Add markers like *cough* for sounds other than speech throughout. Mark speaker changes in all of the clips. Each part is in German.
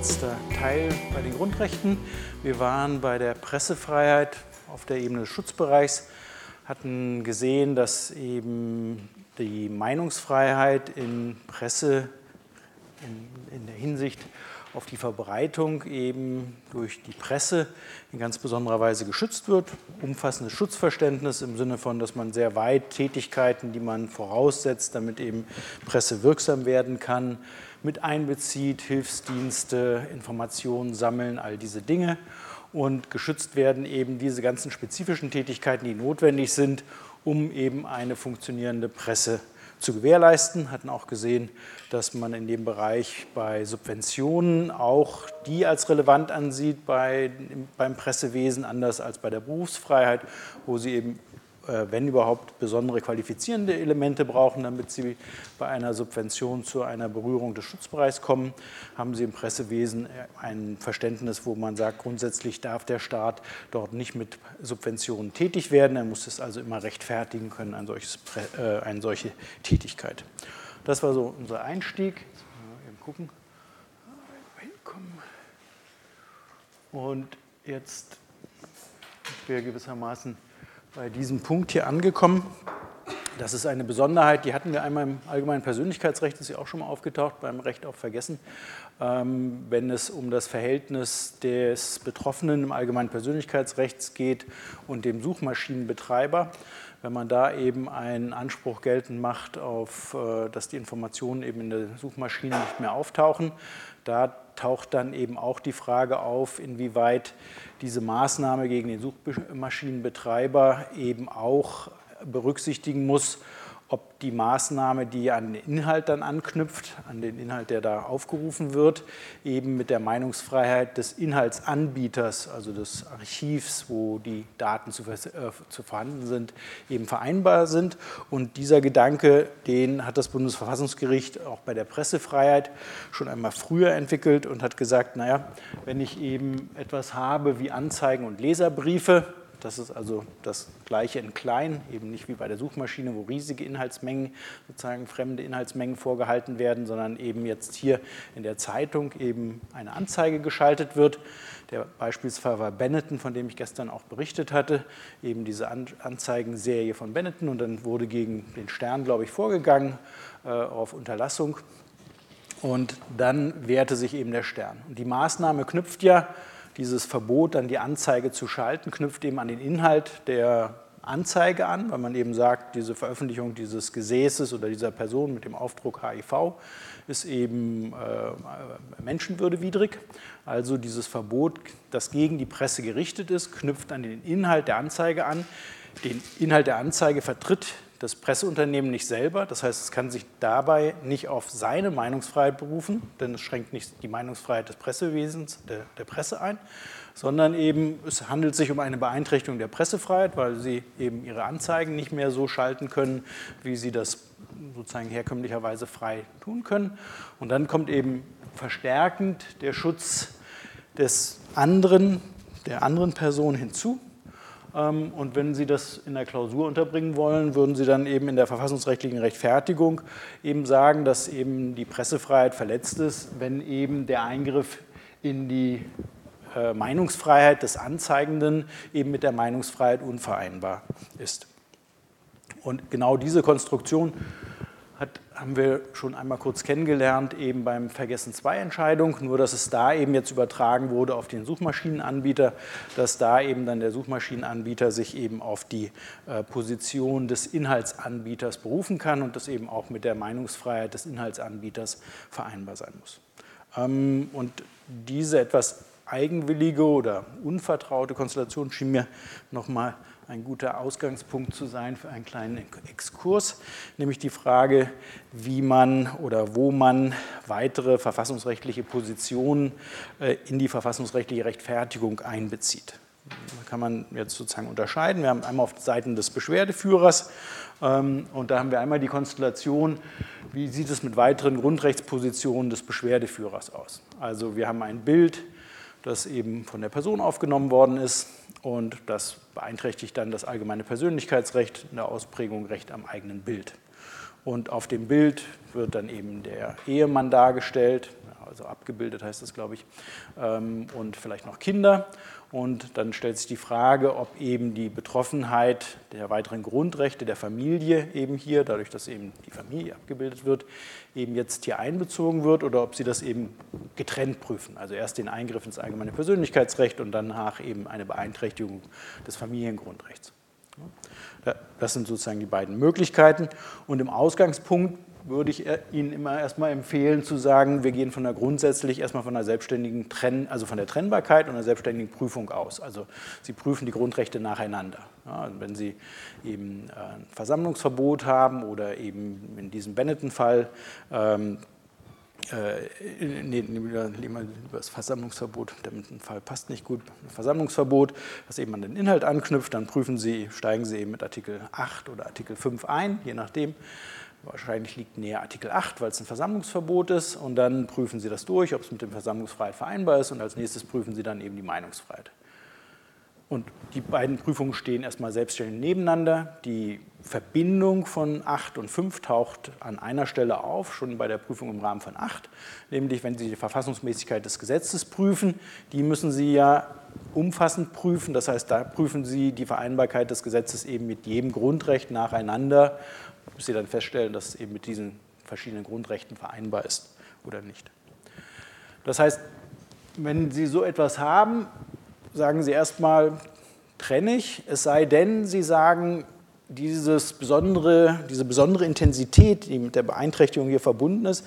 Speaker 1: letzter Teil bei den Grundrechten. Wir waren bei der Pressefreiheit auf der Ebene des Schutzbereichs, hatten gesehen, dass eben die Meinungsfreiheit in Presse in, in der Hinsicht auf die Verbreitung eben durch die Presse in ganz besonderer Weise geschützt wird. Umfassendes Schutzverständnis im Sinne von, dass man sehr weit Tätigkeiten, die man voraussetzt, damit eben Presse wirksam werden kann, mit einbezieht, Hilfsdienste, Informationen sammeln, all diese Dinge. Und geschützt werden eben diese ganzen spezifischen Tätigkeiten, die notwendig sind, um eben eine funktionierende Presse zu gewährleisten. Hatten auch gesehen, dass man in dem Bereich bei Subventionen auch die als relevant ansieht bei, beim Pressewesen, anders als bei der Berufsfreiheit, wo sie eben wenn überhaupt, besondere qualifizierende Elemente brauchen, damit sie bei einer Subvention zu einer Berührung des Schutzbereichs kommen, haben sie im Pressewesen ein Verständnis, wo man sagt, grundsätzlich darf der Staat dort nicht mit Subventionen tätig werden. Er muss es also immer rechtfertigen können, ein solches, äh, eine solche Tätigkeit. Das war so unser Einstieg. Jetzt mal eben gucken. Und jetzt wir gewissermaßen bei diesem Punkt hier angekommen. Das ist eine Besonderheit, die hatten wir einmal im allgemeinen Persönlichkeitsrecht, ist ja auch schon mal aufgetaucht, beim Recht auf Vergessen, ähm, wenn es um das Verhältnis des Betroffenen im allgemeinen Persönlichkeitsrecht geht und dem Suchmaschinenbetreiber. Wenn man da eben einen Anspruch geltend macht, auf, äh, dass die Informationen eben in der Suchmaschine nicht mehr auftauchen, da taucht dann eben auch die Frage auf, inwieweit diese Maßnahme gegen den Suchmaschinenbetreiber eben auch berücksichtigen muss, ob die Maßnahme, die an den Inhalt dann anknüpft, an den Inhalt, der da aufgerufen wird, eben mit der Meinungsfreiheit des Inhaltsanbieters, also des Archivs, wo die Daten zu, äh, zu vorhanden sind, eben vereinbar sind. Und dieser Gedanke, den hat das Bundesverfassungsgericht auch bei der Pressefreiheit schon einmal früher entwickelt und hat gesagt, naja, wenn ich eben etwas habe wie Anzeigen und Leserbriefe, das ist also das Gleiche in klein, eben nicht wie bei der Suchmaschine, wo riesige Inhaltsmengen, sozusagen fremde Inhaltsmengen vorgehalten werden, sondern eben jetzt hier in der Zeitung eben eine Anzeige geschaltet wird. Der Beispielsfall war Benetton, von dem ich gestern auch berichtet hatte, eben diese Anzeigenserie von Benetton und dann wurde gegen den Stern, glaube ich, vorgegangen äh, auf Unterlassung und dann wehrte sich eben der Stern. Und die Maßnahme knüpft ja dieses Verbot, dann die Anzeige zu schalten, knüpft eben an den Inhalt der Anzeige an, weil man eben sagt, diese Veröffentlichung dieses Gesäßes oder dieser Person mit dem Aufdruck HIV ist eben äh, menschenwürdewidrig. Also dieses Verbot, das gegen die Presse gerichtet ist, knüpft an den Inhalt der Anzeige an. Den Inhalt der Anzeige vertritt das Presseunternehmen nicht selber. Das heißt, es kann sich dabei nicht auf seine Meinungsfreiheit berufen, denn es schränkt nicht die Meinungsfreiheit des Pressewesens, der, der Presse ein, sondern eben es handelt sich um eine Beeinträchtigung der Pressefreiheit, weil sie eben ihre Anzeigen nicht mehr so schalten können, wie sie das sozusagen herkömmlicherweise frei tun können. Und dann kommt eben verstärkend der Schutz des anderen, der anderen Person hinzu. Ähm, und wenn Sie das in der Klausur unterbringen wollen, würden Sie dann eben in der verfassungsrechtlichen Rechtfertigung eben sagen, dass eben die Pressefreiheit verletzt ist, wenn eben der Eingriff in die äh, Meinungsfreiheit des Anzeigenden eben mit der Meinungsfreiheit unvereinbar ist. Und genau diese Konstruktion haben wir schon einmal kurz kennengelernt, eben beim Vergessen-2-Entscheidung, nur dass es da eben jetzt übertragen wurde auf den Suchmaschinenanbieter, dass da eben dann der Suchmaschinenanbieter sich eben auf die äh, Position des Inhaltsanbieters berufen kann und das eben auch mit der Meinungsfreiheit des Inhaltsanbieters vereinbar sein muss. Ähm, und diese etwas eigenwillige oder unvertraute Konstellation schien mir nochmal ein guter Ausgangspunkt zu sein für einen kleinen Exkurs, nämlich die Frage, wie man oder wo man weitere verfassungsrechtliche Positionen äh, in die verfassungsrechtliche Rechtfertigung einbezieht. Da kann man jetzt sozusagen unterscheiden. Wir haben einmal auf Seiten des Beschwerdeführers ähm, und da haben wir einmal die Konstellation, wie sieht es mit weiteren Grundrechtspositionen des Beschwerdeführers aus. Also wir haben ein Bild, das eben von der Person aufgenommen worden ist und das beeinträchtigt dann das allgemeine Persönlichkeitsrecht in der Ausprägung Recht am eigenen Bild. Und auf dem Bild wird dann eben der Ehemann dargestellt, also abgebildet heißt das, glaube ich, ähm, und vielleicht noch Kinder. Und dann stellt sich die Frage, ob eben die Betroffenheit der weiteren Grundrechte der Familie eben hier, dadurch, dass eben die Familie abgebildet wird, eben jetzt hier einbezogen wird oder ob sie das eben getrennt prüfen. Also erst den Eingriff ins allgemeine Persönlichkeitsrecht und danach eben eine Beeinträchtigung des Familiengrundrechts. Das sind sozusagen die beiden Möglichkeiten. Und im Ausgangspunkt würde ich Ihnen immer erstmal empfehlen zu sagen, wir gehen von der grundsätzlich erstmal von der selbstständigen Trenn, also von der Trennbarkeit und der selbstständigen Prüfung aus. Also Sie prüfen die Grundrechte nacheinander. Ja, wenn Sie eben äh, ein Versammlungsverbot haben oder eben in diesem Benetton-Fall ähm, äh, nee, lieber das Versammlungsverbot, der Fall passt nicht gut, Versammlungsverbot, das eben an den Inhalt anknüpft, dann prüfen Sie, steigen Sie eben mit Artikel 8 oder Artikel 5 ein, je nachdem. Wahrscheinlich liegt näher Artikel 8, weil es ein Versammlungsverbot ist. Und dann prüfen Sie das durch, ob es mit dem Versammlungsfreiheit vereinbar ist. Und als nächstes prüfen Sie dann eben die Meinungsfreiheit. Und die beiden Prüfungen stehen erstmal selbstständig nebeneinander. Die Verbindung von 8 und 5 taucht an einer Stelle auf, schon bei der Prüfung im Rahmen von 8, nämlich wenn Sie die Verfassungsmäßigkeit des Gesetzes prüfen. Die müssen Sie ja umfassend prüfen, das heißt, da prüfen Sie die Vereinbarkeit des Gesetzes eben mit jedem Grundrecht nacheinander bis sie dann feststellen, dass es eben mit diesen verschiedenen Grundrechten vereinbar ist oder nicht. Das heißt, wenn Sie so etwas haben, sagen Sie erstmal, trenne ich, es sei denn, Sie sagen, dieses besondere, diese besondere Intensität, die mit der Beeinträchtigung hier verbunden ist,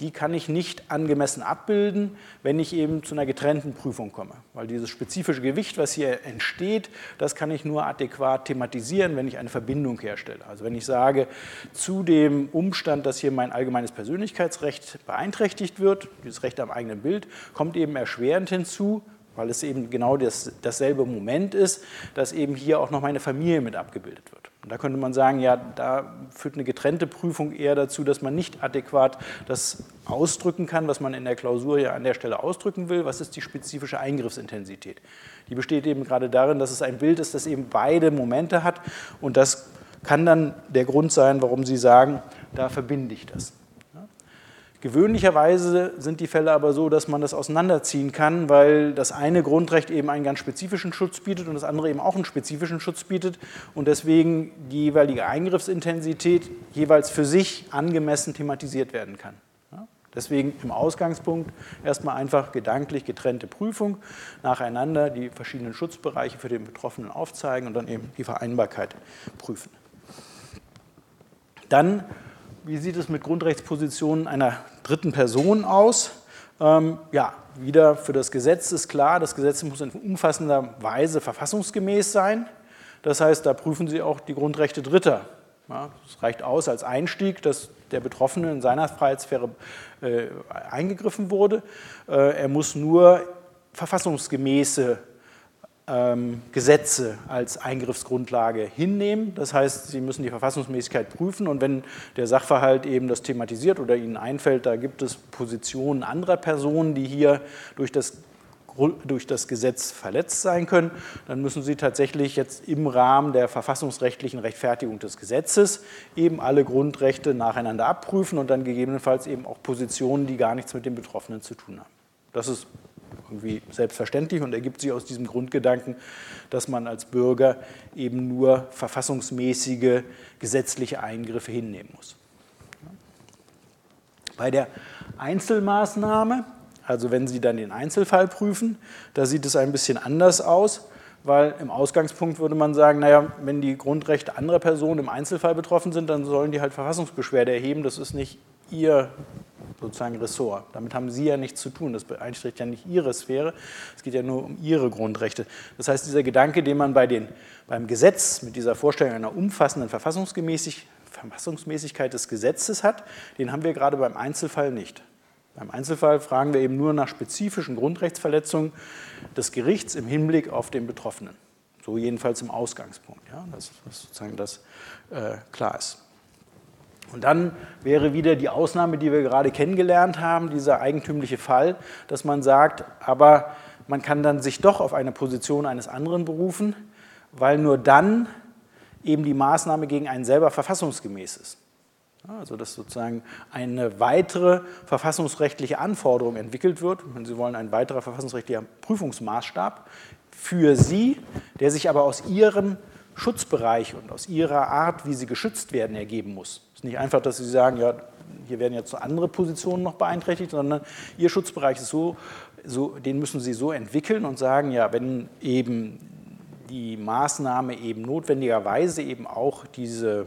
Speaker 1: die kann ich nicht angemessen abbilden, wenn ich eben zu einer getrennten Prüfung komme. Weil dieses spezifische Gewicht, was hier entsteht, das kann ich nur adäquat thematisieren, wenn ich eine Verbindung herstelle. Also wenn ich sage, zu dem Umstand, dass hier mein allgemeines Persönlichkeitsrecht beeinträchtigt wird, dieses Recht am eigenen Bild, kommt eben erschwerend hinzu, weil es eben genau das, dasselbe Moment ist, dass eben hier auch noch meine Familie mit abgebildet wird. Und da könnte man sagen, ja, da führt eine getrennte Prüfung eher dazu, dass man nicht adäquat das ausdrücken kann, was man in der Klausur ja an der Stelle ausdrücken will. Was ist die spezifische Eingriffsintensität? Die besteht eben gerade darin, dass es ein Bild ist, das eben beide Momente hat. Und das kann dann der Grund sein, warum Sie sagen, da verbinde ich das. Gewöhnlicherweise sind die Fälle aber so, dass man das auseinanderziehen kann, weil das eine Grundrecht eben einen ganz spezifischen Schutz bietet und das andere eben auch einen spezifischen Schutz bietet und deswegen die jeweilige Eingriffsintensität jeweils für sich angemessen thematisiert werden kann. Deswegen im Ausgangspunkt erstmal einfach gedanklich getrennte Prüfung, nacheinander die verschiedenen Schutzbereiche für den Betroffenen aufzeigen und dann eben die Vereinbarkeit prüfen. Dann wie sieht es mit Grundrechtspositionen einer dritten Person aus? Ähm, ja, wieder für das Gesetz ist klar, das Gesetz muss in umfassender Weise verfassungsgemäß sein. Das heißt, da prüfen Sie auch die Grundrechte Dritter. Ja, es reicht aus als Einstieg, dass der Betroffene in seiner Freiheitssphäre äh, eingegriffen wurde. Äh, er muss nur verfassungsgemäße ähm, Gesetze als Eingriffsgrundlage hinnehmen. Das heißt, Sie müssen die Verfassungsmäßigkeit prüfen und wenn der Sachverhalt eben das thematisiert oder Ihnen einfällt, da gibt es Positionen anderer Personen, die hier durch das durch das Gesetz verletzt sein können, dann müssen Sie tatsächlich jetzt im Rahmen der verfassungsrechtlichen Rechtfertigung des Gesetzes eben alle Grundrechte nacheinander abprüfen und dann gegebenenfalls eben auch Positionen, die gar nichts mit dem Betroffenen zu tun haben. Das ist irgendwie selbstverständlich und ergibt sich aus diesem Grundgedanken, dass man als Bürger eben nur verfassungsmäßige gesetzliche Eingriffe hinnehmen muss. Bei der Einzelmaßnahme, also wenn Sie dann den Einzelfall prüfen, da sieht es ein bisschen anders aus, weil im Ausgangspunkt würde man sagen, naja, wenn die Grundrechte anderer Personen im Einzelfall betroffen sind, dann sollen die halt Verfassungsbeschwerde erheben. Das ist nicht Ihr sozusagen Ressort. Damit haben Sie ja nichts zu tun. Das beeinträchtigt ja nicht Ihre Sphäre. Es geht ja nur um Ihre Grundrechte. Das heißt, dieser Gedanke, den man bei den, beim Gesetz mit dieser Vorstellung einer umfassenden Verfassungsmäßig, Verfassungsmäßigkeit des Gesetzes hat, den haben wir gerade beim Einzelfall nicht. Beim Einzelfall fragen wir eben nur nach spezifischen Grundrechtsverletzungen des Gerichts im Hinblick auf den Betroffenen. So jedenfalls im Ausgangspunkt, ja, dass, dass sozusagen das äh, klar ist. Und dann wäre wieder die Ausnahme, die wir gerade kennengelernt haben, dieser eigentümliche Fall, dass man sagt, aber man kann dann sich doch auf eine Position eines anderen berufen, weil nur dann eben die Maßnahme gegen einen selber verfassungsgemäß ist. Also dass sozusagen eine weitere verfassungsrechtliche Anforderung entwickelt wird, wenn Sie wollen, ein weiterer verfassungsrechtlicher Prüfungsmaßstab für Sie, der sich aber aus Ihrem Schutzbereich und aus Ihrer Art, wie Sie geschützt werden, ergeben muss. Es ist nicht einfach, dass Sie sagen, ja, hier werden jetzt andere Positionen noch beeinträchtigt, sondern Ihr Schutzbereich ist so, so, den müssen Sie so entwickeln und sagen, ja, wenn eben die Maßnahme eben notwendigerweise eben auch diese,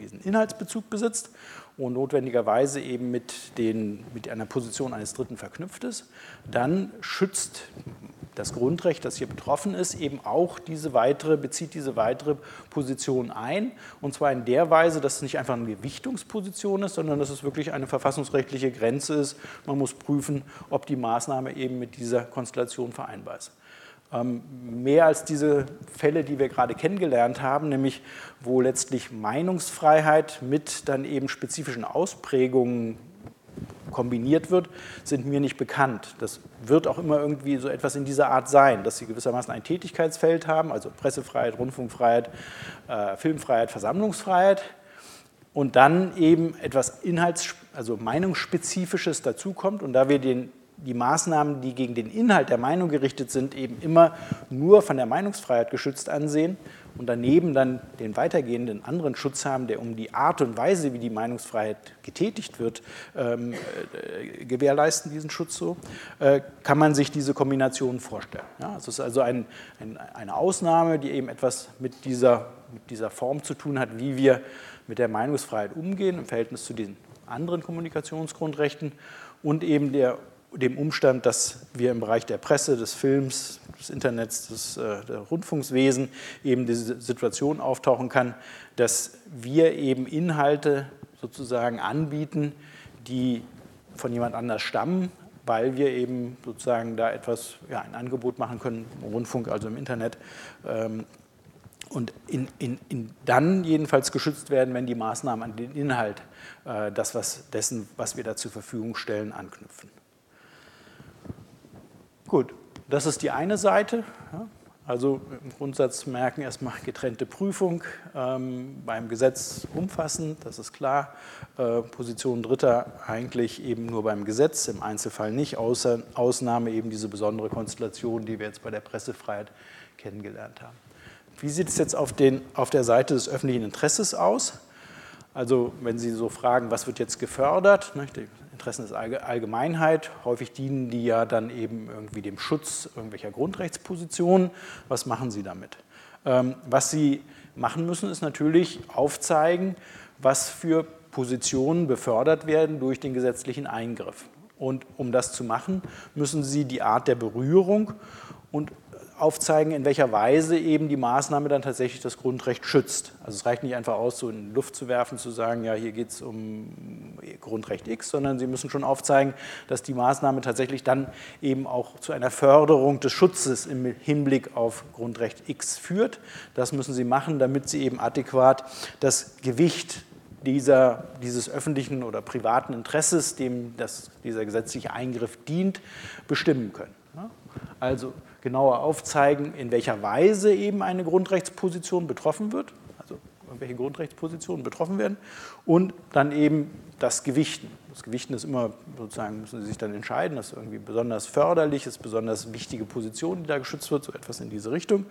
Speaker 1: diesen Inhaltsbezug besitzt und notwendigerweise eben mit, den, mit einer Position eines Dritten verknüpft ist, dann schützt das Grundrecht, das hier betroffen ist, eben auch diese weitere, bezieht diese weitere Position ein. Und zwar in der Weise, dass es nicht einfach eine Gewichtungsposition ist, sondern dass es wirklich eine verfassungsrechtliche Grenze ist. Man muss prüfen, ob die Maßnahme eben mit dieser Konstellation vereinbar ist. Ähm, mehr als diese Fälle, die wir gerade kennengelernt haben, nämlich wo letztlich Meinungsfreiheit mit dann eben spezifischen Ausprägungen kombiniert wird, sind mir nicht bekannt. Das wird auch immer irgendwie so etwas in dieser Art sein, dass sie gewissermaßen ein Tätigkeitsfeld haben, also Pressefreiheit, Rundfunkfreiheit, äh, Filmfreiheit, Versammlungsfreiheit und dann eben etwas Inhalts-, also Meinungsspezifisches dazukommt. Und da wir den die Maßnahmen, die gegen den Inhalt der Meinung gerichtet sind, eben immer nur von der Meinungsfreiheit geschützt ansehen und daneben dann den weitergehenden anderen Schutz haben, der um die Art und Weise, wie die Meinungsfreiheit getätigt wird, ähm, äh, gewährleisten, diesen Schutz so, äh, kann man sich diese Kombination vorstellen. Ja, es ist also ein, ein, eine Ausnahme, die eben etwas mit dieser, mit dieser Form zu tun hat, wie wir mit der Meinungsfreiheit umgehen im Verhältnis zu den anderen Kommunikationsgrundrechten und eben der dem Umstand, dass wir im Bereich der Presse, des Films, des Internets, des äh, Rundfunkswesen eben diese Situation auftauchen kann, dass wir eben Inhalte sozusagen anbieten, die von jemand anders stammen, weil wir eben sozusagen da etwas, ja, ein Angebot machen können, im Rundfunk, also im Internet, ähm, und in, in, in dann jedenfalls geschützt werden, wenn die Maßnahmen an den Inhalt, äh, das was dessen, was wir da zur Verfügung stellen, anknüpfen. Gut, das ist die eine Seite. Also im Grundsatz merken erstmal getrennte Prüfung, ähm, beim Gesetz umfassend, das ist klar. Äh, Position Dritter eigentlich eben nur beim Gesetz, im Einzelfall nicht, außer Ausnahme eben diese besondere Konstellation, die wir jetzt bei der Pressefreiheit kennengelernt haben. Wie sieht es jetzt auf, den, auf der Seite des öffentlichen Interesses aus? Also wenn Sie so fragen, was wird jetzt gefördert, ne, Interessen der Allgemeinheit, häufig dienen die ja dann eben irgendwie dem Schutz irgendwelcher Grundrechtspositionen. Was machen Sie damit? Ähm, was Sie machen müssen, ist natürlich aufzeigen, was für Positionen befördert werden durch den gesetzlichen Eingriff. Und um das zu machen, müssen Sie die Art der Berührung und aufzeigen, in welcher Weise eben die Maßnahme dann tatsächlich das Grundrecht schützt. Also es reicht nicht einfach aus, so in die Luft zu werfen, zu sagen, ja, hier geht es um Grundrecht X, sondern Sie müssen schon aufzeigen, dass die Maßnahme tatsächlich dann eben auch zu einer Förderung des Schutzes im Hinblick auf Grundrecht X führt. Das müssen Sie machen, damit Sie eben adäquat das Gewicht dieser, dieses öffentlichen oder privaten Interesses, dem das, dieser gesetzliche Eingriff dient, bestimmen können. Also genauer aufzeigen, in welcher Weise eben eine Grundrechtsposition betroffen wird, also irgendwelche Grundrechtspositionen betroffen werden und dann eben das Gewichten. Das Gewichten ist immer sozusagen, müssen Sie sich dann entscheiden, das ist irgendwie besonders förderlich, ist besonders wichtige Position, die da geschützt wird, so etwas in diese Richtung.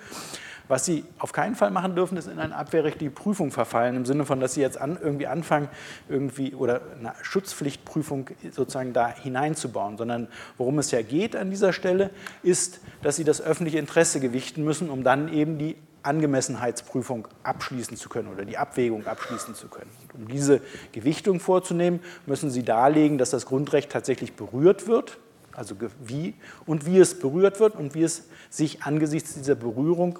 Speaker 1: Was Sie auf keinen Fall machen dürfen, ist in eine abwehrrechtliche Prüfung verfallen, im Sinne von, dass Sie jetzt an, irgendwie anfangen, irgendwie oder eine Schutzpflichtprüfung sozusagen da hineinzubauen, sondern worum es ja geht an dieser Stelle, ist, dass Sie das öffentliche Interesse gewichten müssen, um dann eben die Angemessenheitsprüfung abschließen zu können oder die Abwägung abschließen zu können. Und um diese Gewichtung vorzunehmen, müssen Sie darlegen, dass das Grundrecht tatsächlich berührt wird, also wie und wie es berührt wird und wie es sich angesichts dieser Berührung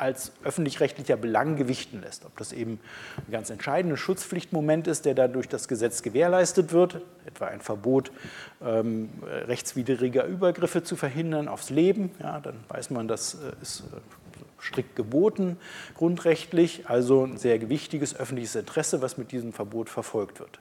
Speaker 1: als öffentlich-rechtlicher Belang gewichten lässt. Ob das eben ein ganz entscheidender Schutzpflichtmoment ist, der dadurch das Gesetz gewährleistet wird, etwa ein Verbot ähm, rechtswidriger Übergriffe zu verhindern aufs Leben, ja, dann weiß man, das ist äh, strikt geboten grundrechtlich, also ein sehr gewichtiges öffentliches Interesse, was mit diesem Verbot verfolgt wird.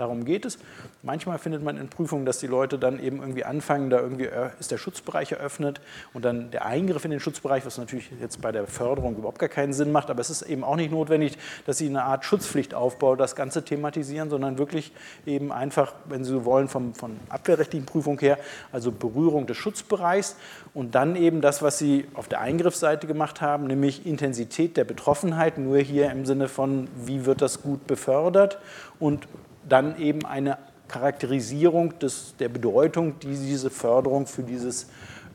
Speaker 1: Darum geht es. Manchmal findet man in Prüfungen, dass die Leute dann eben irgendwie anfangen, da irgendwie äh, ist der Schutzbereich eröffnet und dann der Eingriff in den Schutzbereich, was natürlich jetzt bei der Förderung überhaupt gar keinen Sinn macht, aber es ist eben auch nicht notwendig, dass sie eine Art Schutzpflichtaufbau das Ganze thematisieren, sondern wirklich eben einfach, wenn Sie so wollen, vom, von abwehrrechtlichen Prüfung her, also Berührung des Schutzbereichs und dann eben das, was Sie auf der Eingriffsseite gemacht haben, nämlich Intensität der Betroffenheit, nur hier im Sinne von, wie wird das gut befördert und dann eben eine Charakterisierung des, der Bedeutung, die diese Förderung für dieses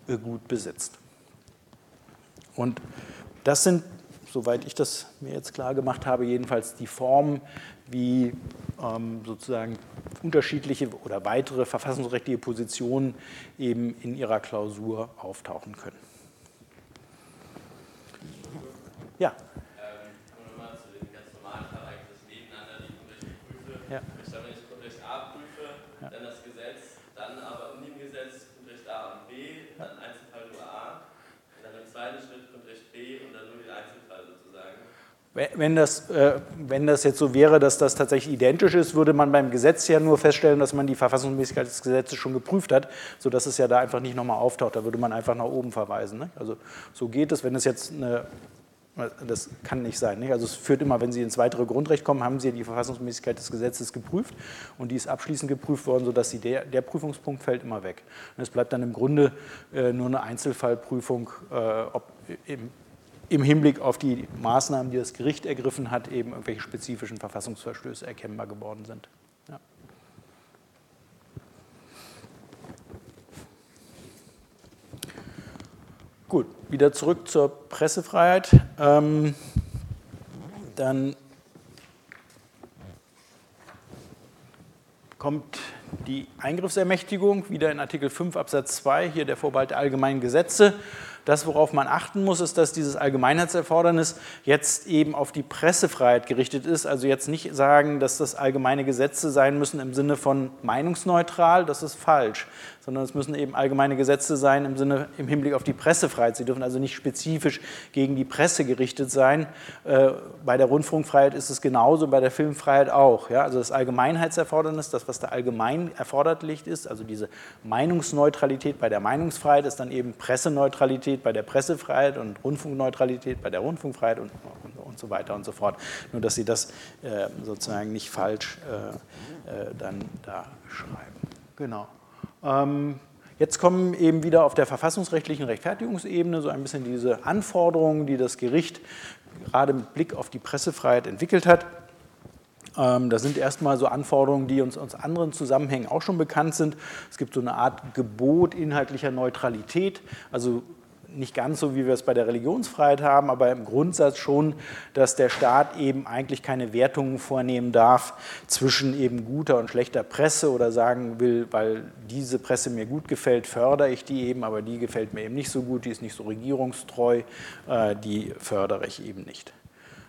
Speaker 1: äh, Gut besitzt. Und das sind, soweit ich das mir jetzt klar gemacht habe, jedenfalls die Formen, wie ähm, sozusagen unterschiedliche oder weitere verfassungsrechtliche Positionen eben in ihrer Klausur auftauchen können.
Speaker 2: Ja. Ähm, kommen wir mal zu den ganz normalen Ereignissen nebeneinander, die ich prüfe. Ja. Ich sage, wenn ich Grundrecht A prüfe, ja. dann das Gesetz, dann aber um dem Gesetz Grundrecht A und B, dann Einzelfall nur A, und dann im zweiten Schritt Grundrecht B und dann nur den Einzelfall sozusagen.
Speaker 1: Wenn das, äh, wenn das jetzt so wäre, dass das tatsächlich identisch ist, würde man beim Gesetz ja nur feststellen, dass man die Verfassungsmäßigkeit des Gesetzes schon geprüft hat, sodass es ja da einfach nicht nochmal auftaucht. Da würde man einfach nach oben verweisen. Ne? Also so geht es. Wenn es jetzt eine das kann nicht sein. Nicht? Also es führt immer, wenn Sie ins weitere Grundrecht kommen, haben Sie die Verfassungsmäßigkeit des Gesetzes geprüft und die ist abschließend geprüft worden, sodass Sie der, der Prüfungspunkt fällt immer weg. Und es bleibt dann im Grunde äh, nur eine Einzelfallprüfung, äh, ob im, im, Hinblick auf die Maßnahmen, die das Gericht ergriffen hat, eben irgendwelche spezifischen Verfassungsverstöße erkennbar geworden sind. Ja. Gut, wieder zurück zur Pressefreiheit. Ähm, dann kommt die Eingriffsermächtigung wieder in Artikel 5 Absatz 2, hier der Vorbehalt der allgemeinen Gesetze. Das, worauf man achten muss, ist, dass dieses Allgemeinheitserfordernis jetzt eben auf die Pressefreiheit gerichtet ist. Also jetzt nicht sagen, dass das allgemeine Gesetze sein müssen im Sinne von meinungsneutral, das ist falsch, sondern es müssen eben allgemeine Gesetze sein im Sinne im Hinblick auf die Pressefreiheit. Sie dürfen also nicht spezifisch gegen die Presse gerichtet sein. Äh, bei der Rundfunkfreiheit ist es genauso, bei der Filmfreiheit auch. Also das Allgemeinheitserfordernis, das, was da allgemein erforderlich ist, also diese Meinungsneutralität bei der Meinungsfreiheit, ist dann eben Presseneutralität Neutralität bei der Pressefreiheit und Rundfunkneutralität bei der Rundfunkfreiheit und, und, und so weiter und so fort. Nur, dass Sie das äh, sozusagen nicht falsch äh, äh, dann da schreiben. Genau. Ähm, Jetzt kommen eben wieder auf der verfassungsrechtlichen Rechtfertigungsebene so ein bisschen diese Anforderungen, die das Gericht gerade mit Blick auf die Pressefreiheit entwickelt hat. Ähm, das sind erstmal so Anforderungen, die uns aus anderen Zusammenhängen auch schon bekannt sind. Es gibt so eine Art Gebot inhaltlicher Neutralität, also nicht ganz so, wie wir es bei der Religionsfreiheit haben, aber im Grundsatz schon, dass der Staat eben eigentlich keine Wertungen vornehmen darf zwischen eben guter und schlechter Presse oder sagen will, weil diese Presse mir gut gefällt, fördere ich die eben, aber die gefällt mir eben nicht so gut, die ist nicht so regierungstreu, äh, die fördere ich eben nicht.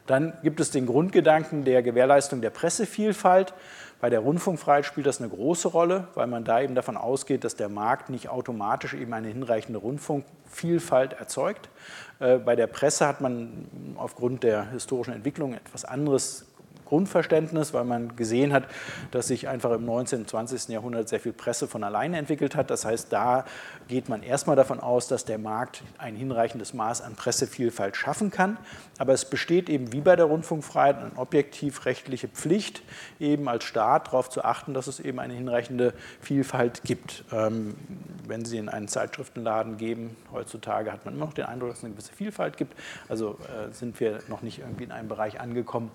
Speaker 1: Dann gibt es den Grundgedanken der Gewährleistung der Pressevielfalt. Bei der Rundfunkfreiheit spielt das eine große Rolle, weil man da eben davon ausgeht, dass der Markt nicht automatisch eben eine hinreichende Rundfunkvielfalt erzeugt. Äh, bei der Presse hat man aufgrund der historischen Entwicklung etwas anderes Grundverständnis, weil man gesehen hat, dass sich einfach im 19. und 20. Jahrhundert sehr viel Presse von alleine entwickelt hat. Das heißt, da geht man erstmal davon aus, dass der Markt ein hinreichendes Maß an Pressevielfalt schaffen kann. Aber es besteht eben wie bei der Rundfunkfreiheit eine objektiv rechtliche Pflicht, eben als Staat darauf zu achten, dass es eben eine hinreichende Vielfalt gibt. Ähm, wenn Sie in einen Zeitschriftenladen gehen, heutzutage hat man immer noch den Eindruck, dass es eine gewisse Vielfalt gibt. Also äh, sind wir noch nicht irgendwie in einem Bereich angekommen,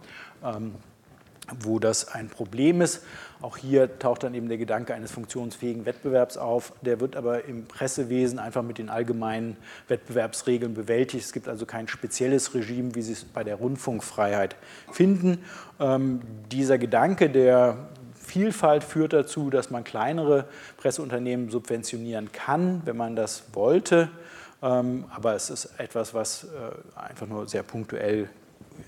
Speaker 1: wo das ein Problem ist. Auch hier taucht dann eben der Gedanke eines funktionsfähigen Wettbewerbs auf. Der wird aber im Pressewesen einfach mit den allgemeinen Wettbewerbsregeln bewältigt. Es gibt also kein spezielles Regime, wie Sie es bei der Rundfunkfreiheit finden. Ähm, dieser Gedanke der Vielfalt führt dazu, dass man kleinere Presseunternehmen subventionieren kann, wenn man das wollte. Ähm, aber es ist etwas, was äh, einfach nur sehr punktuell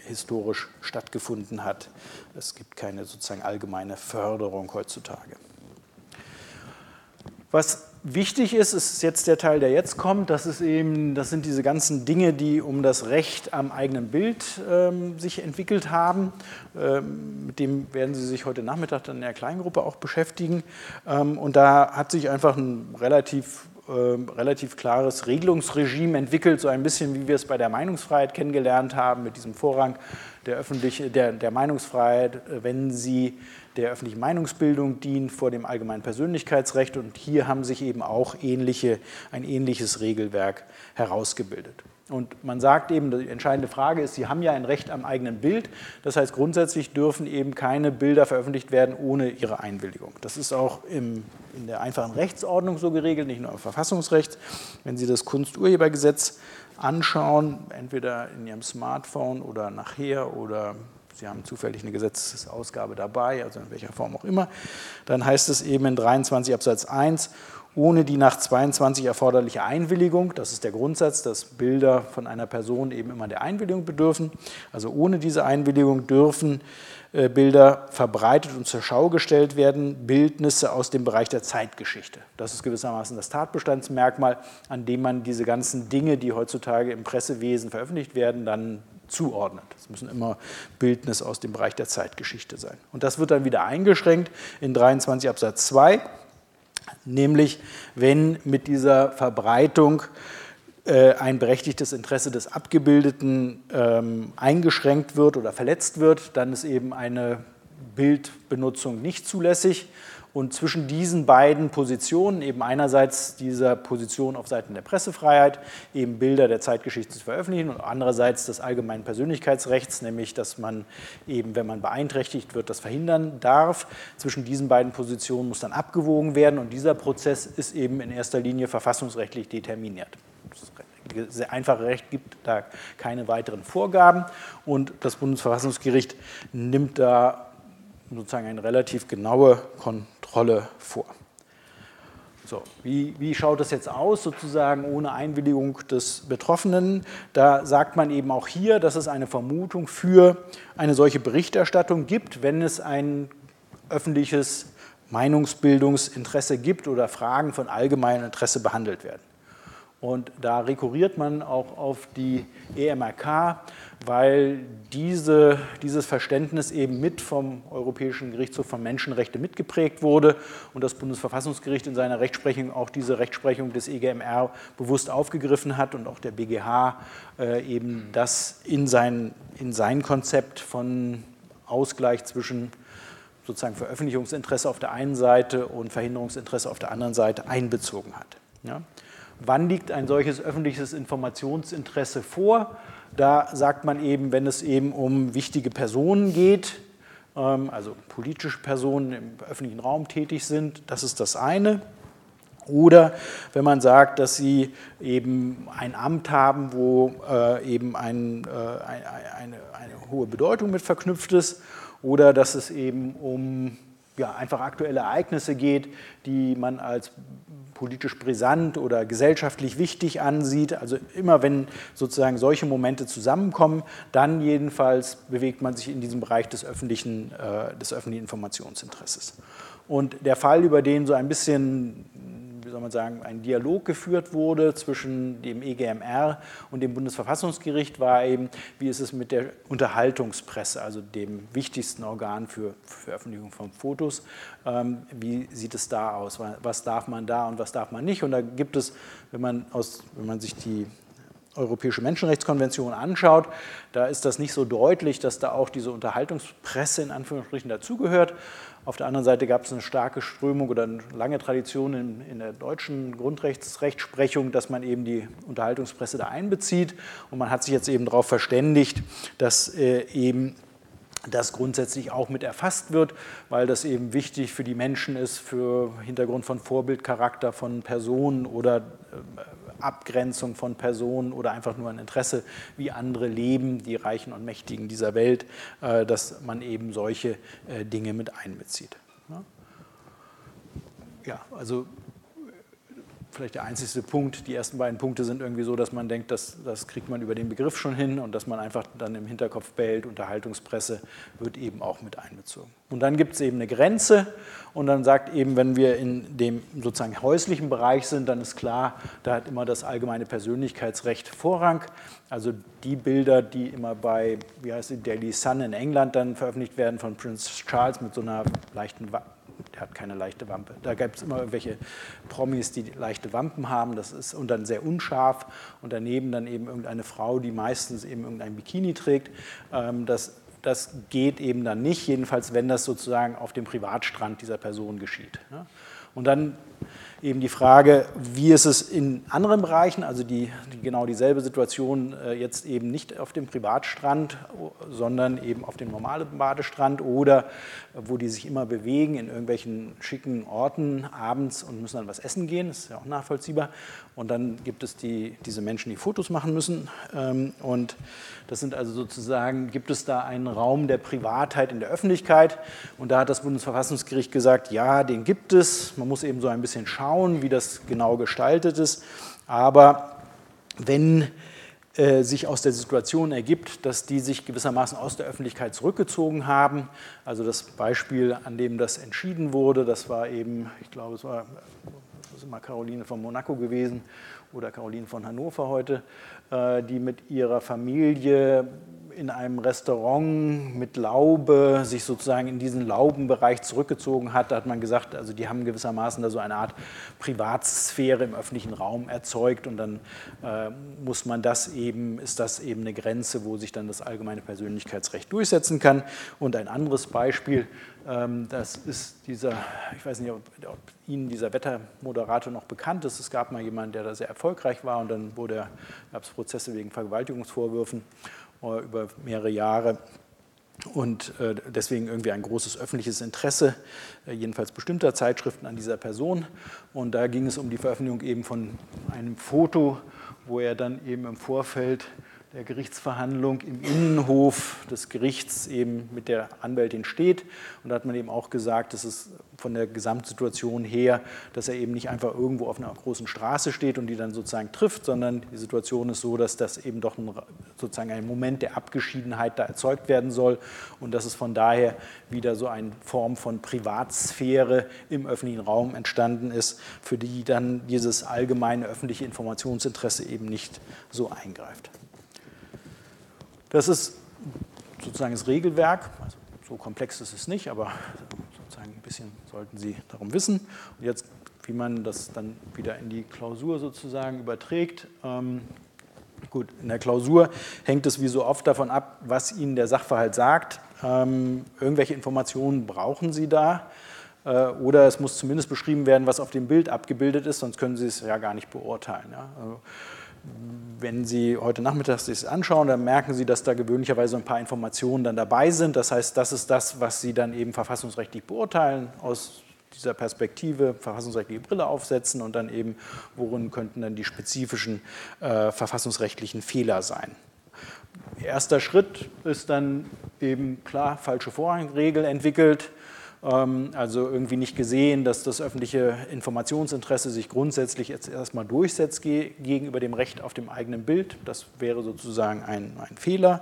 Speaker 1: historisch stattgefunden hat. Es gibt keine sozusagen allgemeine Förderung heutzutage. Was wichtig ist, ist jetzt der Teil, der jetzt kommt. Das, ist eben, das sind diese ganzen Dinge, die um das Recht am eigenen Bild ähm, sich entwickelt haben. Ähm, mit dem werden Sie sich heute Nachmittag dann in der Kleingruppe auch beschäftigen. Ähm, und da hat sich einfach ein relativ relativ klares Regelungsregime entwickelt, so ein bisschen wie wir es bei der Meinungsfreiheit kennengelernt haben, mit diesem Vorrang der, öffentliche, der, der Meinungsfreiheit, äh, wenn sie der öffentlichen Meinungsbildung dient vor dem allgemeinen Persönlichkeitsrecht. Und hier haben sich eben auch ähnliche, ein ähnliches Regelwerk herausgebildet. Und man sagt eben, die entscheidende Frage ist, Sie haben ja ein Recht am eigenen Bild. Das heißt, grundsätzlich dürfen eben keine Bilder veröffentlicht werden ohne Ihre Einwilligung. Das ist auch im, in der einfachen Rechtsordnung so geregelt, nicht nur im Verfassungsrecht. Wenn Sie das Kunsturhebergesetz anschauen, entweder in Ihrem Smartphone oder nachher oder Sie haben zufällig eine Gesetzesausgabe dabei, also in welcher Form auch immer, dann heißt es eben in 23 Absatz 1, ohne die nach 22 erforderliche Einwilligung, das ist der Grundsatz, dass Bilder von einer Person eben immer der Einwilligung bedürfen, also ohne diese Einwilligung dürfen äh, Bilder verbreitet und zur Schau gestellt werden, Bildnisse aus dem Bereich der Zeitgeschichte. Das ist gewissermaßen das Tatbestandsmerkmal, an dem man diese ganzen Dinge, die heutzutage im Pressewesen veröffentlicht werden, dann zuordnet. Es müssen immer Bildnisse aus dem Bereich der Zeitgeschichte sein. Und das wird dann wieder eingeschränkt in 23 Absatz 2 nämlich wenn mit dieser Verbreitung äh, ein berechtigtes Interesse des Abgebildeten ähm, eingeschränkt wird oder verletzt wird, dann ist eben eine Bildbenutzung nicht zulässig. Und zwischen diesen beiden Positionen, eben einerseits dieser Position auf Seiten der Pressefreiheit, eben Bilder der Zeitgeschichte zu veröffentlichen und andererseits des allgemeinen Persönlichkeitsrechts, nämlich dass man eben, wenn man beeinträchtigt wird, das verhindern darf. Zwischen diesen beiden Positionen muss dann abgewogen werden und dieser Prozess ist eben in erster Linie verfassungsrechtlich determiniert. Das sehr einfache Recht gibt da keine weiteren Vorgaben und das Bundesverfassungsgericht nimmt da sozusagen eine relativ genaue Kontrolle vor. So, wie, wie schaut das jetzt aus, sozusagen ohne Einwilligung des Betroffenen? Da sagt man eben auch hier, dass es eine Vermutung für eine solche Berichterstattung gibt, wenn es ein öffentliches Meinungsbildungsinteresse gibt oder Fragen von allgemeinem Interesse behandelt werden. Und da rekurriert man auch auf die EMRK, weil diese, dieses Verständnis eben mit vom Europäischen Gerichtshof für Menschenrechte mitgeprägt wurde und das Bundesverfassungsgericht in seiner Rechtsprechung auch diese Rechtsprechung des EGMR bewusst aufgegriffen hat und auch der BGH äh, eben das in sein, in sein Konzept von Ausgleich zwischen sozusagen Veröffentlichungsinteresse auf der einen Seite und Verhinderungsinteresse auf der anderen Seite einbezogen hat. Ja? Wann liegt ein solches öffentliches Informationsinteresse vor? Da sagt man eben, wenn es eben um wichtige Personen geht, ähm, also politische Personen im öffentlichen Raum tätig sind, das ist das eine. Oder wenn man sagt, dass sie eben ein Amt haben, wo äh, eben ein, äh, eine, eine hohe Bedeutung mit verknüpft ist, oder dass es eben um ja, einfach aktuelle Ereignisse geht, die man als politisch brisant oder gesellschaftlich wichtig ansieht. Also immer wenn sozusagen solche Momente zusammenkommen, dann jedenfalls bewegt man sich in diesem Bereich des öffentlichen, äh, des öffentlichen Informationsinteresses. Und der Fall, über den so ein bisschen soll man sagen, ein Dialog geführt wurde zwischen dem EGMR und dem Bundesverfassungsgericht, war eben, wie ist es mit der Unterhaltungspresse, also dem wichtigsten Organ für Veröffentlichung von Fotos, ähm, wie sieht es da aus, was darf man da und was darf man nicht. Und da gibt es, wenn man, aus, wenn man sich die Europäische Menschenrechtskonvention anschaut, da ist das nicht so deutlich, dass da auch diese Unterhaltungspresse in Anführungsstrichen dazugehört. Auf der anderen Seite gab es eine starke Strömung oder eine lange Tradition in, in der deutschen Grundrechtsrechtsprechung, dass man eben die Unterhaltungspresse da einbezieht. Und man hat sich jetzt eben darauf verständigt, dass äh, eben das grundsätzlich auch mit erfasst wird, weil das eben wichtig für die Menschen ist, für Hintergrund von Vorbildcharakter von Personen oder äh, Abgrenzung von Personen oder einfach nur ein Interesse, wie andere leben, die Reichen und Mächtigen dieser Welt, äh, dass man eben solche äh, Dinge mit einbezieht. Ja, also vielleicht der einzigste Punkt. Die ersten beiden Punkte sind irgendwie so, dass man denkt, dass, das kriegt man über den Begriff schon hin und dass man einfach dann im Hinterkopf behält, Unterhaltungspresse wird eben auch mit einbezogen. Und dann gibt es eben eine Grenze und dann sagt eben, wenn wir in dem sozusagen häuslichen Bereich sind, dann ist klar, da hat immer das allgemeine Persönlichkeitsrecht Vorrang. Also die Bilder, die immer bei, wie heißt die, Daily Sun in England dann veröffentlicht werden von Prince Charles mit so einer leichten der hat keine leichte Wampe. Da gibt es immer irgendwelche Promis, die leichte Wampen haben, das ist und dann sehr unscharf und daneben dann eben irgendeine Frau, die meistens eben irgendein Bikini trägt. Ähm, das, das geht eben dann nicht, jedenfalls wenn das sozusagen auf dem Privatstrand dieser Person geschieht. Und dann eben die Frage, wie ist es in anderen Bereichen, also die, die genau dieselbe Situation äh, jetzt eben nicht auf dem Privatstrand, sondern eben auf dem normalen Badestrand oder wo die sich immer bewegen in irgendwelchen schicken Orten abends und müssen dann was essen gehen, das ist ja auch nachvollziehbar. Und dann gibt es die, diese Menschen, die Fotos machen müssen. Ähm, und das sind also sozusagen, gibt es da einen Raum der Privatheit in der Öffentlichkeit. Und da hat das Bundesverfassungsgericht gesagt, ja, den gibt es. Man muss eben so ein bisschen schauen, wie das genau gestaltet ist. Aber wenn sich aus der Situation ergibt, dass die sich gewissermaßen aus der Öffentlichkeit zurückgezogen haben. Also das Beispiel, an dem das entschieden wurde, das war eben, ich glaube, es war ist immer Caroline von Monaco gewesen oder Caroline von Hannover heute, äh, die mit ihrer Familie in einem Restaurant mit Laube sich sozusagen in diesen Laubenbereich zurückgezogen hat. Da hat man gesagt, also die haben gewissermaßen da so eine Art Privatsphäre im öffentlichen Raum erzeugt und dann äh, muss man das eben, ist das eben eine Grenze, wo sich dann das allgemeine Persönlichkeitsrecht durchsetzen kann. Und ein anderes Beispiel, das ist dieser, ich weiß nicht, ob, ob, Ihnen dieser Wettermoderator noch bekannt ist. Es gab mal jemanden, der da sehr erfolgreich war und dann wurde, gab es Prozesse wegen Vergewaltigungsvorwürfen äh, über mehrere Jahre und äh, deswegen irgendwie ein großes öffentliches Interesse, äh, jedenfalls bestimmter Zeitschriften an dieser Person. Und da ging es um die Veröffentlichung eben von einem Foto, wo er dann eben im Vorfeld der Gerichtsverhandlung im Innenhof des Gerichts eben mit der Anwältin steht. Und da hat man eben auch gesagt, dass es von der Gesamtsituation her, dass er eben nicht einfach irgendwo auf einer großen Straße steht und die dann sozusagen trifft, sondern die Situation ist so, dass das eben doch ein, sozusagen ein Moment der Abgeschiedenheit da erzeugt werden soll und dass es von daher wieder so eine Form von Privatsphäre im öffentlichen Raum entstanden ist, für die dann dieses allgemeine öffentliche Informationsinteresse eben nicht so eingreift. Das ist sozusagen das Regelwerk. Also so komplex ist es nicht, aber sozusagen ein bisschen sollten Sie darum wissen. Und jetzt, wie man das dann wieder in die Klausur sozusagen überträgt. Ähm, gut, in der Klausur hängt es wie so oft davon ab, was Ihnen der Sachverhalt sagt. Ähm, irgendwelche Informationen brauchen Sie da. Äh, oder es muss zumindest beschrieben werden, was auf dem Bild abgebildet ist, sonst können Sie es ja gar nicht beurteilen. Ja? Also, wenn Sie heute Nachmittag sich das anschauen, dann merken Sie, dass da gewöhnlicherweise ein paar Informationen dann dabei sind. Das heißt, das ist das, was Sie dann eben verfassungsrechtlich beurteilen, aus dieser Perspektive verfassungsrechtliche Brille aufsetzen und dann eben, worin könnten dann die spezifischen äh, verfassungsrechtlichen Fehler sein. Erster Schritt ist dann eben klar falsche Vorrangregel entwickelt also irgendwie nicht gesehen, dass das öffentliche Informationsinteresse sich grundsätzlich jetzt erstmal durchsetzt gegenüber dem Recht auf dem eigenen Bild. Das wäre sozusagen ein, ein Fehler.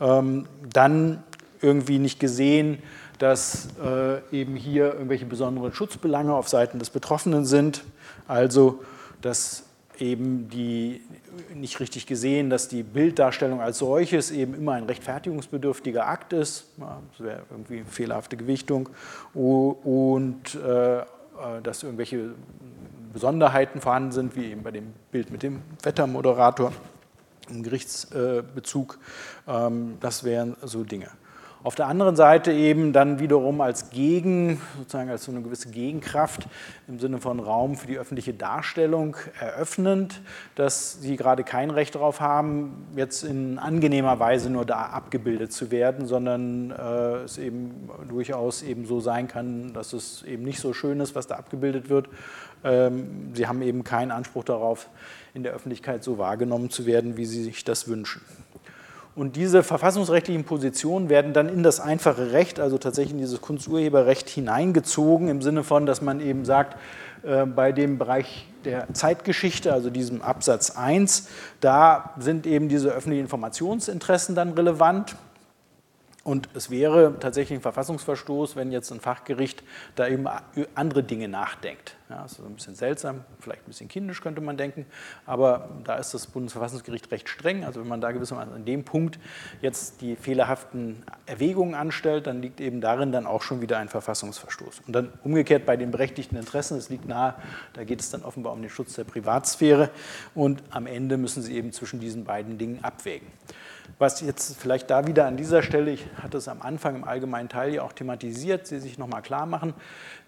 Speaker 1: Ähm, dann irgendwie nicht gesehen, dass äh, eben hier irgendwelche besonderen Schutzbelange auf Seiten des Betroffenen sind. Also, dass eben die nicht richtig gesehen, dass die Bilddarstellung als solches eben immer ein rechtfertigungsbedürftiger Akt ist. Das wäre irgendwie eine fehlerhafte Gewichtung. Und äh, äh, dass irgendwelche Besonderheiten vorhanden sind, wie eben bei dem Bild mit dem Wettermoderator im Gerichtsbezug. Ähm, das wären so Dinge. Auf der anderen Seite eben dann wiederum als Gegen, sozusagen als so eine gewisse Gegenkraft im Sinne von Raum für die öffentliche Darstellung eröffnend, dass sie gerade kein Recht darauf haben, jetzt in angenehmer Weise nur da abgebildet zu werden, sondern äh, es eben durchaus eben so sein kann, dass es eben nicht so schön ist, was da abgebildet wird. Ähm, sie haben eben keinen Anspruch darauf, in der Öffentlichkeit so wahrgenommen zu werden, wie sie sich das wünschen. Und diese verfassungsrechtlichen Positionen werden dann in das einfache Recht, also tatsächlich in dieses Kunsturheberrecht hineingezogen, im Sinne von, dass man eben sagt, äh, bei dem Bereich der Zeitgeschichte, also diesem Absatz 1, da sind eben diese öffentlichen Informationsinteressen dann relevant. Und es wäre tatsächlich ein Verfassungsverstoß, wenn jetzt ein Fachgericht da eben andere Dinge nachdenkt. Ja, das ist ein bisschen seltsam, vielleicht ein bisschen kindisch könnte man denken, aber da ist das Bundesverfassungsgericht recht streng. Also wenn man da gewissermaßen an dem Punkt jetzt die fehlerhaften Erwägungen anstellt, dann liegt eben darin dann auch schon wieder ein Verfassungsverstoß. Und dann umgekehrt bei den berechtigten Interessen, es liegt nahe, da geht es dann offenbar um den Schutz der Privatsphäre und am Ende müssen Sie eben zwischen diesen beiden Dingen abwägen. Was jetzt vielleicht da wieder an dieser Stelle, ich hatte es am Anfang im allgemeinen Teil ja auch thematisiert, Sie sich nochmal klar machen,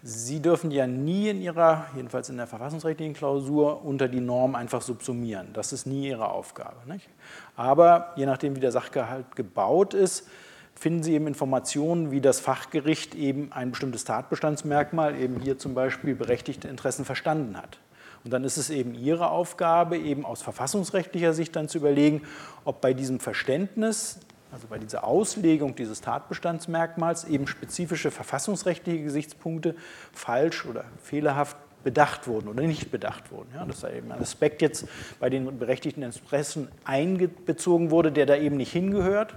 Speaker 1: Sie dürfen ja nie in Ihrer, jedenfalls in der verfassungsrechtlichen Klausur, unter die Norm einfach subsumieren. Das ist nie Ihre Aufgabe. Nicht? Aber je nachdem, wie der Sachgehalt gebaut ist, finden Sie eben Informationen, wie das Fachgericht eben ein bestimmtes Tatbestandsmerkmal, eben hier zum Beispiel berechtigte Interessen verstanden hat. Und dann ist es eben Ihre Aufgabe, eben aus verfassungsrechtlicher Sicht dann zu überlegen, ob bei diesem Verständnis, also bei dieser Auslegung dieses Tatbestandsmerkmals, eben spezifische verfassungsrechtliche Gesichtspunkte falsch oder fehlerhaft bedacht wurden oder nicht bedacht wurden. Ja, dass da eben ein Aspekt jetzt bei den berechtigten Interessen einbezogen wurde, der da eben nicht hingehört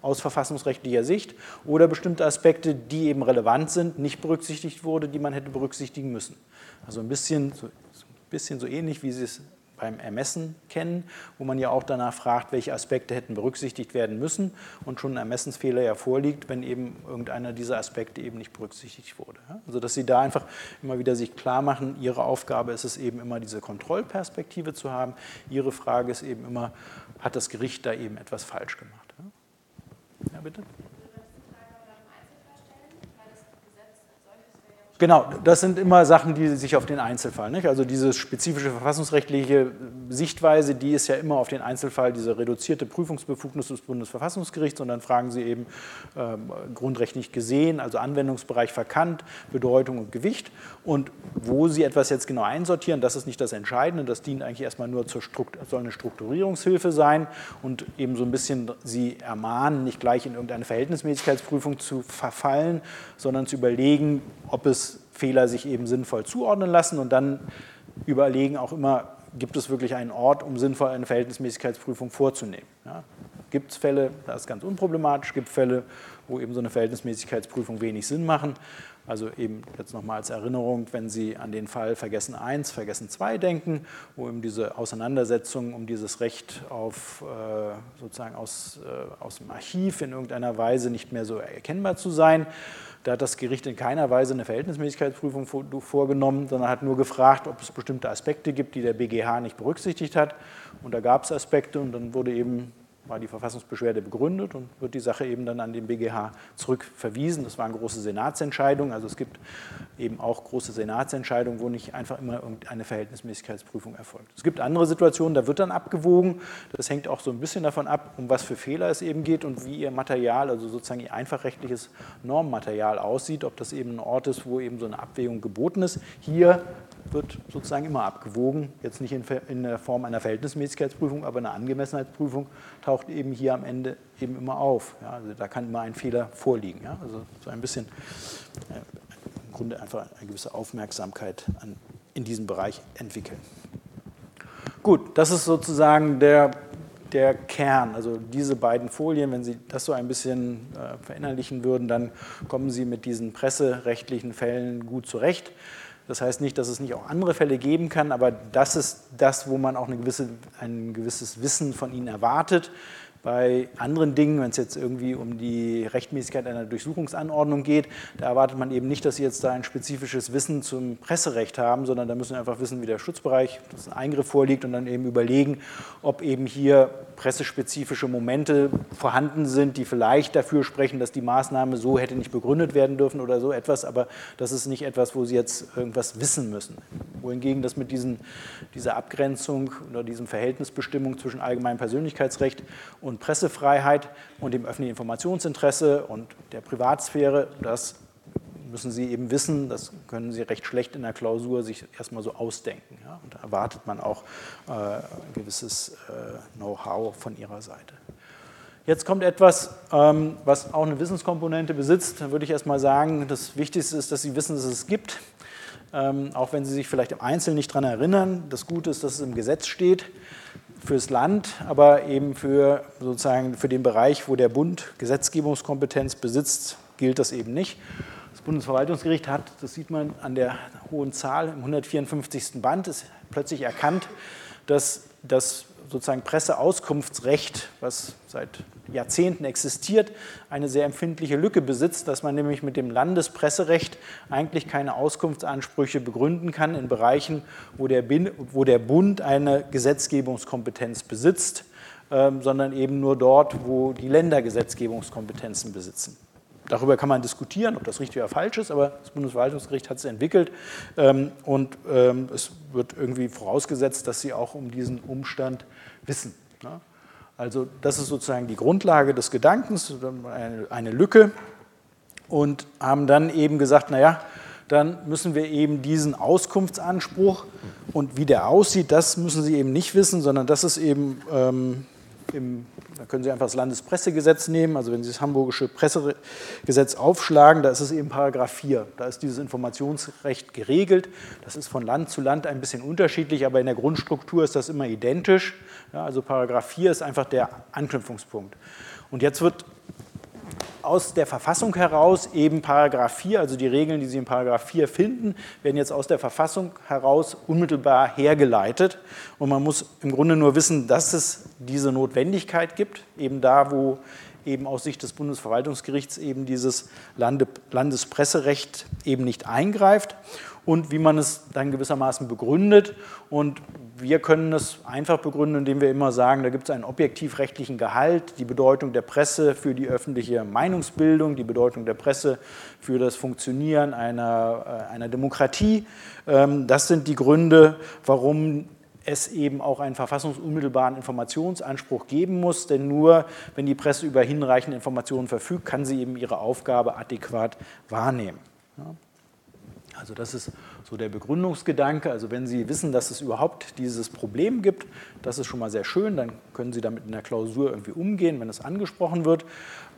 Speaker 1: aus verfassungsrechtlicher Sicht oder bestimmte Aspekte, die eben relevant sind, nicht berücksichtigt wurde, die man hätte berücksichtigen müssen. Also ein bisschen so bisschen so ähnlich, wie Sie es beim Ermessen kennen, wo man ja auch danach fragt, welche Aspekte hätten berücksichtigt werden müssen und schon ein Ermessensfehler ja vorliegt, wenn eben irgendeiner dieser Aspekte eben nicht berücksichtigt wurde. Also dass Sie da einfach immer wieder sich klar machen, Ihre Aufgabe ist es eben immer diese Kontrollperspektive zu haben. Ihre Frage ist eben immer, hat das Gericht da eben etwas falsch gemacht? Ja, bitte? Genau, das sind immer Sachen, die sich auf den Einzelfall, nicht? also diese spezifische verfassungsrechtliche Sichtweise, die ist ja immer auf den Einzelfall, diese reduzierte Prüfungsbefugnis des Bundesverfassungsgerichts. Und dann fragen Sie eben äh, grundrechtlich gesehen, also Anwendungsbereich verkannt, Bedeutung und Gewicht. Und wo Sie etwas jetzt genau einsortieren, das ist nicht das Entscheidende, das dient eigentlich erstmal nur zur Struktur, soll eine Strukturierungshilfe sein. Und eben so ein bisschen Sie ermahnen, nicht gleich in irgendeine Verhältnismäßigkeitsprüfung zu verfallen, sondern zu überlegen, ob es Fehler sich eben sinnvoll zuordnen lassen und dann überlegen auch immer, gibt es wirklich einen Ort, um sinnvoll eine Verhältnismäßigkeitsprüfung vorzunehmen. Ja, gibt es Fälle, da ist ganz unproblematisch, gibt Fälle, wo eben so eine Verhältnismäßigkeitsprüfung wenig Sinn machen. Also eben jetzt nochmal als Erinnerung, wenn Sie an den Fall Vergessen 1, Vergessen 2 denken, wo eben diese Auseinandersetzung um dieses Recht auf äh, sozusagen aus, äh, aus dem Archiv in irgendeiner Weise nicht mehr so erkennbar zu sein, da hat das Gericht in keiner Weise eine Verhältnismäßigkeitsprüfung vorgenommen, sondern hat nur gefragt, ob es bestimmte Aspekte gibt, die der BGH nicht berücksichtigt hat. Und da gab es Aspekte und dann wurde eben war die Verfassungsbeschwerde begründet und wird die Sache eben dann an den BGH zurückverwiesen. Das waren große Senatsentscheidungen. Also es gibt eben auch große Senatsentscheidungen, wo nicht einfach immer irgendeine Verhältnismäßigkeitsprüfung erfolgt. Es gibt andere Situationen, da wird dann abgewogen. Das hängt auch so ein bisschen davon ab, um was für Fehler es eben geht und wie ihr Material, also sozusagen ihr einfachrechtliches Normmaterial aussieht, ob das eben ein Ort ist, wo eben so eine Abwägung geboten ist. Hier wird sozusagen immer abgewogen, jetzt nicht in, der Form einer Verhältnismäßigkeitsprüfung, aber eine Angemessenheitsprüfung taucht eben hier am Ende eben immer auf. Ja, also da kann immer ein Fehler vorliegen. Ja, also so ein bisschen äh, im Grunde einfach eine gewisse Aufmerksamkeit an, in diesem Bereich entwickeln. Gut, das ist sozusagen der, der Kern. Also diese beiden Folien, wenn Sie das so ein bisschen äh, verinnerlichen würden, dann kommen Sie mit diesen presserechtlichen Fällen gut zurecht. Das heißt nicht, dass es nicht auch andere Fälle geben kann, aber das ist das, wo man auch gewisse, ein gewisses Wissen von ihnen erwartet. Bei anderen Dingen, wenn es jetzt irgendwie um die Rechtmäßigkeit einer Durchsuchungsanordnung geht, da erwartet man eben nicht, dass Sie jetzt da ein spezifisches Wissen zum Presserecht haben, sondern da müssen Sie einfach wissen, wie der Schutzbereich, dass ein Eingriff vorliegt und dann eben überlegen, ob eben hier pressespezifische Momente vorhanden sind, die vielleicht dafür sprechen, dass die Maßnahme so hätte nicht begründet werden dürfen oder so etwas, aber das ist nicht etwas, wo Sie jetzt irgendwas wissen müssen. Wohingegen das mit diesen, dieser Abgrenzung oder diesem Verhältnisbestimmung zwischen allgemeinem Persönlichkeitsrecht und Pressefreiheit und dem öffentlichen Informationsinteresse und der Privatsphäre, das müssen Sie eben wissen, das können Sie recht schlecht in der Klausur sich erstmal so ausdenken. Ja? Und da erwartet man auch äh, ein gewisses äh, Know-how von Ihrer Seite. Jetzt kommt etwas, ähm, was auch eine Wissenskomponente besitzt. Da würde ich erstmal sagen, das Wichtigste ist, dass Sie wissen, dass es gibt. Ähm, auch wenn Sie sich vielleicht im Einzelnen nicht daran erinnern. Das Gute ist, dass es im Gesetz steht fürs Land, aber eben für sozusagen für den Bereich, wo der Bund Gesetzgebungskompetenz besitzt, gilt das eben nicht. Bundesverwaltungsgericht hat, das sieht man an der hohen Zahl, im 154. Band ist plötzlich erkannt, dass das sozusagen Presseauskunftsrecht, was seit Jahrzehnten existiert, eine sehr empfindliche Lücke besitzt, dass man nämlich mit dem Landespresserecht eigentlich keine Auskunftsansprüche begründen kann in Bereichen, wo der, wo der Bund eine Gesetzgebungskompetenz besitzt, ähm, sondern eben nur dort, wo die Länder Gesetzgebungskompetenzen besitzen. Darüber kann man diskutieren, ob das richtig oder falsch ist, aber das Bundesverwaltungsgericht hat es entwickelt ähm, und ähm, es wird irgendwie vorausgesetzt, dass sie auch um diesen Umstand wissen. Ne? Also das ist sozusagen die Grundlage des Gedankens, eine, Lücke und haben dann eben gesagt, naja, dann müssen wir eben diesen Auskunftsanspruch und wie der aussieht, das müssen Sie eben nicht wissen, sondern das ist eben ähm, im, da können Sie einfach das Landespressegesetz nehmen, also wenn Sie das hamburgische Pressegesetz aufschlagen, da ist es eben Paragraph 4, da ist dieses Informationsrecht geregelt. Das ist von Land zu Land ein bisschen unterschiedlich, aber in der Grundstruktur ist das immer identisch. Ja, also Paragraph 4 ist einfach der Anknüpfungspunkt. Und jetzt wird aus der Verfassung heraus eben Paragraph 4, also die Regeln, die Sie in Paragraph 4 finden, werden jetzt aus der Verfassung heraus unmittelbar hergeleitet. Und man muss im Grunde nur wissen, dass es diese Notwendigkeit gibt, eben da, wo eben aus Sicht des Bundesverwaltungsgerichts eben dieses Lande Landespresserecht eben nicht eingreift und wie man es dann gewissermaßen begründet. Und wir können es einfach begründen, indem wir immer sagen, da gibt es einen objektivrechtlichen Gehalt, die Bedeutung der Presse für die öffentliche Meinungsbildung, die Bedeutung der Presse für das Funktionieren einer, äh, einer Demokratie. Ähm, das sind die Gründe, warum es eben auch einen verfassungsunmittelbaren Informationsanspruch geben muss, denn nur wenn die Presse über hinreichende Informationen verfügt, kann sie eben ihre Aufgabe adäquat wahrnehmen. Also das ist so der Begründungsgedanke. Also wenn Sie wissen, dass es überhaupt dieses Problem gibt, das ist schon mal sehr schön, dann können Sie damit in der Klausur irgendwie umgehen, wenn es angesprochen wird.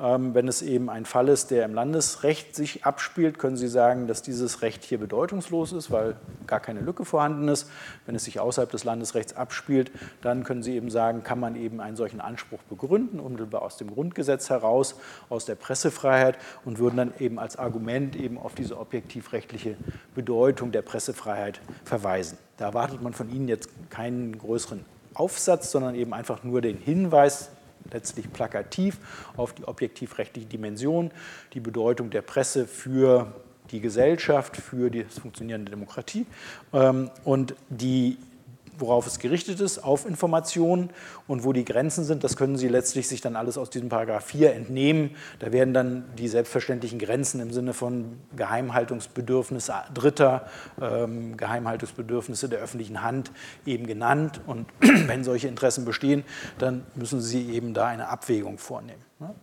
Speaker 1: Ähm, wenn es eben ein Fall ist, der im Landesrecht sich abspielt, können Sie sagen, dass dieses Recht hier bedeutungslos ist, weil gar keine Lücke vorhanden ist. Wenn es sich außerhalb des Landesrechts abspielt, dann können Sie eben sagen, kann man eben einen solchen Anspruch begründen, unmittelbar aus dem Grundgesetz heraus, aus der Pressefreiheit und würden dann eben als Argument eben auf diese objektivrechtliche Bedeutung der Pressefreiheit verweisen. Da erwartet man von Ihnen jetzt keinen größeren Aufsatz, sondern eben einfach nur den Hinweis, letztlich plakativ auf die objektivrechtliche Dimension, die Bedeutung der Presse für die Gesellschaft, für die Funktionieren der Demokratie ähm, und die worauf es gerichtet ist, auf Informationen und wo die Grenzen sind, das können Sie letztlich sich dann alles aus diesem Paragraph 4 entnehmen. Da werden dann die selbstverständlichen Grenzen im Sinne von Geheimhaltungsbedürfnisse Dritter, ähm, Geheimhaltungsbedürfnisse der öffentlichen Hand eben genannt. Und *clears throat* wenn solche Interessen bestehen, dann müssen Sie eben da eine Abwägung vornehmen. Ne?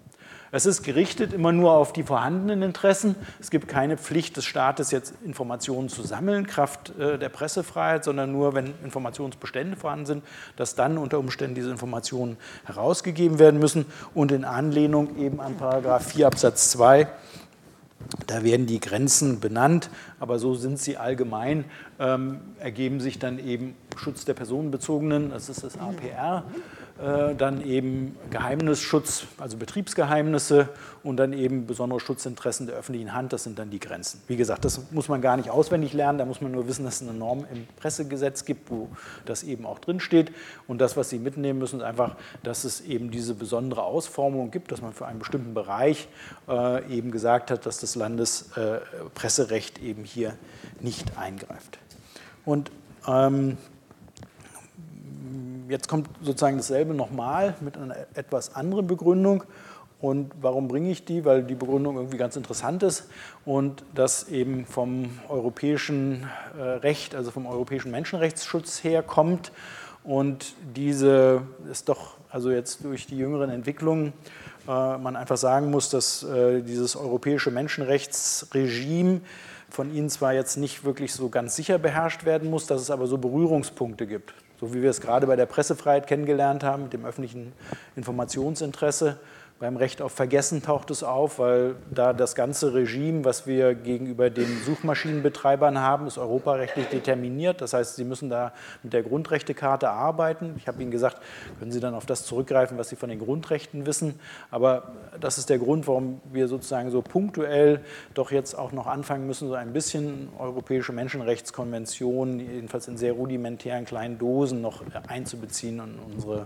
Speaker 1: Es ist gerichtet immer nur auf die vorhandenen Interessen. Es gibt keine Pflicht des Staates, jetzt Informationen zu sammeln, Kraft äh, der Pressefreiheit, sondern nur, wenn Informationsbestände vorhanden sind, dass dann unter Umständen diese Informationen herausgegeben werden müssen. Und in Anlehnung eben an Paragraph 4 Absatz 2 da werden die Grenzen benannt, aber so sind sie allgemein, ähm, ergeben sich dann eben Schutz der personenbezogenen, das ist das APR, dann eben Geheimnisschutz, also Betriebsgeheimnisse und dann eben besondere Schutzinteressen der öffentlichen Hand, das sind dann die Grenzen. Wie gesagt, das muss man gar nicht auswendig lernen, da muss man nur wissen, dass es eine Norm im Pressegesetz gibt, wo das eben auch drinsteht. Und das, was Sie mitnehmen müssen, ist einfach, dass es eben diese besondere Ausformung gibt, dass man für einen bestimmten Bereich äh, eben gesagt hat, dass das Landespresserecht äh, eben hier nicht eingreift. Und ähm, jetzt kommt sozusagen dasselbe nochmal mit einer etwas anderen Begründung. Und warum bringe ich die? Weil die Begründung irgendwie ganz interessant ist und das eben vom europäischen äh, Recht, also vom europäischen Menschenrechtsschutz herkommt. Und diese ist doch, also jetzt durch die jüngeren Entwicklungen, äh, man einfach sagen muss, dass äh, dieses europäische Menschenrechtsregime von Ihnen zwar jetzt nicht wirklich so ganz sicher beherrscht werden muss, dass es aber so Berührungspunkte gibt. So wie wir es gerade bei der Pressefreiheit kennengelernt haben, mit dem öffentlichen Informationsinteresse. Beim Recht auf Vergessen taucht es auf, weil da das ganze Regime, was wir gegenüber den Suchmaschinenbetreibern haben, ist europarechtlich determiniert. Das heißt, Sie müssen da mit der Grundrechtekarte arbeiten. Ich habe Ihnen gesagt, können Sie dann auf das zurückgreifen, was Sie von den Grundrechten wissen. Aber das ist der Grund, warum wir sozusagen so punktuell doch jetzt auch noch anfangen müssen, so ein bisschen europäische Menschenrechtskonventionen, jedenfalls in sehr rudimentären kleinen Dosen noch einzubeziehen in unsere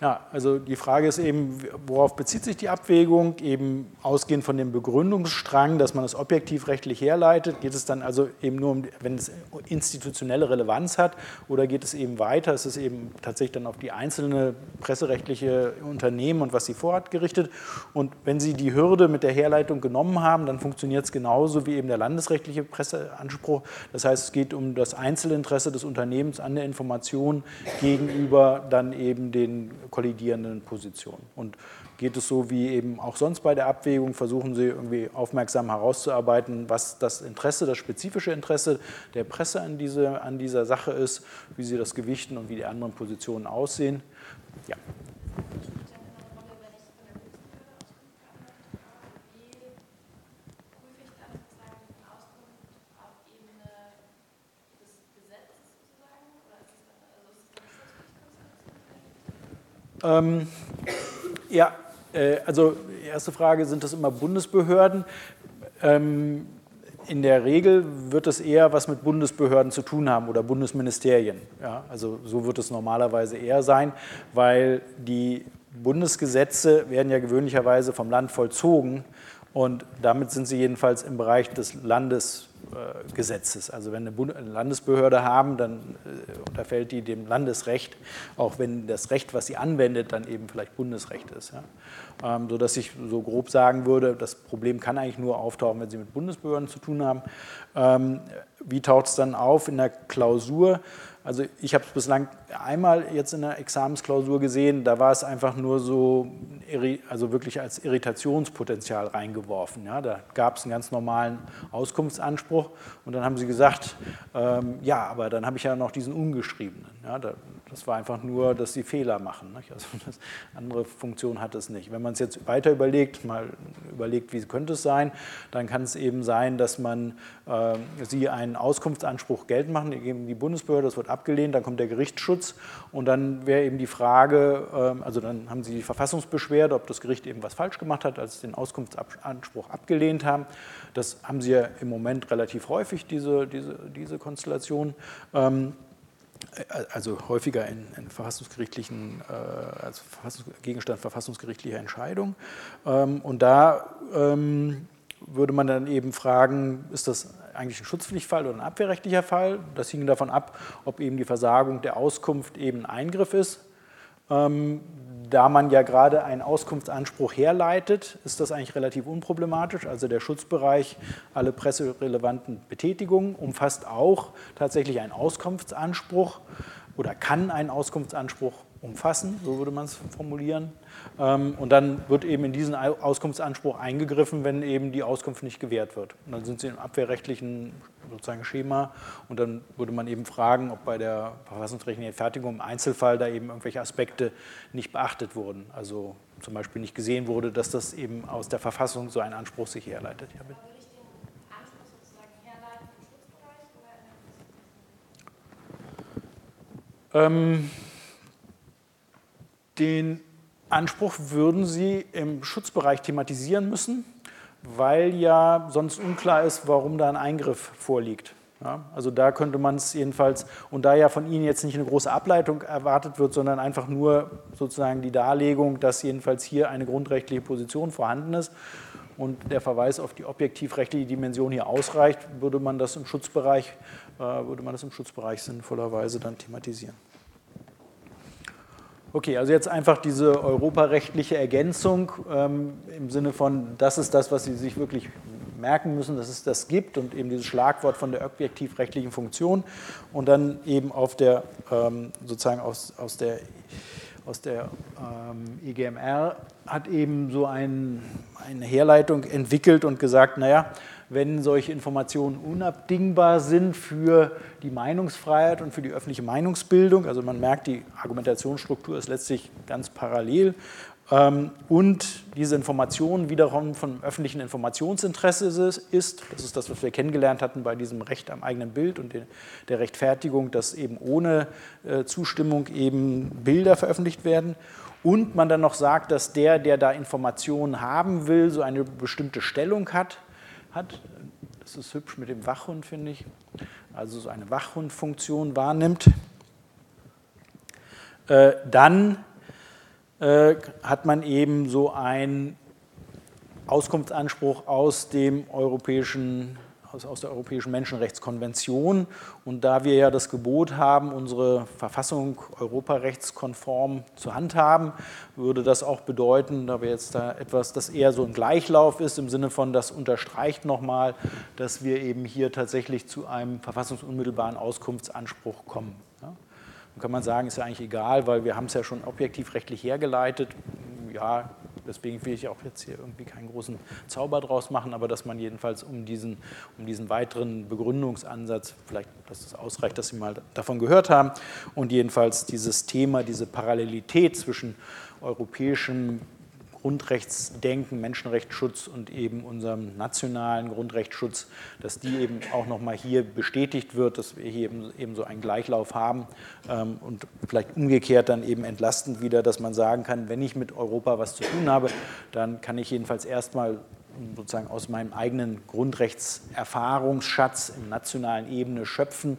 Speaker 1: Ja, also die Frage ist eben, worauf bezieht sich die Abwägung? Eben ausgehend von dem Begründungsstrang, dass man es objektiv rechtlich herleitet, geht es dann also eben nur um, wenn es institutionelle Relevanz hat, oder geht es eben weiter? Ist es eben tatsächlich dann auf die einzelne presserechtliche Unternehmen und was sie vorhat gerichtet? Und wenn Sie die Hürde mit der Herleitung genommen haben, dann funktioniert es genauso wie eben der landesrechtliche Presseanspruch. Das heißt, es geht um das Einzelinteresse des Unternehmens an der Information gegenüber dann eben den kollidierenden Positionen. Und geht es so wie eben auch sonst bei der Abwägung, versuchen Sie irgendwie aufmerksam herauszuarbeiten, was das Interesse, das spezifische Interesse der Presse an, diese, an dieser Sache ist, wie sie das gewichten und wie die anderen Positionen aussehen. Ja. Ähm, ja, äh, also erste Frage, sind das immer Bundesbehörden? Ähm, in der Regel wird es eher was mit Bundesbehörden zu tun haben oder Bundesministerien. Ja, also so wird es normalerweise eher sein, weil die Bundesgesetze werden ja gewöhnlicherweise vom Land vollzogen und damit sind sie jedenfalls im Bereich des Landes äh. Also wenn eine Landesbehörde haben, dann äh, unterfällt die dem Landesrecht, auch wenn das Recht, was sie anwendet, dann eben vielleicht Bundesrecht ist. Ja. Ähm, sodass ich so grob sagen würde, das Problem kann eigentlich nur auftauchen, wenn Sie mit Bundesbehörden zu tun haben. Ähm, wie taucht es dann auf in der Klausur? Also ich habe es bislang einmal jetzt in der Examensklausur gesehen, da war es einfach nur so, also wirklich als Irritationspotenzial reingeworfen. Ja, da gab es einen ganz normalen Auskunftsanspruch und dann haben sie gesagt, ähm, ja, aber dann habe ich ja noch diesen ungeschriebenen. Ja, da, das war einfach nur, dass sie Fehler machen. Nicht? Also *laughs* das, andere Funktion hat es nicht. Wenn man es jetzt weiter überlegt, mal überlegt, wie könnte es sein, dann kann es eben sein, dass man äh, sie einen Auskunftsanspruch geltend machen, gegen die Bundesbehörde, das wird abgelehnt, dann kommt der Gerichtsschutz und dann wäre eben die Frage, äh, also dann haben sie die Verfassungsbeschwerde, ob das Gericht eben was falsch gemacht hat, als sie den Auskunftsanspruch abgelehnt haben. Das haben sie ja im Moment relativ häufig, diese, diese, diese Konstellation. Ähm, also häufiger in, in verfassungsgerichtlichen, äh, als Verfassungs Gegenstand verfassungsgerichtlicher Entscheidung. Ähm, und da ähm, würde man dann eben fragen, ist das eigentlich ein Schutzpflichtfall oder ein abwehrrechtlicher Fall? Das hing davon ab, ob eben die Versagung der Auskunft eben ein Eingriff ist. Ähm, da man ja gerade einen Auskunftsanspruch herleitet, ist das eigentlich relativ unproblematisch. Also der Schutzbereich, alle presserelevanten Betätigungen umfasst auch tatsächlich einen Auskunftsanspruch oder kann einen Auskunftsanspruch umfassen, so würde man es formulieren. Ähm, und dann wird eben in diesen Auskunftsanspruch eingegriffen, wenn eben die Auskunft nicht gewährt wird. Und dann sind sie im abwehrrechtlichen sozusagen Schema und dann würde man eben fragen, ob bei der verfassungsrechtlichen Fertigung im Einzelfall da eben irgendwelche Aspekte nicht beachtet wurden. Also zum Beispiel nicht gesehen wurde, dass das eben aus der Verfassung so ein Anspruch sich herleitet. Ja, bitte. Ähm, den Anspruch würden Sie im Schutzbereich thematisieren müssen, weil ja sonst unklar ist, warum da ein Eingriff vorliegt. Ja, also da könnte man es jedenfalls, und da ja von Ihnen jetzt nicht eine große Ableitung erwartet wird, sondern einfach nur sozusagen die Darlegung, dass jedenfalls hier eine grundrechtliche Position vorhanden ist und der Verweis auf die objektivrechtliche Dimension hier ausreicht, würde man das im Schutzbereich, äh, würde man das im Schutzbereich sinnvollerweise dann thematisieren. Okay, also jetzt einfach diese europarechtliche Ergänzung ähm, im Sinne von, das ist das, was Sie sich wirklich merken müssen, dass es das gibt und eben dieses Schlagwort von der objektivrechtlichen Funktion und dann eben auf der, ähm, sozusagen aus, aus der, aus der ähm, EGMR hat eben so ein, eine Herleitung entwickelt und gesagt, naja, wenn solche Informationen unabdingbar sind für die Meinungsfreiheit und für die öffentliche Meinungsbildung. Also man merkt, die Argumentationsstruktur ist letztlich ganz parallel. Ähm, und diese Information wiederum von öffentlichen Informationsinteresse ist, das ist das, was wir kennengelernt hatten bei diesem Recht am eigenen Bild und der Rechtfertigung, dass eben ohne äh, Zustimmung eben Bilder veröffentlicht werden. Und man dann noch sagt, dass der, der da Informationen haben will, so eine bestimmte Stellung hat hat. Das ist hübsch mit dem Wachhund, finde ich. Also so eine Wachhundfunktion wahrnimmt. Äh, dann äh, hat man eben so einen Auskunftsanspruch aus dem europäischen aus, aus der Europäischen Menschenrechtskonvention. Und da wir ja das Gebot haben, unsere Verfassung europarechtskonform zu handhaben, würde das auch bedeuten, da wir jetzt da etwas, das eher so ein Gleichlauf ist, im Sinne von, das unterstreicht nochmal, dass wir eben hier tatsächlich zu einem verfassungsunmittelbaren Auskunftsanspruch kommen. Ja? Dann kann man sagen, ist ja eigentlich egal, weil wir haben es ja schon objektiv rechtlich hergeleitet. Ja, Deswegen will ich auch jetzt hier irgendwie keinen großen Zauber draus machen, aber dass man jedenfalls um diesen, um diesen weiteren Begründungsansatz, vielleicht, dass es ausreicht, dass Sie mal davon gehört haben, und jedenfalls dieses Thema, diese Parallelität zwischen europäischem Grundrechtsdenken, Menschenrechtsschutz und eben unserem nationalen Grundrechtsschutz, dass die eben auch nochmal hier bestätigt wird, dass wir hier eben, eben so einen Gleichlauf haben ähm, und vielleicht umgekehrt dann eben entlastend wieder, dass man sagen kann, wenn ich mit Europa was zu tun habe, dann kann ich jedenfalls erstmal sozusagen aus meinem eigenen Grundrechtserfahrungsschatz im nationalen Ebene schöpfen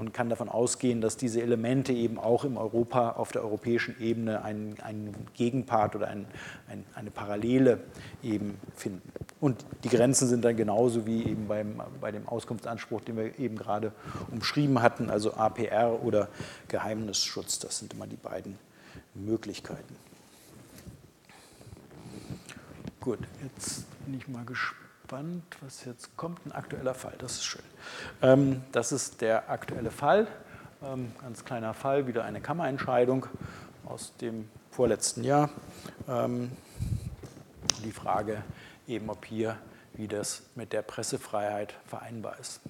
Speaker 1: und kann davon ausgehen, dass diese Elemente eben auch im Europa, auf der europäischen Ebene einen, einen Gegenpart oder ein, ein, eine Parallele eben finden. Und die Grenzen sind dann genauso wie eben beim, bei dem Auskunftsanspruch, den wir eben gerade umschrieben hatten, also APR oder Geheimnisschutz. Das sind immer die beiden Möglichkeiten. Gut, jetzt bin ich mal gespannt gespannt, was jetzt kommt. Ein aktueller Fall, das ist schön. Ähm, das ist der aktuelle Fall. Ähm, ganz kleiner Fall, wieder eine Kammerentscheidung aus dem vorletzten Jahr. Ähm, die Frage eben, ob hier, wie das mit der Pressefreiheit vereinbar ist.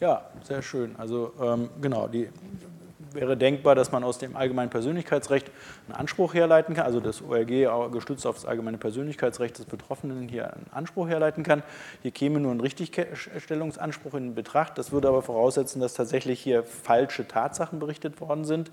Speaker 1: Ja, sehr schön. Also ähm, genau, die wäre denkbar, dass man aus dem allgemeinen Persönlichkeitsrecht einen Anspruch herleiten kann, also das ORG gestützt auf das allgemeine Persönlichkeitsrecht des Betroffenen hier einen Anspruch herleiten kann. Hier käme nur ein Richtigstellungsanspruch in Betracht. Das würde aber voraussetzen, dass tatsächlich hier falsche Tatsachen berichtet worden sind.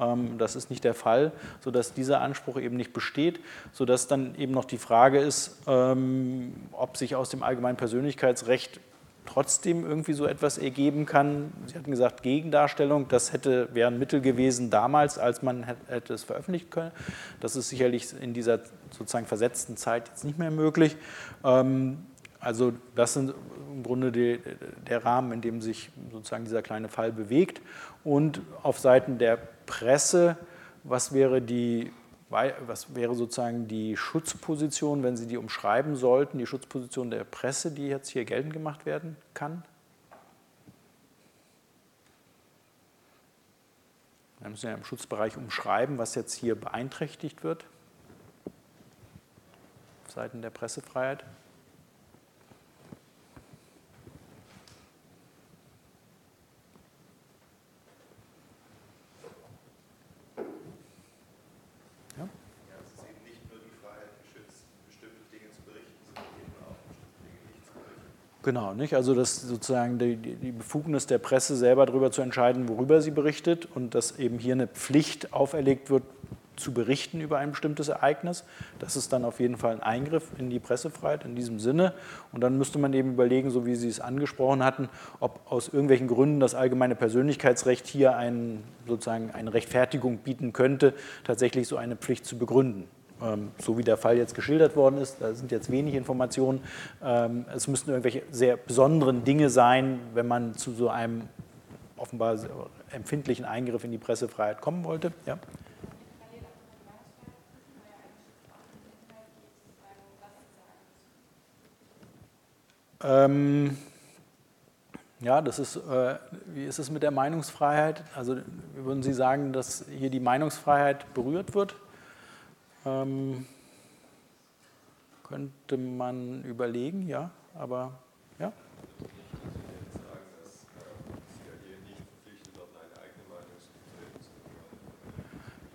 Speaker 1: Ähm, das ist nicht der Fall, sodass dieser Anspruch eben nicht besteht, sodass dann eben noch die Frage ist, ähm, ob sich aus dem allgemeinen Persönlichkeitsrecht trotzdem irgendwie so etwas ergeben kann. Sie hatten gesagt, Gegendarstellung, das hätte, wäre ein Mittel gewesen damals, als man hätte es veröffentlichen können. Das ist sicherlich in dieser sozusagen versetzten Zeit jetzt nicht mehr möglich. Ähm, also das sind im Grunde die, der Rahmen, in dem sich sozusagen dieser kleine Fall bewegt. Und auf Seiten der Presse, was wäre die was wäre sozusagen die Schutzposition, wenn Sie die umschreiben sollten, die Schutzposition der Presse, die jetzt hier geltend gemacht werden kann? Wir müssen ja im Schutzbereich umschreiben, was jetzt hier beeinträchtigt wird, auf Seiten der Pressefreiheit. Genau, nicht? also das sozusagen die, die, Befugnis der Presse selber darüber zu entscheiden, worüber sie berichtet und dass eben hier eine Pflicht auferlegt wird, zu berichten über ein bestimmtes Ereignis. Das ist dann auf jeden Fall ein Eingriff in die Pressefreiheit in diesem Sinne. Und dann müsste man eben überlegen, so wie Sie es angesprochen hatten, ob aus irgendwelchen Gründen das allgemeine Persönlichkeitsrecht hier ein, sozusagen eine Rechtfertigung bieten könnte, tatsächlich so eine Pflicht zu begründen. Ähm, so wie der Fall jetzt geschildert worden ist, da sind jetzt wenig Informationen. Ähm, es müssten irgendwelche sehr besonderen Dinge sein, wenn man zu so einem offenbar empfindlichen Eingriff in die Pressefreiheit kommen wollte. Ja? Ähm, ja, das ist, äh, wie ist es mit der Meinungsfreiheit? Also würden Sie sagen, dass hier die Meinungsfreiheit berührt wird? Ähm, könnte man überlegen, ja, aber ja.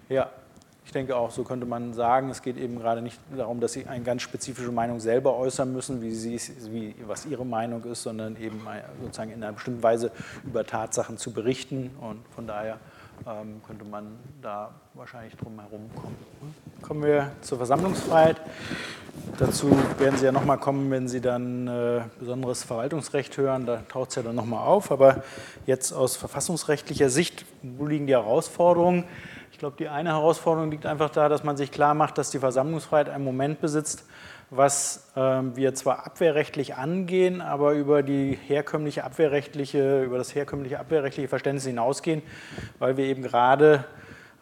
Speaker 1: Ja, ich denke auch, so könnte man sagen, es geht eben gerade nicht darum, dass Sie eine ganz spezifische Meinung selber äußern müssen, wie Sie, wie, was Ihre Meinung ist, sondern eben sozusagen in einer bestimmten Weise über Tatsachen zu berichten. Und von daher ähm, könnte man da wahrscheinlich drum herum kommen. Kommen wir zur Versammlungsfreiheit. Dazu werden Sie ja nochmal kommen, wenn Sie dann äh, besonderes Verwaltungsrecht hören. Da taucht es ja dann nochmal auf. Aber jetzt aus verfassungsrechtlicher Sicht, wo liegen die Herausforderungen? Ich glaube, die eine Herausforderung liegt einfach da, dass man sich klar macht, dass die Versammlungsfreiheit einen Moment besitzt, was ähm, wir zwar abwehrrechtlich angehen, aber über die herkömmliche abwehrrechtliche, über das herkömmliche abwehrrechtliche Verständnis hinausgehen, weil wir eben gerade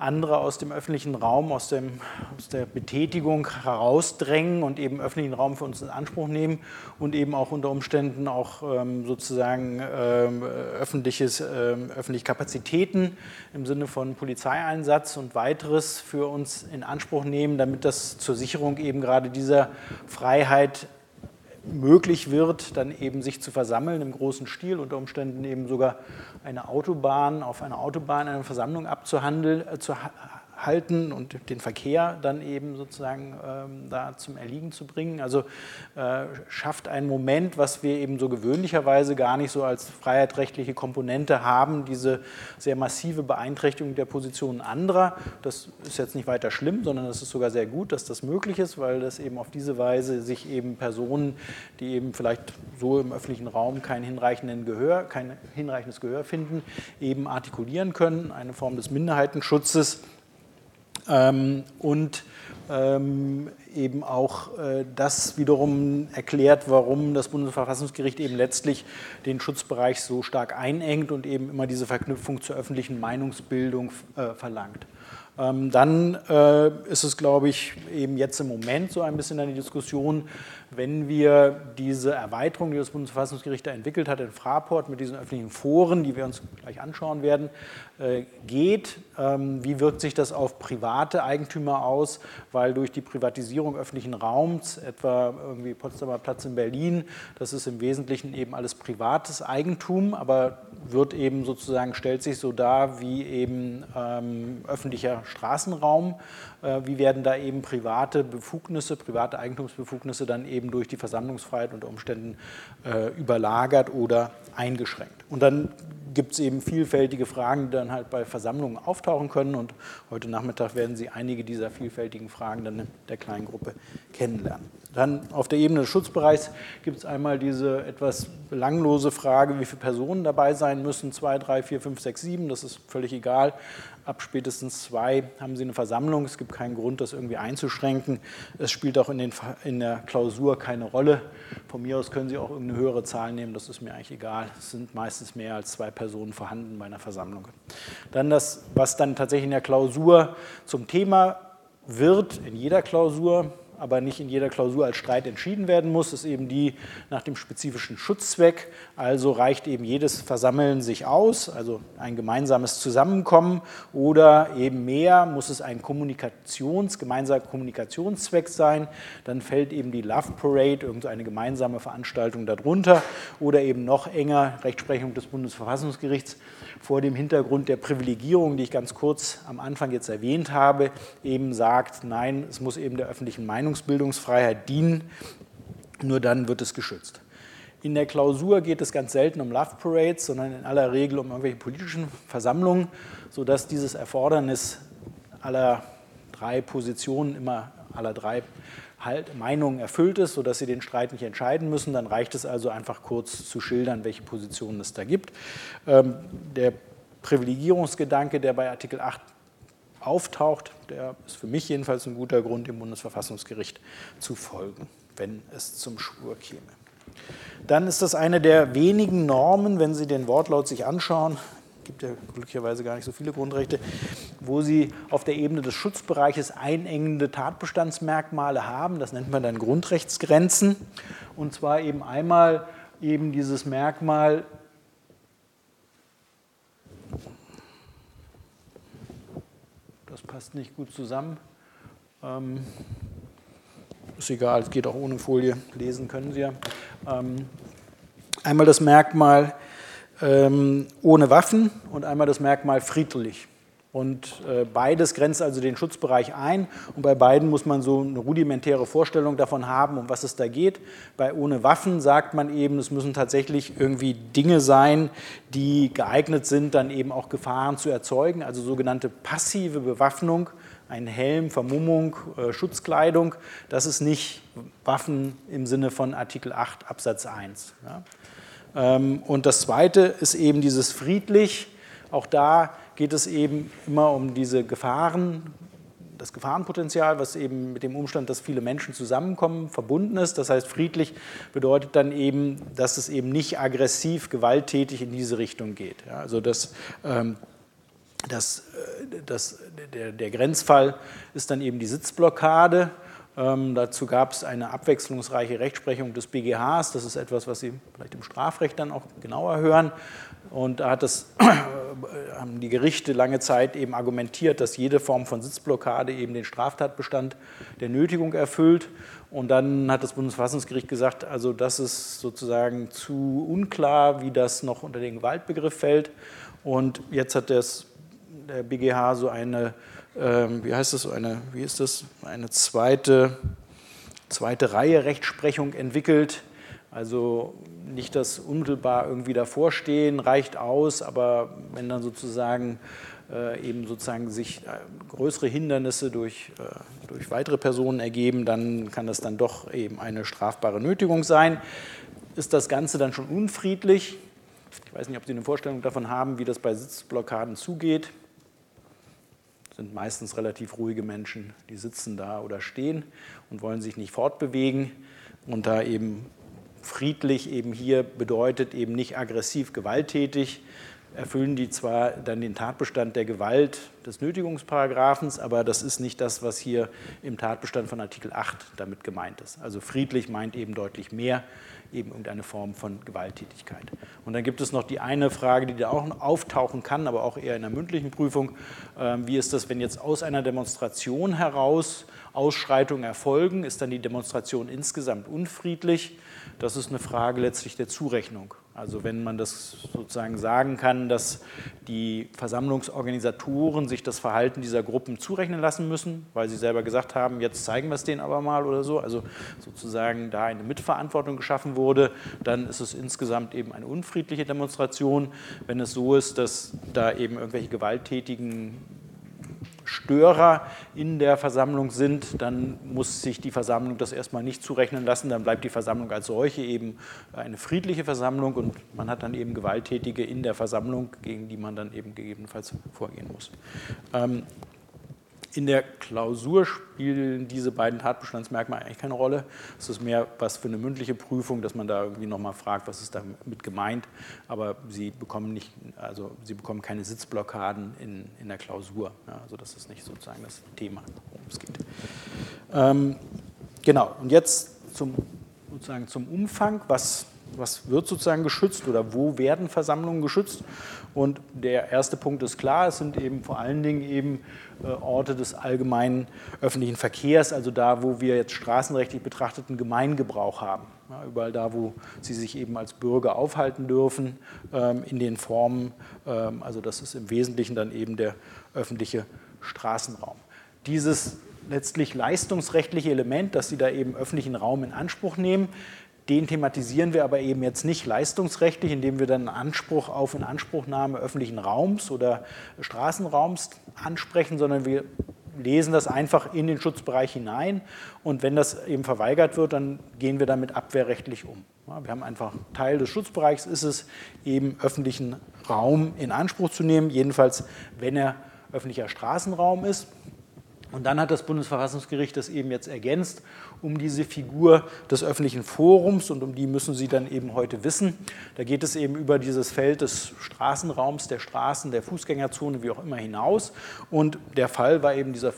Speaker 1: andere aus dem öffentlichen Raum, aus, dem, aus der Betätigung herausdrängen und eben öffentlichen Raum für uns in Anspruch nehmen und eben auch unter Umständen auch ähm, sozusagen ähm, öffentliches, ähm, öffentliche Kapazitäten im Sinne von Polizeieinsatz und weiteres für uns in Anspruch nehmen, damit das zur Sicherung eben gerade dieser Freiheit möglich wird, dann eben sich zu versammeln im großen Stil, unter Umständen eben sogar eine Autobahn, auf einer Autobahn eine Versammlung abzuhandeln, äh, zu halten und den Verkehr dann eben sozusagen ähm, da zum Erliegen zu bringen. Also äh, schafft einen Moment, was wir eben so gewöhnlicherweise gar nicht so als freiheitrechtliche Komponente haben, diese sehr massive Beeinträchtigung der Positionen anderer. Das ist jetzt nicht weiter schlimm, sondern es ist sogar sehr gut, dass das möglich ist, weil das eben auf diese Weise sich eben Personen, die eben vielleicht so im öffentlichen Raum kein hinreichenden Gehör, kein hinreichendes Gehör finden, eben artikulieren können, eine Form des Minderheitenschutzes ähm, und ähm, eben auch äh, das wiederum erklärt, warum das Bundesverfassungsgericht eben letztlich den Schutzbereich so stark einengt und eben immer diese Verknüpfung zur öffentlichen Meinungsbildung äh, verlangt. Ähm, dann äh, ist es, glaube ich, eben jetzt im Moment so ein bisschen eine Diskussion, wenn wir diese Erweiterung, die das Bundesverfassungsgericht da entwickelt hat in Fraport mit diesen öffentlichen Foren, die wir uns gleich anschauen werden, äh, geht. Ähm, wie wirkt sich das auf private Eigentümer aus? Weil durch die Privatisierung öffentlichen Raums, etwa irgendwie Potsdamer Platz in Berlin, das ist im Wesentlichen eben alles privates Eigentum, aber wird eben sozusagen, stellt sich so dar wie eben ähm, öffentlicher Straßenraum. Äh, wie werden da eben private Befugnisse, private Eigentumsbefugnisse dann eben durch die Versammlungsfreiheit unter Umständen äh, überlagert oder eingeschränkt. Und dann gibt es eben vielfältige Fragen, die dann halt bei Versammlungen auftauchen können. Und heute Nachmittag werden Sie einige dieser vielfältigen Fragen dann in der kleinen Gruppe kennenlernen. Dann auf der Ebene des Schutzbereichs gibt es einmal diese etwas belanglose Frage, wie viele Personen dabei sein müssen. Zwei, drei, vier, fünf, sechs, sieben, das ist völlig egal. Ab spätestens zwei haben Sie eine Versammlung. Es gibt keinen Grund, das irgendwie einzuschränken. Es spielt auch in, den, in der Klausur keine Rolle. Von mir aus können Sie auch irgendeine höhere Zahl nehmen, das ist mir eigentlich egal. Es sind meistens mehr als zwei Personen vorhanden bei einer Versammlung. Dann das, was dann tatsächlich in der Klausur zum Thema wird, in jeder Klausur, aber nicht in jeder Klausur als Streit entschieden werden muss, ist eben die nach dem spezifischen Schutzzweck. Also reicht eben jedes Versammeln sich aus, also ein gemeinsames Zusammenkommen oder eben mehr, muss es ein Kommunikations, gemeinsamer Kommunikationszweck sein. Dann fällt eben die Love Parade, irgendeine gemeinsame Veranstaltung darunter oder eben noch enger Rechtsprechung des Bundesverfassungsgerichts vor dem Hintergrund der Privilegierung, die ich ganz kurz am Anfang jetzt erwähnt habe, eben sagt, nein, es muss eben der öffentlichen Meinungsbildungsfreiheit dienen, nur dann wird es geschützt. In der Klausur geht es ganz selten um Love Parades, sondern in aller Regel um irgendwelche politischen Versammlungen, sodass dieses Erfordernis aller drei Positionen immer aller drei halt Meinungen erfüllt ist, sodass Sie den Streit nicht entscheiden müssen. Dann reicht es also einfach kurz zu schildern, welche Positionen es da gibt. Ähm, der Privilegierungsgedanke, der bei Artikel 8 auftaucht, der ist für mich jedenfalls ein guter Grund, dem Bundesverfassungsgericht zu folgen, wenn es zum Schwur käme. Dann ist das eine der wenigen Normen, wenn Sie den Wortlaut sich anschauen, gibt ja glücklicherweise gar nicht so viele Grundrechte, wo Sie auf der Ebene des Schutzbereiches einengende Tatbestandsmerkmale haben. Das nennt man dann Grundrechtsgrenzen. Und zwar eben einmal eben dieses Merkmal, das passt nicht gut zusammen. Ähm, ist egal, es geht auch ohne Folie, lesen können Sie ja. Ähm, einmal das Merkmal, ähm, ohne Waffen und einmal das Merkmal friedlich. Und äh, beides grenzt also den Schutzbereich ein. Und bei beiden muss man so eine rudimentäre Vorstellung davon haben, um was es da geht. Bei ohne Waffen sagt man eben, es müssen tatsächlich irgendwie Dinge sein, die geeignet sind, dann eben auch Gefahren zu erzeugen. Also sogenannte passive Bewaffnung, ein Helm, Vermummung, äh, Schutzkleidung. Das ist nicht Waffen im Sinne von Artikel 8 Absatz 1. Ja. Ähm, und das Zweite ist eben dieses friedlich. Auch da geht es eben immer um diese Gefahren, das Gefahrenpotenzial, was eben mit dem Umstand, dass viele Menschen zusammenkommen, verbunden ist. Das heißt, friedlich bedeutet dann eben, dass es eben nicht aggressiv, gewalttätig in diese Richtung geht. Ja, also dass, ähm, dass, äh, dass der, der Grenzfall ist dann eben die Sitzblockade ähm, dazu gab es eine abwechslungsreiche Rechtsprechung des BGHs. Das ist etwas, was Sie vielleicht im Strafrecht dann auch genauer hören. Und da hat das, haben die Gerichte lange Zeit eben argumentiert, dass jede Form von Sitzblockade eben den Straftatbestand der Nötigung erfüllt. Und dann hat das Bundesverfassungsgericht gesagt, also das ist sozusagen zu unklar, wie das noch unter den Gewaltbegriff fällt. Und jetzt hat das, der BGH so eine ähm, wie heißt das, eine, wie ist das, eine zweite, zweite Reihe Rechtsprechung entwickelt. Also nicht das unmittelbar irgendwie davor stehen reicht aus, aber wenn dann sozusagen äh, eben sozusagen sich äh, größere Hindernisse durch, äh, durch weitere Personen ergeben, dann kann das dann doch eben eine strafbare Nötigung sein. Ist das Ganze dann schon unfriedlich? Ich weiß nicht, ob Sie eine Vorstellung davon haben, wie das bei Sitzblockaden zugeht sind meistens relativ ruhige Menschen, die sitzen da oder stehen und wollen sich nicht fortbewegen. Und da eben friedlich eben hier bedeutet eben nicht aggressiv, gewalttätig, erfüllen die zwar dann den Tatbestand der Gewalt des Nötigungsparagraphens, aber das ist nicht das, was hier im Tatbestand von Artikel 8 damit gemeint ist. Also friedlich meint eben deutlich mehr eben irgendeine Form von Gewalttätigkeit. Und dann gibt es noch die eine Frage, die da auch auftauchen kann, aber auch eher in der mündlichen Prüfung. Ähm, wie ist das, wenn jetzt aus einer Demonstration heraus Ausschreitungen erfolgen? Ist dann die Demonstration insgesamt unfriedlich? Das ist eine Frage letztlich der Zurechnung. Also wenn man das sozusagen sagen kann, dass die Versammlungsorganisatoren sich das Verhalten dieser Gruppen zurechnen lassen müssen, weil sie selber gesagt haben, jetzt zeigen wir es denen aber mal oder so, also sozusagen da eine Mitverantwortung geschaffen wurde, dann ist es insgesamt eben eine unfriedliche Demonstration. Wenn es so ist, dass da eben irgendwelche gewalttätigen Störer in der Versammlung sind, dann muss sich die Versammlung das erstmal nicht zurechnen lassen. Dann bleibt die Versammlung als solche eben eine friedliche Versammlung und man hat dann eben Gewalttätige in der Versammlung, gegen die man dann eben gegebenenfalls vorgehen muss. In der Klausur spielen diese beiden Tatbestandsmerkmale eigentlich keine Rolle. Es ist mehr was für eine mündliche Prüfung, dass man da irgendwie nochmal fragt, was ist damit gemeint. Aber sie bekommen, nicht, also sie bekommen keine Sitzblockaden in, in der Klausur. Ja, also das ist nicht sozusagen das Thema, worum es geht. Ähm, genau, und jetzt zum, sozusagen zum Umfang. Was was wird sozusagen geschützt oder wo werden Versammlungen geschützt. Und der erste Punkt ist klar, es sind eben vor allen Dingen eben äh, Orte des allgemeinen öffentlichen Verkehrs, also da, wo wir jetzt straßenrechtlich betrachteten Gemeingebrauch haben. Ja, überall da, wo sie sich eben als Bürger aufhalten dürfen, ähm, in den Formen, ähm, also das ist im Wesentlichen dann eben der öffentliche Straßenraum. Dieses letztlich leistungsrechtliche Element, dass sie da eben öffentlichen Raum in Anspruch nehmen, Den thematisieren wir aber eben jetzt nicht leistungsrechtlich, indem wir dann Anspruch auf Inanspruchnahme öffentlichen Raums oder Straßenraums ansprechen, sondern wir lesen das einfach in den Schutzbereich hinein und wenn das eben verweigert wird, dann gehen wir damit abwehrrechtlich um. Wir haben einfach Teil des Schutzbereichs ist es eben öffentlichen Raum in Anspruch zu nehmen, jedenfalls wenn er öffentlicher Straßenraum ist. Und dann hat das Bundesverfassungsgericht das eben jetzt ergänzt um diese Figur des öffentlichen Forums und um die müssen Sie dann eben heute wissen. Da geht es eben über dieses Feld des Straßenraums, der Straßen, der Fußgängerzone, wie auch immer hinaus. Und der Fall war eben dieser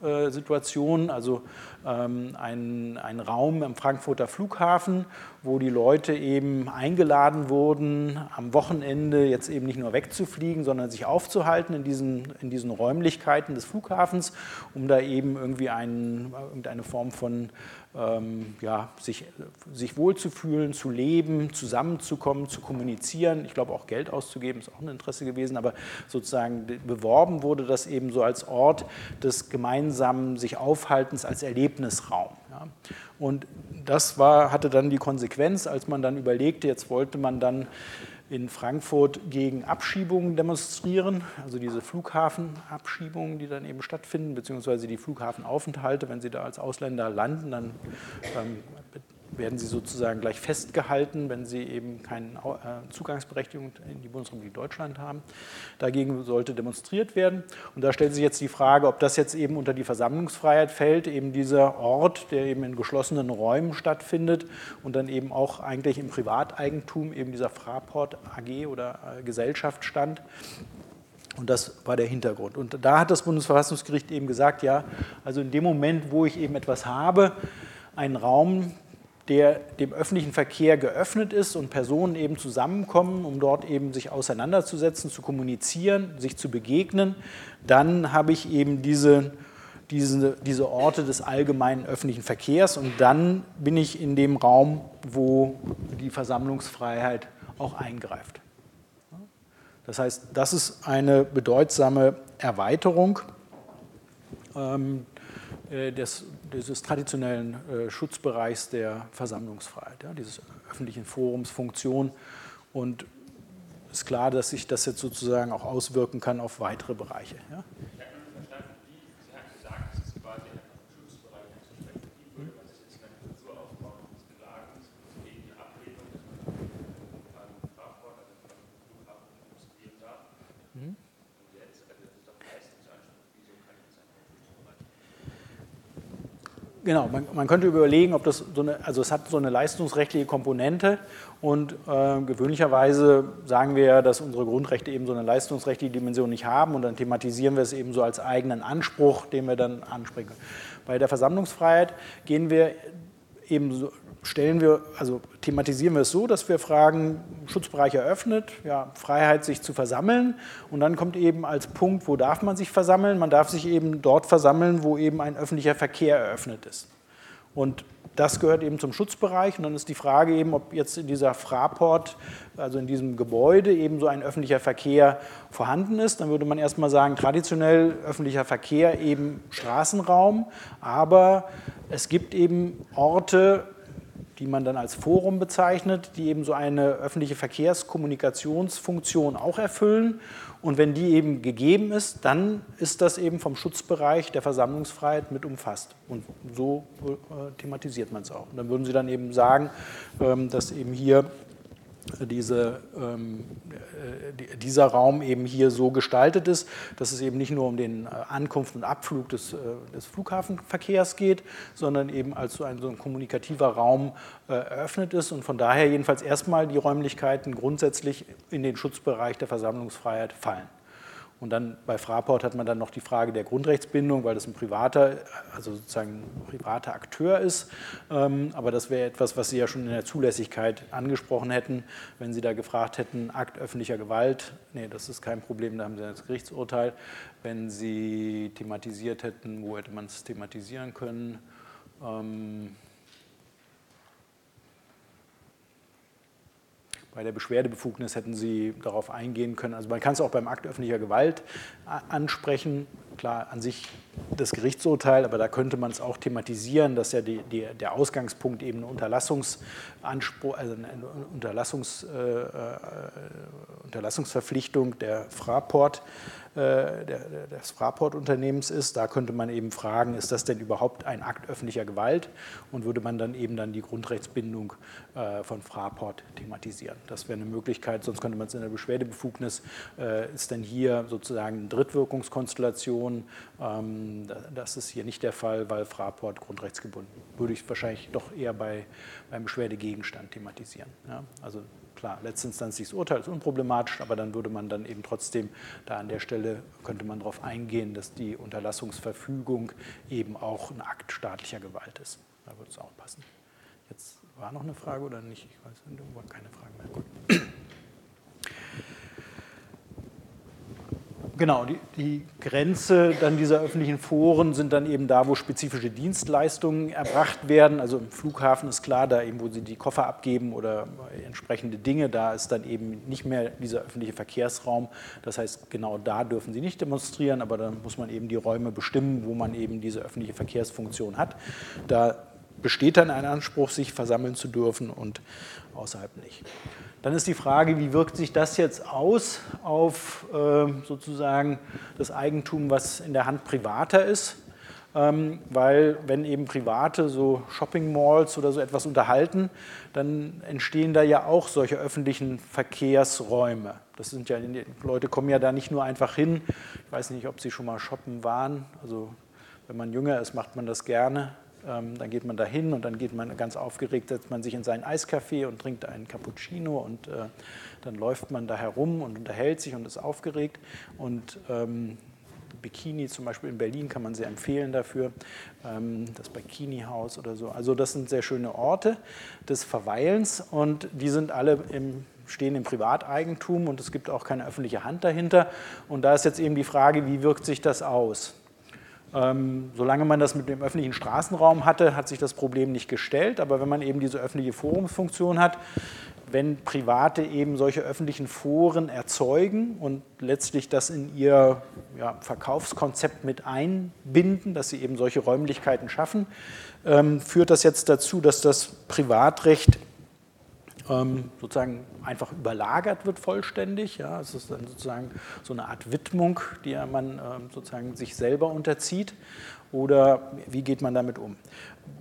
Speaker 1: Fraport-Situation, also ähm, ein, ein Raum am Frankfurter Flughafen, wo die Leute eben eingeladen wurden, am Wochenende jetzt eben nicht nur wegzufliegen, sondern sich aufzuhalten in diesen, in diesen Räumlichkeiten des Flughafens, um da eben irgendwie ein, irgendeine Form von ähm, ja, sich, sich wohlzufühlen, zu leben, zusammenzukommen, zu kommunizieren. Ich glaube auch Geld auszugeben ist auch ein Interesse gewesen, aber sozusagen beworben wurde das eben so als Ort des gemeinsamen sich Aufhaltens, als Erlebnisraum. Ja. Und das war, hatte dann die Konsequenz, als man dann überlegte, jetzt wollte man dann in Frankfurt gegen Abschiebungen demonstrieren, also diese Flughafenabschiebungen, die dann eben stattfinden, beziehungsweise die Flughafenaufenthalte, wenn Sie da als Ausländer landen, dann ähm, werden sie sozusagen gleich festgehalten, wenn sie eben keine äh, Zugangsberechtigung in die Bundesrepublik Deutschland haben. Dagegen sollte demonstriert werden. Und da stellt sich jetzt die Frage, ob das jetzt eben unter die Versammlungsfreiheit fällt, eben dieser Ort, der eben in geschlossenen Räumen stattfindet und dann eben auch eigentlich im Privateigentum eben dieser Fraport AG oder äh, Gesellschaft stand. Und das war der Hintergrund. Und da hat das Bundesverfassungsgericht eben gesagt, ja, also in dem Moment, wo ich eben etwas habe, einen Raum, der dem öffentlichen Verkehr geöffnet ist und Personen eben zusammenkommen, um dort eben sich auseinanderzusetzen, zu kommunizieren, sich zu begegnen, dann habe ich eben diese, diese, diese Orte des allgemeinen öffentlichen Verkehrs und dann bin ich in dem Raum, wo die Versammlungsfreiheit auch eingreift. Das heißt, das ist eine bedeutsame Erweiterung ähm, äh, des, dieses traditionellen äh, Schutzbereichs der Versammlungsfreiheit, ja, dieses öffentlichen Forums Funktion. Und es ist klar, dass sich das jetzt sozusagen auch auswirken kann auf weitere Bereiche. Ja. Genau, man, man, könnte überlegen, ob das so eine, also es hat so eine leistungsrechtliche Komponente und äh, gewöhnlicherweise sagen wir ja, dass unsere Grundrechte eben so eine leistungsrechtliche Dimension nicht haben und dann thematisieren wir es eben so als eigenen Anspruch, den wir dann ansprechen. Bei der Versammlungsfreiheit gehen wir eben so, stellen wir, also thematisieren wir es so, dass wir fragen, Schutzbereich eröffnet, ja, Freiheit, sich zu versammeln. Und dann kommt eben als Punkt, wo darf man sich versammeln? Man darf sich eben dort versammeln, wo eben ein öffentlicher Verkehr eröffnet ist. Und das gehört eben zum Schutzbereich. Und dann ist die Frage eben, ob jetzt in dieser Fraport, also in diesem Gebäude, eben so ein öffentlicher Verkehr vorhanden ist. Dann würde man erstmal sagen, traditionell öffentlicher Verkehr eben Straßenraum. Aber es gibt eben Orte, die man dann als Forum bezeichnet, die eben so eine öffentliche Verkehrskommunikationsfunktion auch erfüllen. Und wenn die eben gegeben ist, dann ist das eben vom Schutzbereich der Versammlungsfreiheit mit umfasst. Und so äh, thematisiert man es auch. Und dann würden Sie dann eben sagen, ähm, dass eben hier diese, ähm, äh, dieser Raum eben hier so gestaltet ist, dass es eben nicht nur um den äh, Ankunft und Abflug des, äh, des Flughafenverkehrs geht, sondern eben als so ein, so ein kommunikativer Raum äh, eröffnet ist und von daher jedenfalls erstmal die Räumlichkeiten grundsätzlich in den Schutzbereich der Versammlungsfreiheit fallen. Und dann bei Fraport hat man dann noch die Frage der Grundrechtsbindung, weil das ein privater, also sozusagen privater Akteur ist. Ähm, aber das wäre etwas, was Sie ja schon in der Zulässigkeit angesprochen hätten, wenn Sie da gefragt hätten, Akt öffentlicher Gewalt. Nee, das ist kein Problem, da haben Sie das Gerichtsurteil. Wenn Sie thematisiert hätten, wo hätte man es thematisieren können? Ähm, Bei der Beschwerdebefugnis hätten Sie darauf eingehen können. Also man kann es auch beim Akt öffentlicher Gewalt ansprechen. klar an sich das Gerichtsurteil, aber da könnte man es auch thematisieren, dass ja die, die, der Ausgangspunkt eben eine Unterlassungsanspruch, also eine Unterlassungs, äh, äh, Unterlassungsverpflichtung der Fraport äh, des Fraport-Unternehmens ist. Da könnte man eben fragen, ist das denn überhaupt ein Akt öffentlicher Gewalt und würde man dann eben dann die Grundrechtsbindung äh, von Fraport thematisieren. Das wäre eine Möglichkeit, sonst könnte man es in der Beschwerdebefugnis, äh, ist denn hier sozusagen eine Drittwirkungskonstellation, ähm, das ist hier nicht der Fall, weil Fraport grundrechtsgebunden. Würde ich wahrscheinlich doch eher bei, beim Beschwerdegegenstand thematisieren. Ja? Also Klar, letztinstanzliches Urteil ist unproblematisch, aber dann würde man dann eben trotzdem, da an der Stelle könnte man darauf eingehen, dass die Unterlassungsverfügung eben auch ein Akt staatlicher Gewalt ist. Da würde es auch passen. Jetzt war noch eine Frage oder nicht? Ich weiß nicht, keine Frage mehr. Gut. Genau, die, die, Grenze dann dieser öffentlichen Foren sind dann eben da, wo spezifische Dienstleistungen erbracht werden. Also im Flughafen ist klar, da eben, wo sie die Koffer abgeben oder entsprechende Dinge, da ist dann eben nicht mehr dieser öffentliche Verkehrsraum. Das heißt, genau da dürfen sie nicht demonstrieren, aber dann muss man eben die Räume bestimmen, wo man eben diese öffentliche Verkehrsfunktion hat. Da besteht dann ein Anspruch, sich versammeln zu dürfen und außerhalb nicht. Dann ist die Frage, wie wirkt sich das jetzt aus auf äh, sozusagen das Eigentum, was in der Hand privater ist? Ähm, weil wenn eben Private so Shopping Malls oder so etwas unterhalten, dann entstehen da ja auch solche öffentlichen Verkehrsräume. Das sind ja, Leute kommen ja da nicht nur einfach hin. Ich weiß nicht, ob Sie schon mal shoppen waren. Also wenn man jünger ist, macht man das gerne. Ähm, dann geht man da hin und dann geht man ganz aufgeregt, setzt man sich in seinen Eiscafé und trinkt einen Cappuccino und äh, dann läuft man da herum und unterhält sich und ist aufgeregt. Und ähm, Bikini zum Beispiel in Berlin kann man sehr empfehlen dafür, ähm, das Bikini-Haus oder so. Also das sind sehr schöne Orte des Verweilens und die sind alle im stehen im Privateigentum und es gibt auch keine öffentliche Hand dahinter. Und da ist jetzt eben die Frage, wie wirkt sich das aus? Ähm, solange man das mit dem öffentlichen Straßenraum hatte, hat sich das Problem nicht gestellt. Aber wenn man eben diese öffentliche Forumsfunktion hat, wenn Private eben solche öffentlichen Foren erzeugen und letztlich das in ihr ja, Verkaufskonzept mit einbinden, dass sie eben solche Räumlichkeiten schaffen, ähm, führt das jetzt dazu, dass das Privatrecht ähm, sozusagen einfach überlagert wird vollständig. Ja, es ist dann sozusagen so eine Art Widmung, die man ähm, sozusagen sich selber unterzieht. Oder wie geht man damit um?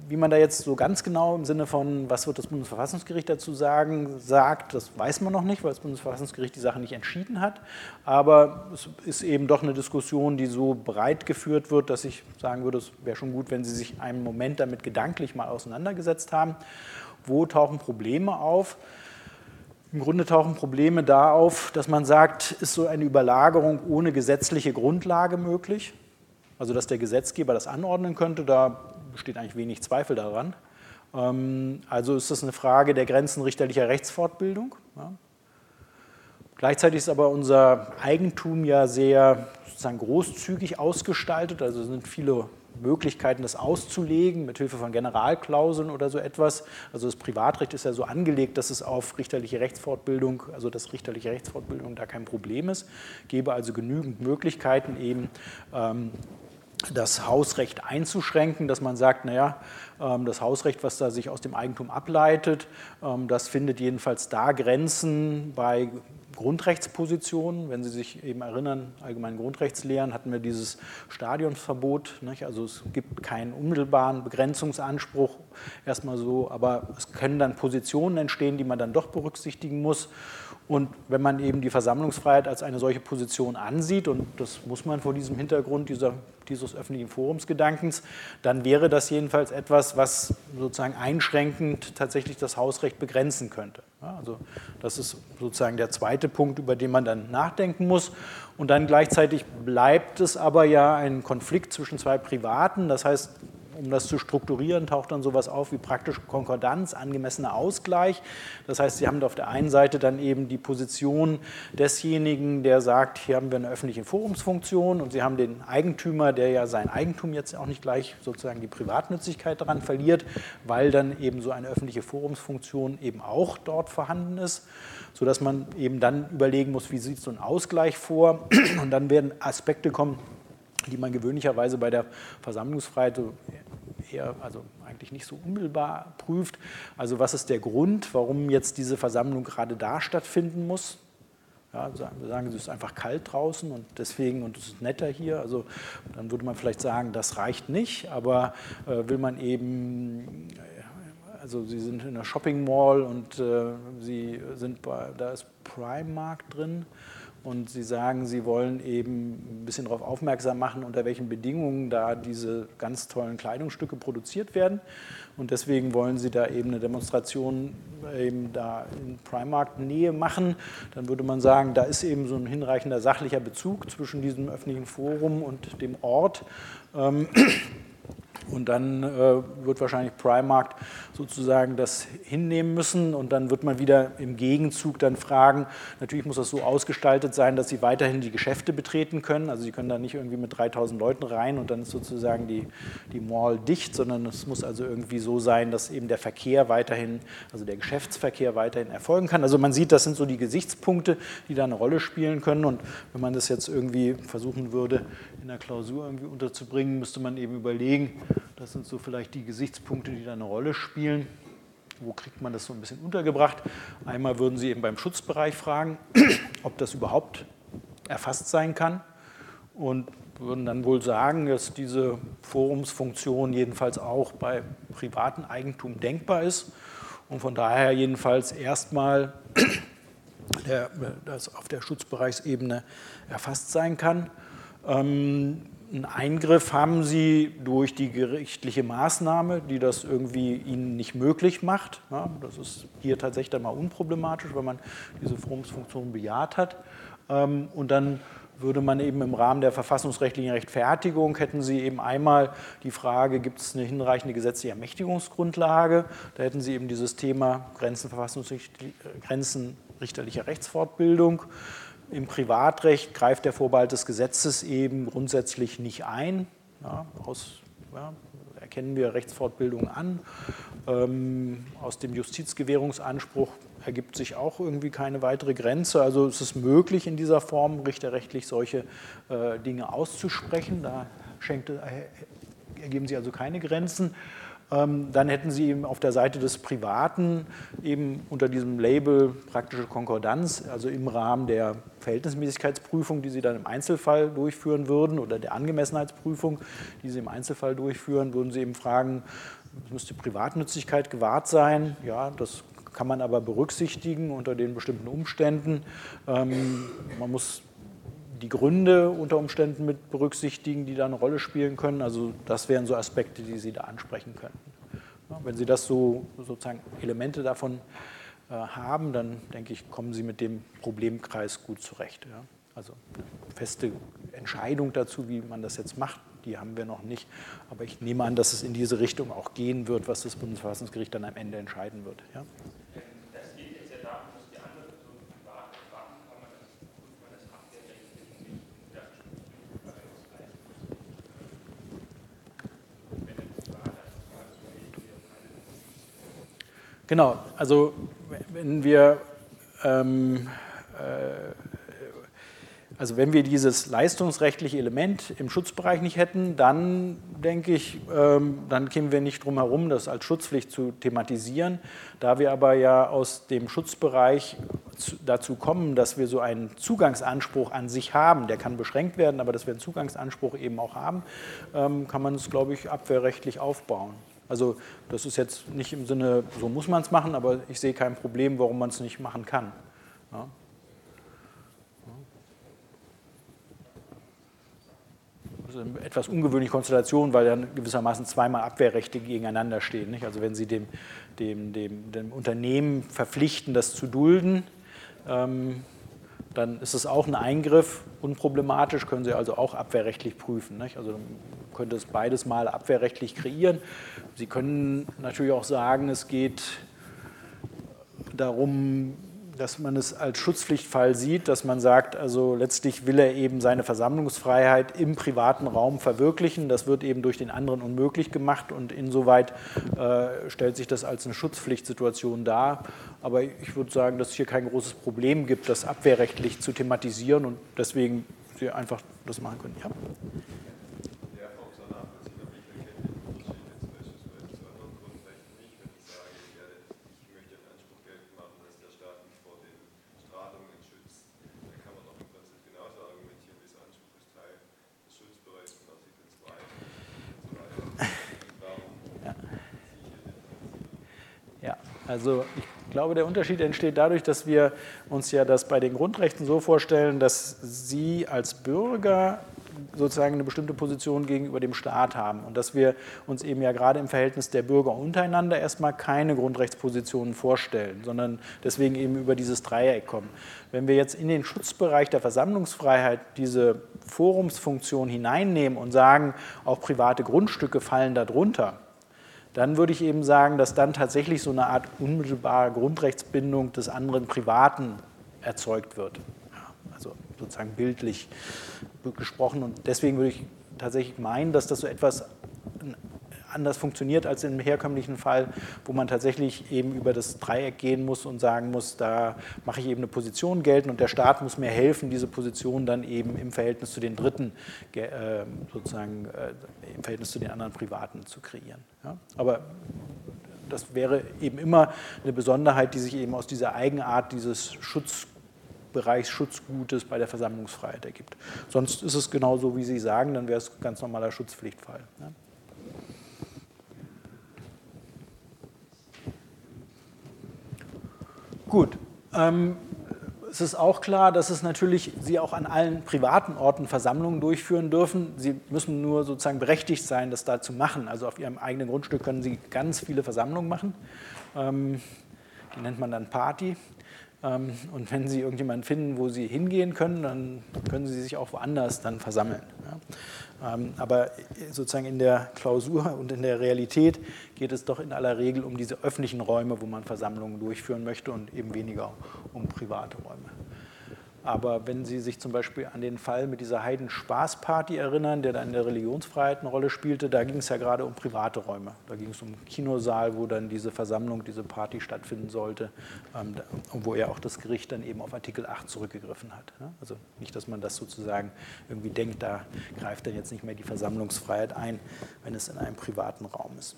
Speaker 1: Wie man da jetzt so ganz genau im Sinne von, was wird das Bundesverfassungsgericht dazu sagen, sagt, das weiß man noch nicht, weil das Bundesverfassungsgericht die Sache nicht entschieden hat. Aber es ist eben doch eine Diskussion, die so breit geführt wird, dass ich sagen würde, es wäre schon gut, wenn Sie sich einen Moment damit gedanklich mal auseinandergesetzt haben. Wo tauchen Probleme auf? Im Grunde tauchen Probleme da auf, dass man sagt, ist so eine Überlagerung ohne gesetzliche Grundlage möglich? Also dass der Gesetzgeber das anordnen könnte, da besteht eigentlich wenig Zweifel daran. Ähm, also ist das eine Frage der Grenzen richterlicher Rechtsfortbildung. Gleichzeitig ist aber unser Eigentum ja sehr sozusagen großzügig ausgestaltet. Also sind viele Möglichkeiten, das auszulegen, mit Hilfe von Generalklauseln oder so etwas. Also das Privatrecht ist ja so angelegt, dass es auf richterliche Rechtsfortbildung, also dass richterliche Rechtsfortbildung da kein Problem ist. Gebe also genügend Möglichkeiten eben. Ähm, das Hausrecht einzuschränken, dass man sagt, naja, ähm, das Hausrecht, was da sich aus dem Eigentum ableitet, ähm, das findet jedenfalls da Grenzen bei Grundrechtspositionen. Wenn Sie sich eben erinnern, allgemeinen Grundrechtslehren hatten wir dieses Stadionsverbot. Nicht? Also es gibt keinen unmittelbaren Begrenzungsanspruch, erstmal so, aber es können dann Positionen entstehen, die man dann doch berücksichtigen muss. Und wenn man eben die Versammlungsfreiheit als eine solche Position ansieht, und das muss man vor diesem Hintergrund dieser, dieses öffentlichen Forumsgedankens, dann wäre das jedenfalls etwas, was sozusagen einschränkend tatsächlich das Hausrecht begrenzen könnte. Also das ist sozusagen der zweite Punkt, über den man dann nachdenken muss. Und dann gleichzeitig bleibt es aber ja ein Konflikt zwischen zwei Privaten. Das heißt, um das zu strukturieren, taucht dann sowas auf wie praktische Konkordanz, angemessener Ausgleich. Das heißt, Sie haben auf der einen Seite dann eben die Position desjenigen, der sagt, hier haben wir eine öffentliche Forumsfunktion und Sie haben den Eigentümer, der ja sein Eigentum jetzt auch nicht gleich sozusagen die Privatnützigkeit daran verliert, weil dann eben so eine öffentliche Forumsfunktion eben auch dort vorhanden ist sodass man eben dann überlegen muss, wie sieht so ein Ausgleich vor. Und dann werden Aspekte kommen, die man gewöhnlicherweise bei der Versammlungsfreiheit eher, also eigentlich nicht so unmittelbar prüft. Also was ist der Grund, warum jetzt diese Versammlung gerade da stattfinden muss? Ja, wir sagen, es ist einfach kalt draußen und deswegen, und es ist netter hier. Also dann würde man vielleicht sagen, das reicht nicht, aber äh, will man eben, äh, also Sie sind in einer Shopping Mall und äh, Sie sind bei, da ist Primark drin und Sie sagen, Sie wollen eben ein bisschen darauf aufmerksam machen, unter welchen Bedingungen da diese ganz tollen Kleidungsstücke produziert werden. Und deswegen wollen Sie da eben eine Demonstration eben da in Primark-Nähe machen. Dann würde man sagen, da ist eben so ein hinreichender sachlicher Bezug zwischen diesem öffentlichen Forum und dem Ort. Ähm, *clears throat* und dann äh, wird wahrscheinlich Primark sozusagen das hinnehmen müssen und dann wird man wieder im Gegenzug dann fragen, natürlich muss das so ausgestaltet sein, dass sie weiterhin die Geschäfte betreten können. Also sie können da nicht irgendwie mit 3000 Leuten rein und dann ist sozusagen die, die Mall dicht, sondern es muss also irgendwie so sein, dass eben der Verkehr weiterhin, also der Geschäftsverkehr weiterhin erfolgen kann. Also man sieht, das sind so die Gesichtspunkte, die da eine Rolle spielen können und wenn man das jetzt irgendwie versuchen würde, in der Klausur irgendwie unterzubringen, müsste man eben überlegen, das sind so vielleicht die Gesichtspunkte, die da eine Rolle spielen. Wo kriegt man das so ein bisschen untergebracht? Einmal würden Sie eben beim Schutzbereich fragen, *clears throat* ob das überhaupt erfasst sein kann und würden dann wohl sagen, dass diese Forumsfunktion jedenfalls auch bei privatem Eigentum denkbar ist und von daher jedenfalls erstmal *clears throat* das auf der Schutzbereichsebene erfasst sein kann. Ähm, einen Eingriff haben Sie durch die gerichtliche Maßnahme, die das irgendwie Ihnen nicht möglich macht. Ja, das ist hier tatsächlich dann mal unproblematisch, wenn man diese Forumsfunktion bejaht hat. Ähm, und dann würde man eben im Rahmen der verfassungsrechtlichen Rechtfertigung, hätten Sie eben einmal die Frage, gibt es eine hinreichende gesetzliche Ermächtigungsgrundlage? Da hätten Sie eben dieses Thema Grenzen, Grenzen richterlicher Rechtsfortbildung. Im Privatrecht greift der Vorbehalt des Gesetzes eben grundsätzlich nicht ein. Ja, aus, ja, erkennen wir Rechtsfortbildung an. Ähm, aus dem Justizgewährungsanspruch ergibt sich auch irgendwie keine weitere Grenze. Also es ist möglich, in dieser Form richterrechtlich solche äh, Dinge auszusprechen. Da schenkt, äh, ergeben sich also keine Grenzen. Ähm, dann hätten Sie eben auf der Seite des Privaten eben unter diesem Label praktische Konkordanz, also im Rahmen der Verhältnismäßigkeitsprüfung, die Sie dann im Einzelfall durchführen würden oder der Angemessenheitsprüfung, die Sie im Einzelfall durchführen, würden Sie eben fragen, müsste Privatnützigkeit gewahrt sein? Ja, das kann man aber berücksichtigen unter den bestimmten Umständen. Ähm, man muss die Gründe unter Umständen mit berücksichtigen, die da eine Rolle spielen können. Also das wären so Aspekte, die Sie da ansprechen könnten. Wenn Sie das so sozusagen Elemente davon äh, haben, dann denke ich, kommen Sie mit dem Problemkreis gut zurecht. Also eine feste Entscheidung dazu, wie man das jetzt macht, die haben wir noch nicht. Aber ich nehme an, dass es in diese Richtung auch gehen wird, was das Bundesverfassungsgericht dann am Ende entscheiden wird. Ja. Genau, also wenn wir, ähm, äh, also wenn wir dieses leistungsrechtliche Element im Schutzbereich nicht hätten, dann denke ich, ähm, dann kämen wir nicht drum herum, das als Schutzpflicht zu thematisieren. Da wir aber ja aus dem Schutzbereich zu, dazu kommen, dass wir so einen Zugangsanspruch an sich haben, der kann beschränkt werden, aber dass wir einen Zugangsanspruch eben auch haben, ähm, kann man es, glaube ich, abwehrrechtlich aufbauen. Also das ist jetzt nicht im Sinne, so muss man es machen, aber ich sehe kein Problem, warum man es nicht machen kann. Ja. Also eine etwas ungewöhnliche Konstellation, weil dann gewissermaßen zweimal Abwehrrechte gegeneinander stehen. Nicht? Also wenn Sie dem, dem, dem, dem Unternehmen verpflichten, das zu dulden, ähm, dann ist es auch ein Eingriff, unproblematisch, können Sie also auch abwehrrechtlich prüfen. Nicht? Also könnte es beides mal abwehrrechtlich kreieren. Sie können natürlich auch sagen, es geht darum, dass man es als Schutzpflichtfall sieht, dass man sagt, also letztlich will er eben seine Versammlungsfreiheit im privaten Raum verwirklichen. Das wird eben durch den anderen unmöglich gemacht und insoweit äh, stellt sich das als eine Schutzpflichtsituation dar. Aber ich würde sagen, dass es hier kein großes Problem gibt, das abwehrrechtlich zu thematisieren und deswegen Sie einfach das machen können. Ja. Also ich glaube, der Unterschied entsteht dadurch, dass wir uns ja das bei den Grundrechten so vorstellen, dass Sie als Bürger sozusagen eine bestimmte Position gegenüber dem Staat haben und dass wir uns eben ja gerade im Verhältnis der Bürger untereinander erstmal keine Grundrechtspositionen vorstellen, sondern deswegen eben über dieses Dreieck kommen. Wenn wir jetzt in den Schutzbereich der Versammlungsfreiheit diese Forumsfunktion hineinnehmen und sagen, auch private Grundstücke fallen darunter, dann würde ich eben sagen, dass dann tatsächlich so eine Art unmittelbare Grundrechtsbindung des anderen Privaten erzeugt wird. Also sozusagen bildlich gesprochen. Und deswegen würde ich tatsächlich meinen, dass das so etwas anders funktioniert als im herkömmlichen Fall, wo man tatsächlich eben über das Dreieck gehen muss und sagen muss, da mache ich eben eine Position gelten und der Staat muss mir helfen, diese Position dann eben im Verhältnis zu den Dritten, äh, sozusagen äh, im Verhältnis zu den anderen Privaten zu kreieren. Aber das wäre eben immer eine Besonderheit, die sich eben aus dieser Eigenart dieses Schutz Bereichsschutzgutes bei der Versammlungsfreiheit ergibt. Sonst ist es genau so, wie Sie sagen, dann wäre es ein ganz normaler Schutzpflichtfall. Ne? Gut. Ähm, es ist auch klar, dass es natürlich Sie auch an allen privaten Orten Versammlungen durchführen dürfen. Sie müssen nur sozusagen berechtigt sein, das da zu machen. Also auf Ihrem eigenen Grundstück können Sie ganz viele Versammlungen machen. Ähm, die nennt man dann Party. Ähm, und wenn Sie irgendjemanden finden, wo Sie hingehen können, dann können Sie sich auch woanders dann versammeln. Ähm, aber sozusagen in der Klausur und in der Realität geht es doch in aller Regel um diese öffentlichen Räume, wo man Versammlungen durchführen möchte und eben weniger um private Räume. Aber wenn Sie sich zum Beispiel an den Fall mit dieser Heiden-Spaß-Party erinnern, der da in der Religionsfreiheit eine Rolle spielte, da ging es ja gerade um private Räume. Da ging es um Kinosaal, wo dann diese Versammlung, diese Party stattfinden sollte, ähm, wo ja auch das Gericht dann eben auf Artikel 8 zurückgegriffen hat. Also nicht, dass man das sozusagen irgendwie denkt, da greift dann jetzt nicht mehr die Versammlungsfreiheit ein, wenn es in einem privaten Raum ist.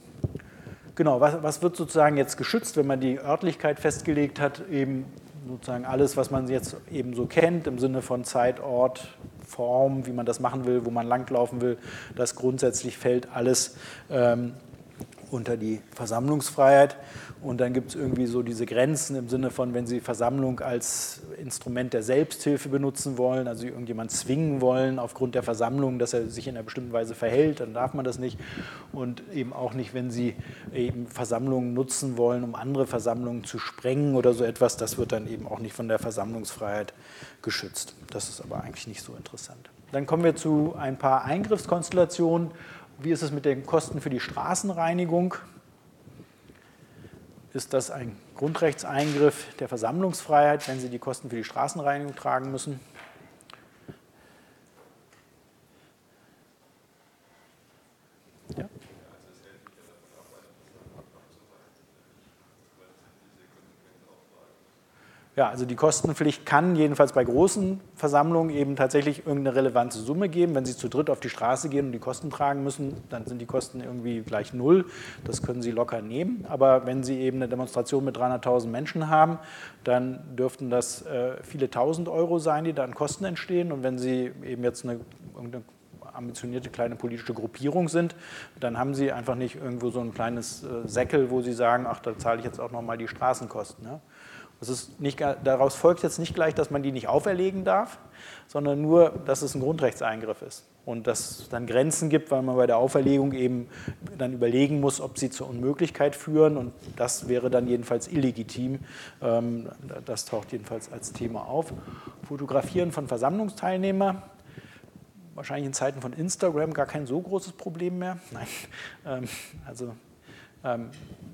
Speaker 1: Genau, was, was wird sozusagen jetzt geschützt, wenn man die Örtlichkeit festgelegt hat? Eben sozusagen alles, was man jetzt eben so kennt, im Sinne von Zeit, Ort, Form, wie man das machen will, wo man langlaufen will, das grundsätzlich fällt alles ähm, unter die Versammlungsfreiheit. Und dann gibt es irgendwie so diese Grenzen im Sinne von, wenn Sie Versammlung als Instrument der Selbsthilfe benutzen wollen, also irgendjemand zwingen wollen aufgrund der Versammlung, dass er sich in einer bestimmten Weise verhält, dann darf man das nicht. Und eben auch nicht, wenn Sie eben Versammlungen nutzen wollen, um andere Versammlungen zu sprengen oder so etwas, das wird dann eben auch nicht von der Versammlungsfreiheit geschützt. Das ist aber eigentlich nicht so interessant. Dann kommen wir zu ein paar Eingriffskonstellationen. Wie ist es mit den Kosten für die Straßenreinigung? Ist das ein Grundrechtseingriff der Versammlungsfreiheit, wenn Sie die Kosten für die Straßenreinigung tragen müssen? Ja, also die Kostenpflicht kann jedenfalls bei großen Versammlungen eben tatsächlich irgendeine relevante Summe geben. Wenn Sie zu dritt auf die Straße gehen und die Kosten tragen müssen, dann sind die Kosten irgendwie gleich null. Das können Sie locker nehmen. Aber wenn Sie eben eine Demonstration mit 300.000 Menschen haben, dann dürften das äh, viele tausend Euro sein, die da an Kosten entstehen. Und wenn Sie eben jetzt eine, irgendeine ambitionierte kleine politische Gruppierung sind, dann haben Sie einfach nicht irgendwo so ein kleines äh, Säckel, wo Sie sagen, ach, da zahle ich jetzt auch nochmal die Straßenkosten. Ja? Nicht, daraus folgt jetzt nicht gleich, dass man die nicht auferlegen darf, sondern nur, dass es ein Grundrechtseingriff ist und dass es dann Grenzen gibt, weil man bei der Auferlegung eben dann überlegen muss, ob sie zur Unmöglichkeit führen und das wäre dann jedenfalls illegitim. Ähm, das taucht jedenfalls als Thema auf. Fotografieren von Versammlungsteilnehmern, wahrscheinlich in Zeiten von Instagram gar kein so großes Problem mehr. Nein, ähm, also ähm,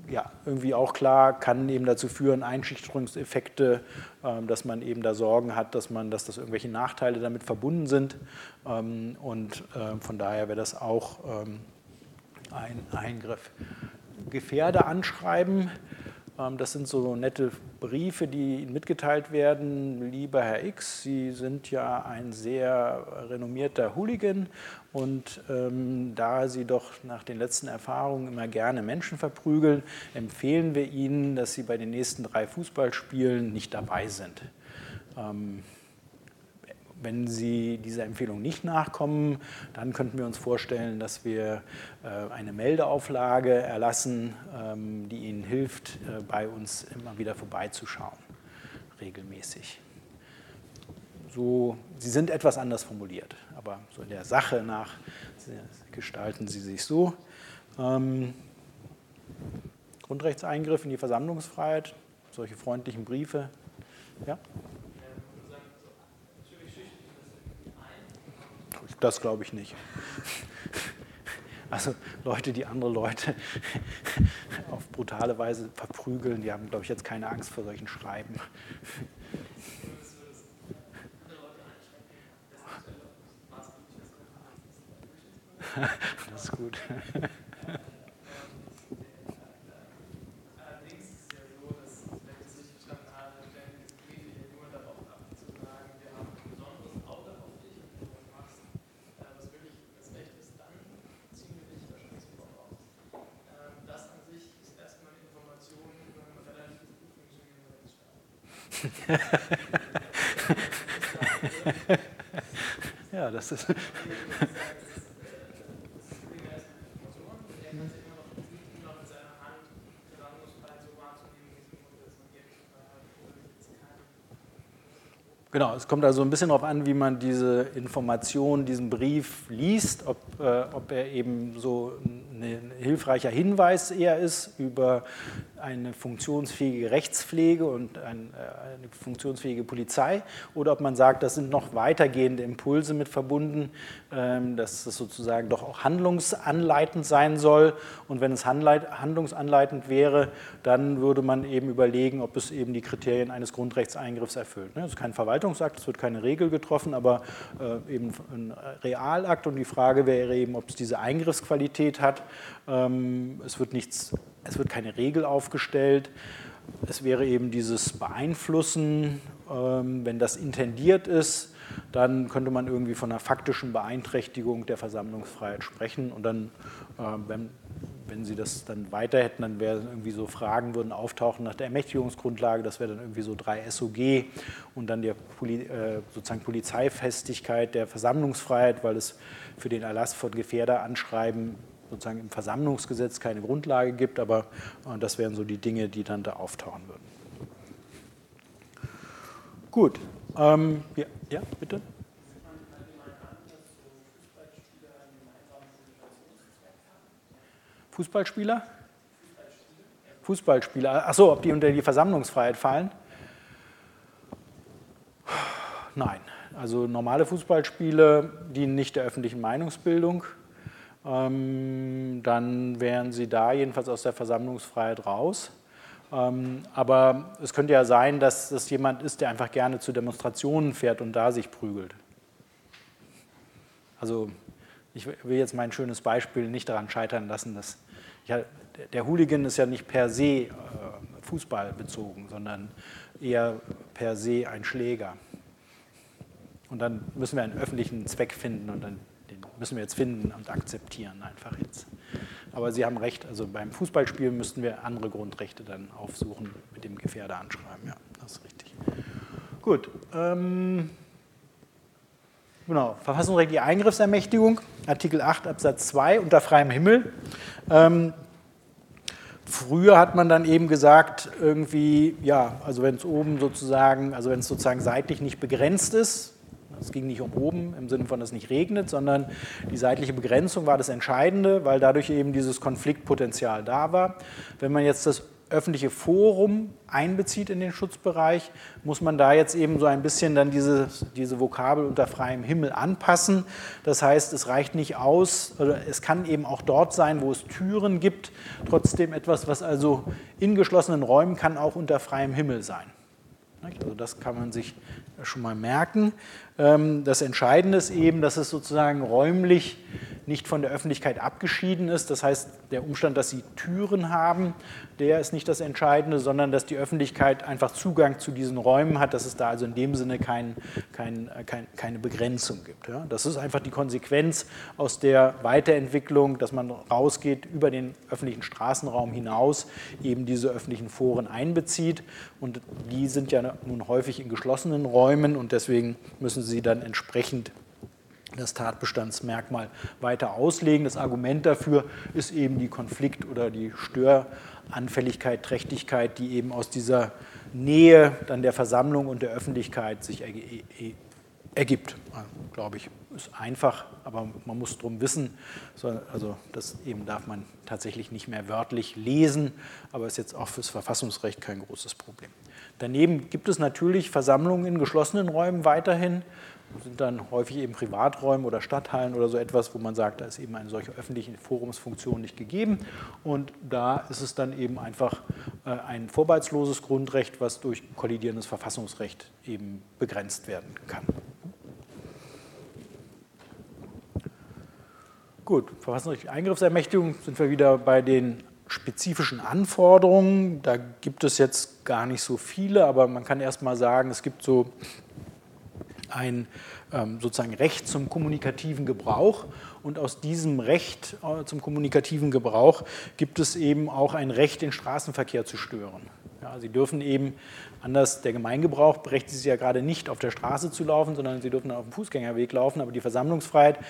Speaker 1: ja, irgendwie auch klar, kann eben dazu führen, Einschüchterungseffekte, ähm, dass man eben da Sorgen hat, dass, man, dass das irgendwelche Nachteile damit verbunden sind. Ähm, und äh, von daher wäre das auch ähm, ein Eingriff. Gefährder anschreiben, das sind so nette Briefe, die Ihnen mitgeteilt werden. Lieber Herr X, Sie sind ja ein sehr renommierter Hooligan und ähm, da Sie doch nach den letzten Erfahrungen immer gerne Menschen verprügeln, empfehlen wir Ihnen, dass Sie bei den nächsten drei Fußballspielen nicht dabei sind. Ähm, wenn Sie dieser Empfehlung nicht nachkommen, dann könnten wir uns vorstellen, dass wir äh, eine Meldeauflage erlassen, ähm, die Ihnen hilft, äh, bei uns immer wieder vorbeizuschauen, regelmäßig. So, sie sind etwas anders formuliert, aber so in der Sache nach gestalten sie sich so. Ähm, Grundrechtseingriff in die Versammlungsfreiheit, solche freundlichen Briefe. Ja? Das glaube ich nicht. *laughs* Also Leute, die andere Leute *laughs* auf brutale Weise verprügeln, die haben, glaube ich, jetzt keine Angst vor solchen Schreiben. *laughs* Das ist gut. Das ist. Genau, es kommt also ein bisschen darauf an, wie man diese Information, diesen Brief liest, ob, äh, ob er eben so ein hilfreicher Hinweis eher ist über eine funktionsfähige Rechtspflege und ein, äh, eine funktionsfähige Polizei oder ob man sagt, das sind noch weitergehende Impulse mit verbunden, ähm, dass das sozusagen doch auch handlungsanleitend sein soll. Und wenn es handlungsanleitend wäre, dann würde man eben überlegen, ob es eben die Kriterien eines Grundrechtseingriffs erfüllt. Ne? Das ist kein Verwaltungsakt, es wird keine Regel getroffen, aber äh, eben ein Realakt. Und die Frage wäre eben, ob es diese Eingriffsqualität hat. Ähm, es wird nichts es wird keine Regel aufgestellt. Es wäre eben dieses Beeinflussen, ähm, wenn das intendiert ist, dann könnte man irgendwie von einer faktischen Beeinträchtigung der Versammlungsfreiheit sprechen. Und dann, äh, wenn, wenn Sie das dann weiter hätten, dann wären irgendwie so Fragen würden auftauchen nach der Ermächtigungsgrundlage, das wäre dann irgendwie so 3 SOG und dann der Poli, äh, sozusagen Polizeifestigkeit der Versammlungsfreiheit, weil es für den Erlass von Gefährderanschreiben sozusagen im Versammlungsgesetz keine Grundlage gibt, aber äh, das wären so die Dinge, die dann da auftauchen würden. Gut. Ähm, ja, ja, bitte. Fußballspieler? Fußballspieler. Achso, ob die unter die Versammlungsfreiheit fallen? Nein. Also normale Fußballspiele dienen nicht der öffentlichen Meinungsbildung. Ähm, dann wären sie da jedenfalls aus der Versammlungsfreiheit raus. Ähm, aber es könnte ja sein, dass das jemand ist, der einfach gerne zu Demonstrationen fährt und da sich prügelt. Also ich will jetzt mein schönes Beispiel nicht daran scheitern lassen, dass ja, der Hooligan ist ja nicht per se äh, Fußball bezogen, sondern eher per se ein Schläger. Und dann müssen wir einen öffentlichen Zweck finden und dann müssen wir jetzt finden und akzeptieren einfach jetzt. Aber Sie haben recht, also beim Fußballspiel müssten wir andere Grundrechte dann aufsuchen, mit dem Gefährder anschreiben. Ja, das ist richtig. Gut. Ähm, genau, verfassungsrechtliche Eingriffsermächtigung, Artikel 8 Absatz 2 unter freiem Himmel. Ähm, Früher hat man dann eben gesagt, irgendwie, ja, also wenn es oben sozusagen, also wenn es sozusagen seitlich nicht begrenzt ist, es ging nicht um oben im Sinne von, dass es nicht regnet, sondern die seitliche Begrenzung war das Entscheidende, weil dadurch eben dieses Konfliktpotenzial da war. Wenn man jetzt das öffentliche Forum einbezieht in den Schutzbereich, muss man da jetzt eben so ein bisschen dann diese, diese Vokabel unter freiem Himmel anpassen. Das heißt, es reicht nicht aus, oder es kann eben auch dort sein, wo es Türen gibt, trotzdem etwas, was also in geschlossenen Räumen kann auch unter freiem Himmel sein. Also das kann man sich schon mal merken. Ähm, das Entscheidende ist eben, dass es sozusagen räumlich nicht von der Öffentlichkeit abgeschieden ist. Das heißt, der Umstand, dass sie Türen haben, der ist nicht das Entscheidende, sondern dass die Öffentlichkeit einfach Zugang zu diesen Räumen hat, dass es da also in dem Sinne kein, kein, kein, keine Begrenzung gibt. Das ist einfach die Konsequenz aus der Weiterentwicklung, dass man rausgeht über den öffentlichen Straßenraum hinaus, eben diese öffentlichen Foren einbezieht. Und die sind ja nun häufig in geschlossenen Räumen und deswegen müssen sie dann entsprechend das Tatbestandsmerkmal weiter auslegen. Das Argument dafür ist eben die Konflikt- oder die Störanfälligkeit, Trächtigkeit, die eben aus dieser Nähe dann der Versammlung und der Öffentlichkeit sich ergibt. Glaube ich, ist einfach, aber man muss drum wissen. Also das eben darf man tatsächlich nicht mehr wörtlich lesen, aber ist jetzt auch fürs Verfassungsrecht kein großes Problem. Daneben gibt es natürlich Versammlungen in geschlossenen Räumen weiterhin sind dann häufig eben Privaträume oder Stadthallen oder so etwas, wo man sagt, da ist eben eine solche öffentliche Forumsfunktion nicht gegeben. Und da ist es dann eben einfach äh, ein vorbehaltsloses Grundrecht, was durch kollidierendes Verfassungsrecht eben begrenzt werden kann. Gut, verfassungsrechtliche Eingriffsermächtigung sind wir wieder bei den spezifischen Anforderungen. Da gibt es jetzt gar nicht so viele, aber man kann erst mal sagen, es gibt so ein ähm, sozusagen Recht zum kommunikativen Gebrauch. Und aus diesem Recht äh, zum kommunikativen Gebrauch gibt es eben auch ein Recht, den Straßenverkehr zu stören. Ja, Sie dürfen eben, anders der Gemeingebrauch berechtigt Sie ja gerade nicht auf der Straße zu laufen, sondern Sie dürfen auf dem Fußgängerweg laufen, aber die Versammlungsfreiheit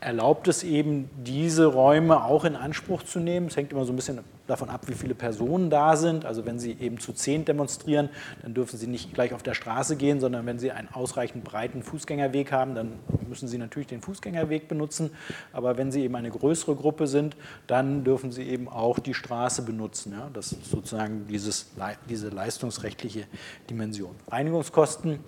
Speaker 1: erlaubt es eben, diese Räume auch in Anspruch zu nehmen. Es hängt immer so ein bisschen davon ab, wie viele Personen da sind. Also wenn Sie eben zu zehn demonstrieren, dann dürfen Sie nicht gleich auf der Straße gehen, sondern wenn Sie einen ausreichend breiten Fußgängerweg haben, dann müssen Sie natürlich den Fußgängerweg benutzen. Aber wenn Sie eben eine größere Gruppe sind, dann dürfen Sie eben auch die Straße benutzen. Ja, das ist sozusagen dieses, diese leistungsrechtliche Dimension. Reinigungskosten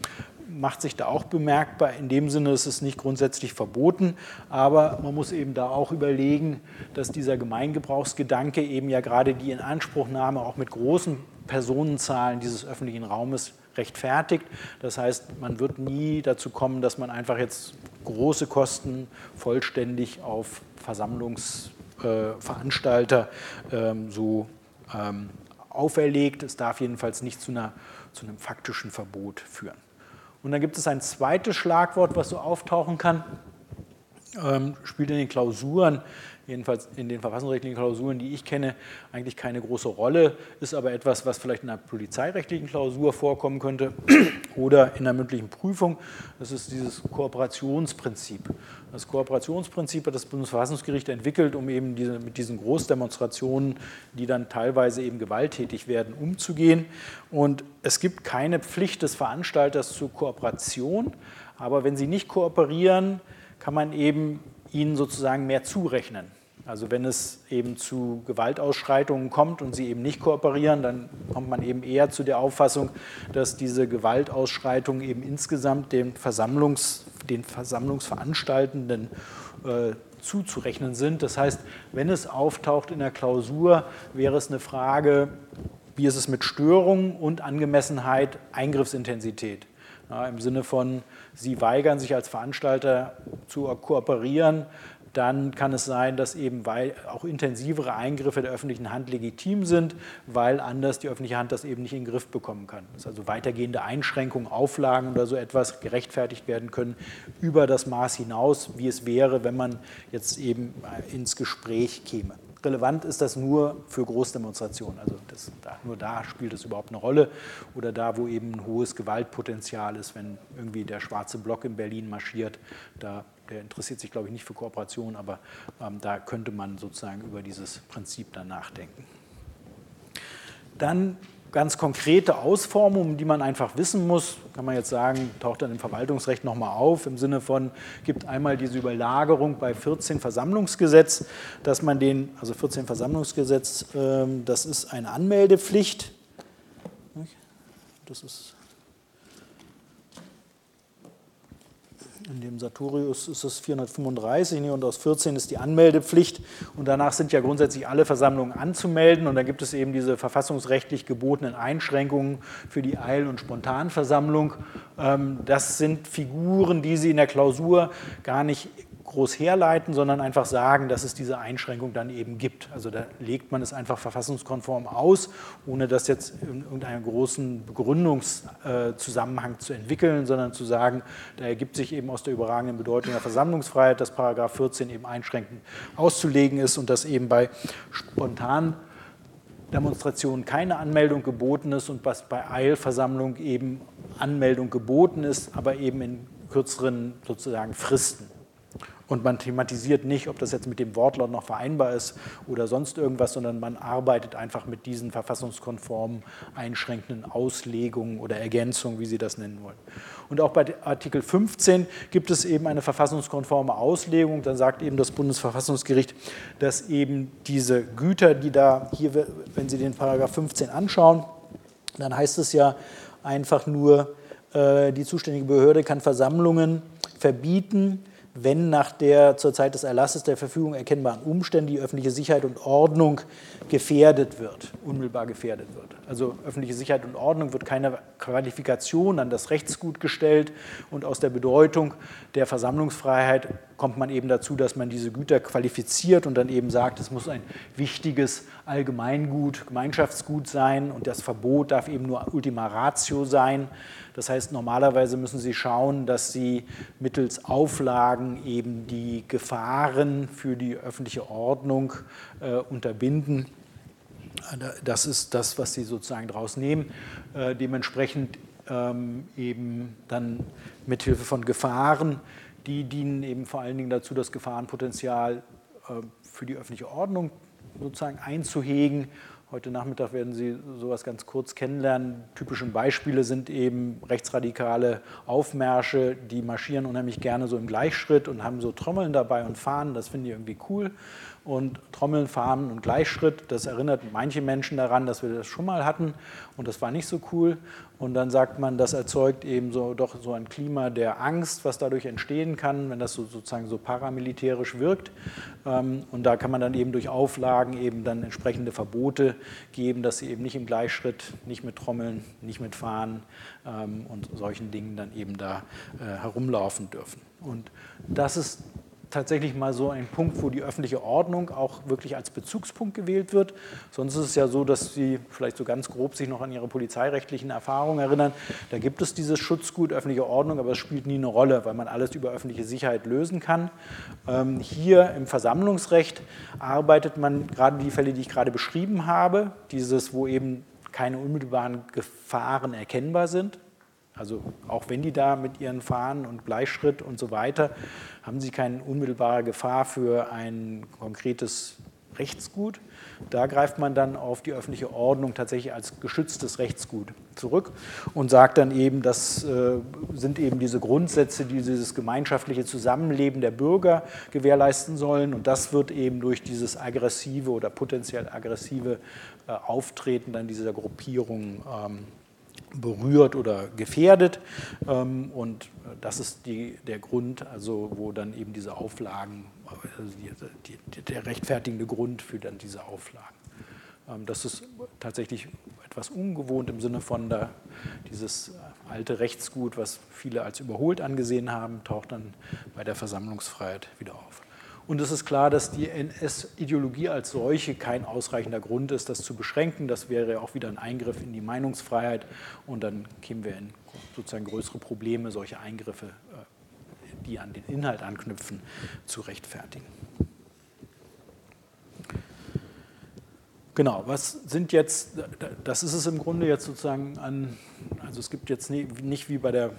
Speaker 1: macht sich da auch bemerkbar. In dem Sinne ist es nicht grundsätzlich verboten, aber man muss eben da auch überlegen, dass dieser Gemeingebrauchsgedanke eben ja gerade die Inanspruchnahme auch mit großen Personenzahlen dieses öffentlichen Raumes rechtfertigt. Das heißt, man wird nie dazu kommen, dass man einfach jetzt große Kosten vollständig auf Versammlungsveranstalter äh, ähm, so ähm, auferlegt. Es darf jedenfalls nicht zu, einer, zu einem faktischen Verbot führen. Und dann gibt es ein zweites Schlagwort, was so auftauchen kann, ähm, spielt in den Klausuren, jedenfalls in den verfassungsrechtlichen Klausuren, die ich kenne, eigentlich keine große Rolle, ist aber etwas, was vielleicht in einer polizeirechtlichen Klausur vorkommen könnte *clears throat* oder in einer mündlichen Prüfung. Das ist dieses Kooperationsprinzip. Das Kooperationsprinzip hat das Bundesverfassungsgericht entwickelt, um eben diese, mit diesen Großdemonstrationen, die dann teilweise eben gewalttätig werden, umzugehen. Und es gibt keine Pflicht des Veranstalters zur Kooperation, aber wenn sie nicht kooperieren, kann man eben ihnen sozusagen mehr zurechnen. Also wenn es eben zu Gewaltausschreitungen kommt und sie eben nicht kooperieren, dann kommt man eben eher zu der Auffassung, dass diese Gewaltausschreitungen eben insgesamt den, Versammlungs, den Versammlungsveranstaltenden äh, zuzurechnen sind. Das heißt, wenn es auftaucht in der Klausur, wäre es eine Frage, wie ist es mit Störung und Angemessenheit, Eingriffsintensität. Ja, Im Sinne von, Sie weigern sich als Veranstalter zu kooperieren, dann kann es sein, dass eben weil auch intensivere Eingriffe der öffentlichen Hand legitim sind, weil anders die öffentliche Hand das eben nicht in den Griff bekommen kann. Dass also weitergehende Einschränkungen, Auflagen oder so etwas gerechtfertigt werden können über das Maß hinaus, wie es wäre, wenn man jetzt eben ins Gespräch käme. Relevant ist das nur für Großdemonstrationen. Also das, da, nur da spielt es überhaupt eine Rolle. Oder da, wo eben ein hohes Gewaltpotenzial ist, wenn irgendwie der schwarze Block in Berlin marschiert. Da, der interessiert sich, glaube ich, nicht für Kooperation, aber ähm, da könnte man sozusagen über dieses Prinzip dann nachdenken. Dann ganz konkrete Ausformungen, die man einfach wissen muss, kann man jetzt sagen, taucht dann im Verwaltungsrecht nochmal auf, im Sinne von, gibt einmal diese Überlagerung bei 14 Versammlungsgesetz, dass man den, also 14 Versammlungsgesetz, ähm, das ist eine Anmeldepflicht. Das ist in dem Sartorius ist es 435 und aus 14 ist die Anmeldepflicht und danach sind ja grundsätzlich alle Versammlungen anzumelden und dann gibt es eben diese verfassungsrechtlich gebotenen Einschränkungen für die Eil- und Spontanversammlung. Ähm, das sind Figuren, die Sie in der Klausur gar nicht groß herleiten, sondern einfach sagen, dass es diese Einschränkung dann eben gibt. Also da legt man es einfach verfassungskonform aus, ohne das jetzt in irgendeinen großen Begründungszusammenhang zu entwickeln, sondern zu sagen, da ergibt sich eben aus der überragenden Bedeutung der Versammlungsfreiheit, dass Paragraph 14 eben einschränkend auszulegen ist und dass eben bei spontan Demonstrationen keine Anmeldung geboten ist und was bei Eilversammlung eben Anmeldung geboten ist, aber eben in kürzeren sozusagen Fristen. Und man thematisiert nicht, ob das jetzt mit dem Wortlaut noch vereinbar ist oder sonst irgendwas, sondern man arbeitet einfach mit diesen verfassungskonformen, einschränkenden Auslegungen oder Ergänzungen, wie Sie das nennen wollen. Und auch bei Artikel 15 gibt es eben eine verfassungskonforme Auslegung. Dann sagt eben das Bundesverfassungsgericht, dass eben diese Güter, die da hier, wenn Sie den Paragraph 15 anschauen, dann heißt es ja einfach nur, äh, die zuständige Behörde kann Versammlungen verbieten, wenn nach der zur Zeit des Erlasses der Verfügung erkennbaren Umständen die öffentliche Sicherheit und Ordnung gefährdet wird, unmittelbar gefährdet wird. Also öffentliche Sicherheit und Ordnung wird keine Qualifikation an das Rechtsgut gestellt und aus der Bedeutung der Versammlungsfreiheit kommt man eben dazu, dass man diese Güter qualifiziert und dann eben sagt, es muss ein wichtiges Allgemeingut, Gemeinschaftsgut sein und das Verbot darf eben nur Ultima Ratio sein. Das heißt, normalerweise müssen Sie schauen, dass Sie mittels Auflagen eben die Gefahren für die öffentliche Ordnung äh, unterbinden. Das ist das, was Sie sozusagen daraus nehmen. Äh, dementsprechend ähm, eben dann mithilfe von Gefahren, die dienen eben vor allen Dingen dazu, das Gefahrenpotenzial äh, für die öffentliche Ordnung sozusagen einzuhegen Heute Nachmittag werden Sie sowas ganz kurz kennenlernen. Typische Beispiele sind eben rechtsradikale Aufmärsche, die marschieren unheimlich gerne so im Gleichschritt und haben so Trommeln dabei und Fahnen. Das finde ich irgendwie cool und Trommeln, Fahnen und Gleichschritt. Das erinnert manche Menschen daran, dass wir das schon mal hatten und das war nicht so cool. Und dann sagt man, das erzeugt eben so doch so ein Klima der Angst, was dadurch entstehen kann, wenn das so, sozusagen so paramilitärisch wirkt. Ähm, und da kann man dann eben durch Auflagen eben dann entsprechende Verbote geben, dass sie eben nicht im Gleichschritt, nicht mit Trommeln, nicht mit Fahnen ähm, und solchen Dingen dann eben da äh, herumlaufen dürfen. Und das ist tatsächlich mal so ein Punkt, wo die öffentliche Ordnung auch wirklich als Bezugspunkt gewählt wird. Sonst ist es ja so, dass Sie vielleicht so ganz grob sich noch an Ihre polizeirechtlichen Erfahrungen erinnern. Da gibt es dieses Schutzgut öffentliche Ordnung, aber es spielt nie eine Rolle, weil man alles über öffentliche Sicherheit lösen kann. Ähm, hier im Versammlungsrecht arbeitet man gerade die Fälle, die ich gerade beschrieben habe, dieses, wo eben keine unmittelbaren Gefahren erkennbar sind. Also auch wenn die da mit ihren Fahnen und Bleischritt und so weiter, haben sie keine unmittelbare Gefahr für ein konkretes Rechtsgut. Da greift man dann auf die öffentliche Ordnung tatsächlich als geschütztes Rechtsgut zurück und sagt dann eben, das äh, sind eben diese Grundsätze, die dieses gemeinschaftliche Zusammenleben der Bürger gewährleisten sollen. Und das wird eben durch dieses aggressive oder potenziell aggressive äh, Auftreten dann dieser Gruppierung ähm, berührt oder gefährdet. Ähm, und das ist die, der Grund, also wo dann eben diese Auflagen, also die, die, der rechtfertigende Grund für dann diese Auflagen. Ähm, das ist tatsächlich etwas ungewohnt im Sinne von da, dieses alte Rechtsgut, was viele als überholt angesehen haben, taucht dann bei der Versammlungsfreiheit wieder auf. Und es ist klar, dass die NS-Ideologie als solche kein ausreichender Grund ist, das zu beschränken. Das wäre auch wieder ein Eingriff in die Meinungsfreiheit und dann kämen wir in sozusagen größere Probleme, solche Eingriffe, äh, die an den Inhalt anknüpfen, zu rechtfertigen. Genau, was sind jetzt, das ist es im Grunde jetzt sozusagen an, also es gibt jetzt nicht wie bei der,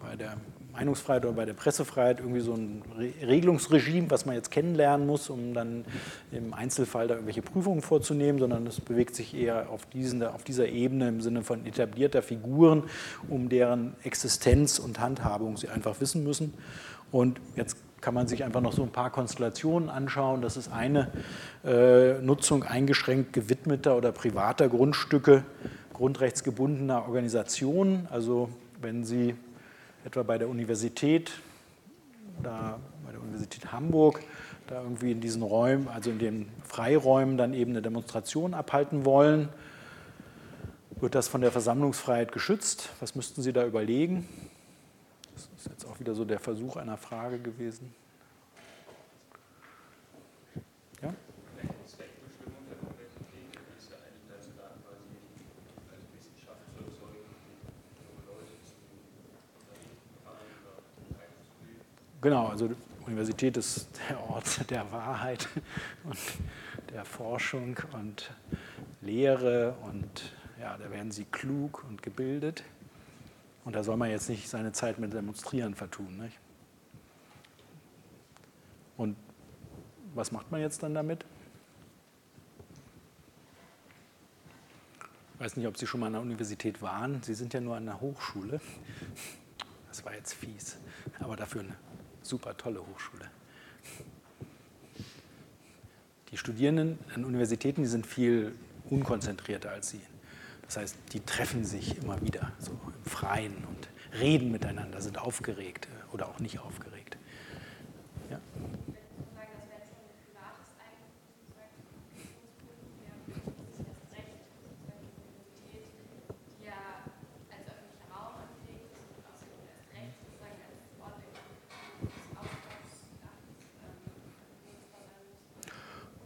Speaker 1: bei der Meinungsfreiheit oder bei der Pressefreiheit irgendwie so ein Regelungsregime, was man jetzt kennenlernen muss, um dann im Einzelfall da irgendwelche Prüfungen vorzunehmen, sondern es bewegt sich eher auf, diesen, auf dieser Ebene im Sinne von etablierter Figuren, um deren Existenz und Handhabung sie einfach wissen müssen. Und jetzt kann man sich einfach noch so ein paar Konstellationen anschauen. Das ist eine äh, Nutzung eingeschränkt gewidmeter oder privater Grundstücke grundrechtsgebundener Organisationen. Also wenn Sie etwa bei der Universität, da bei der Universität Hamburg, da irgendwie in diesen Räumen, also in den Freiräumen dann eben eine Demonstration abhalten wollen. Wird das von der Versammlungsfreiheit geschützt? Was müssten Sie da überlegen? Das ist jetzt auch wieder so der Versuch einer Frage gewesen. Genau, also Universität ist der Ort *laughs* der Wahrheit *laughs* und der Forschung und Lehre und ja, da werden sie klug und gebildet. Und da soll man jetzt nicht seine Zeit mit Demonstrieren vertun. Nicht? Und was macht man jetzt dann damit? Ich weiß nicht, ob Sie schon mal an der Universität waren. Sie sind ja nur an der Hochschule. Das war jetzt fies, aber dafür eine super tolle Hochschule. Die Studierenden an Universitäten, die sind viel unkonzentrierter als Sie. Das heißt, die treffen sich immer wieder so im Freien und reden miteinander, sind aufgeregt oder auch nicht aufgeregt. Ja.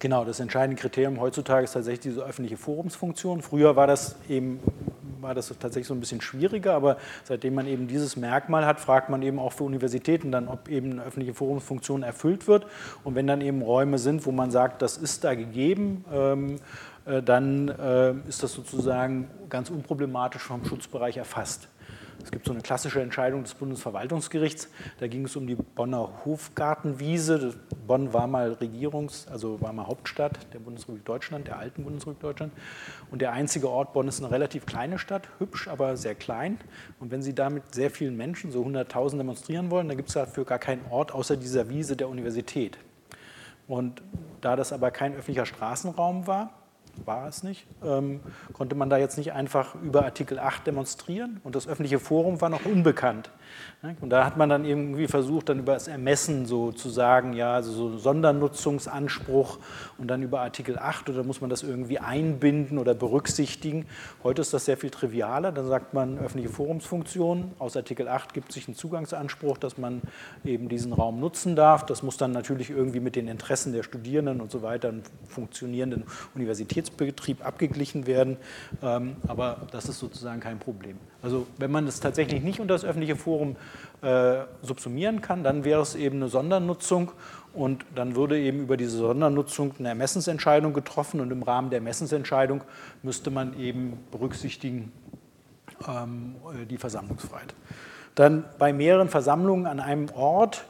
Speaker 1: Genau, das entscheidende Kriterium heutzutage ist tatsächlich diese öffentliche Forumsfunktion. Früher war das eben war das tatsächlich so ein bisschen schwieriger, aber seitdem man eben dieses Merkmal hat, fragt man eben auch für Universitäten dann, ob eben eine öffentliche Forumsfunktion erfüllt wird. Und wenn dann eben Räume sind, wo man sagt, das ist da gegeben, ähm, äh, dann äh, ist das sozusagen ganz unproblematisch vom Schutzbereich erfasst. Es gibt so eine klassische Entscheidung des Bundesverwaltungsgerichts. Da ging es um die Bonner Hofgartenwiese. Bonn war mal Regierungs-, also war mal Hauptstadt der Bundesrepublik Deutschland, der alten Bundesrepublik Deutschland. Und der einzige Ort Bonn ist eine relativ kleine Stadt, hübsch, aber sehr klein. Und wenn Sie da mit sehr vielen Menschen, so 100.000 demonstrieren wollen, dann gibt es dafür gar keinen Ort außer dieser Wiese der Universität. Und da das aber kein öffentlicher Straßenraum war, war es nicht, ähm, konnte man da jetzt nicht einfach über Artikel 8 demonstrieren und das öffentliche Forum war noch unbekannt. Und da hat man dann irgendwie versucht, dann über das Ermessen so zu sagen, ja, also so Sondernutzungsanspruch und dann über Artikel 8 oder muss man das irgendwie einbinden oder berücksichtigen. Heute ist das sehr viel trivialer, dann sagt man öffentliche Forumsfunktion, aus Artikel 8 gibt sich einen Zugangsanspruch, dass man eben diesen Raum nutzen darf. Das muss dann natürlich irgendwie mit den Interessen der Studierenden und so weiter, einen funktionierenden Universitätsbetrieb abgeglichen werden, ähm, aber das ist sozusagen kein Problem. Also wenn man es tatsächlich nicht unter das öffentliche Forum äh, subsumieren kann, dann wäre es eben eine Sondernutzung und dann würde eben über diese Sondernutzung eine Ermessensentscheidung getroffen und im Rahmen der Ermessensentscheidung müsste man eben berücksichtigen ähm, die Versammlungsfreiheit. Dann bei mehreren Versammlungen an einem Ort,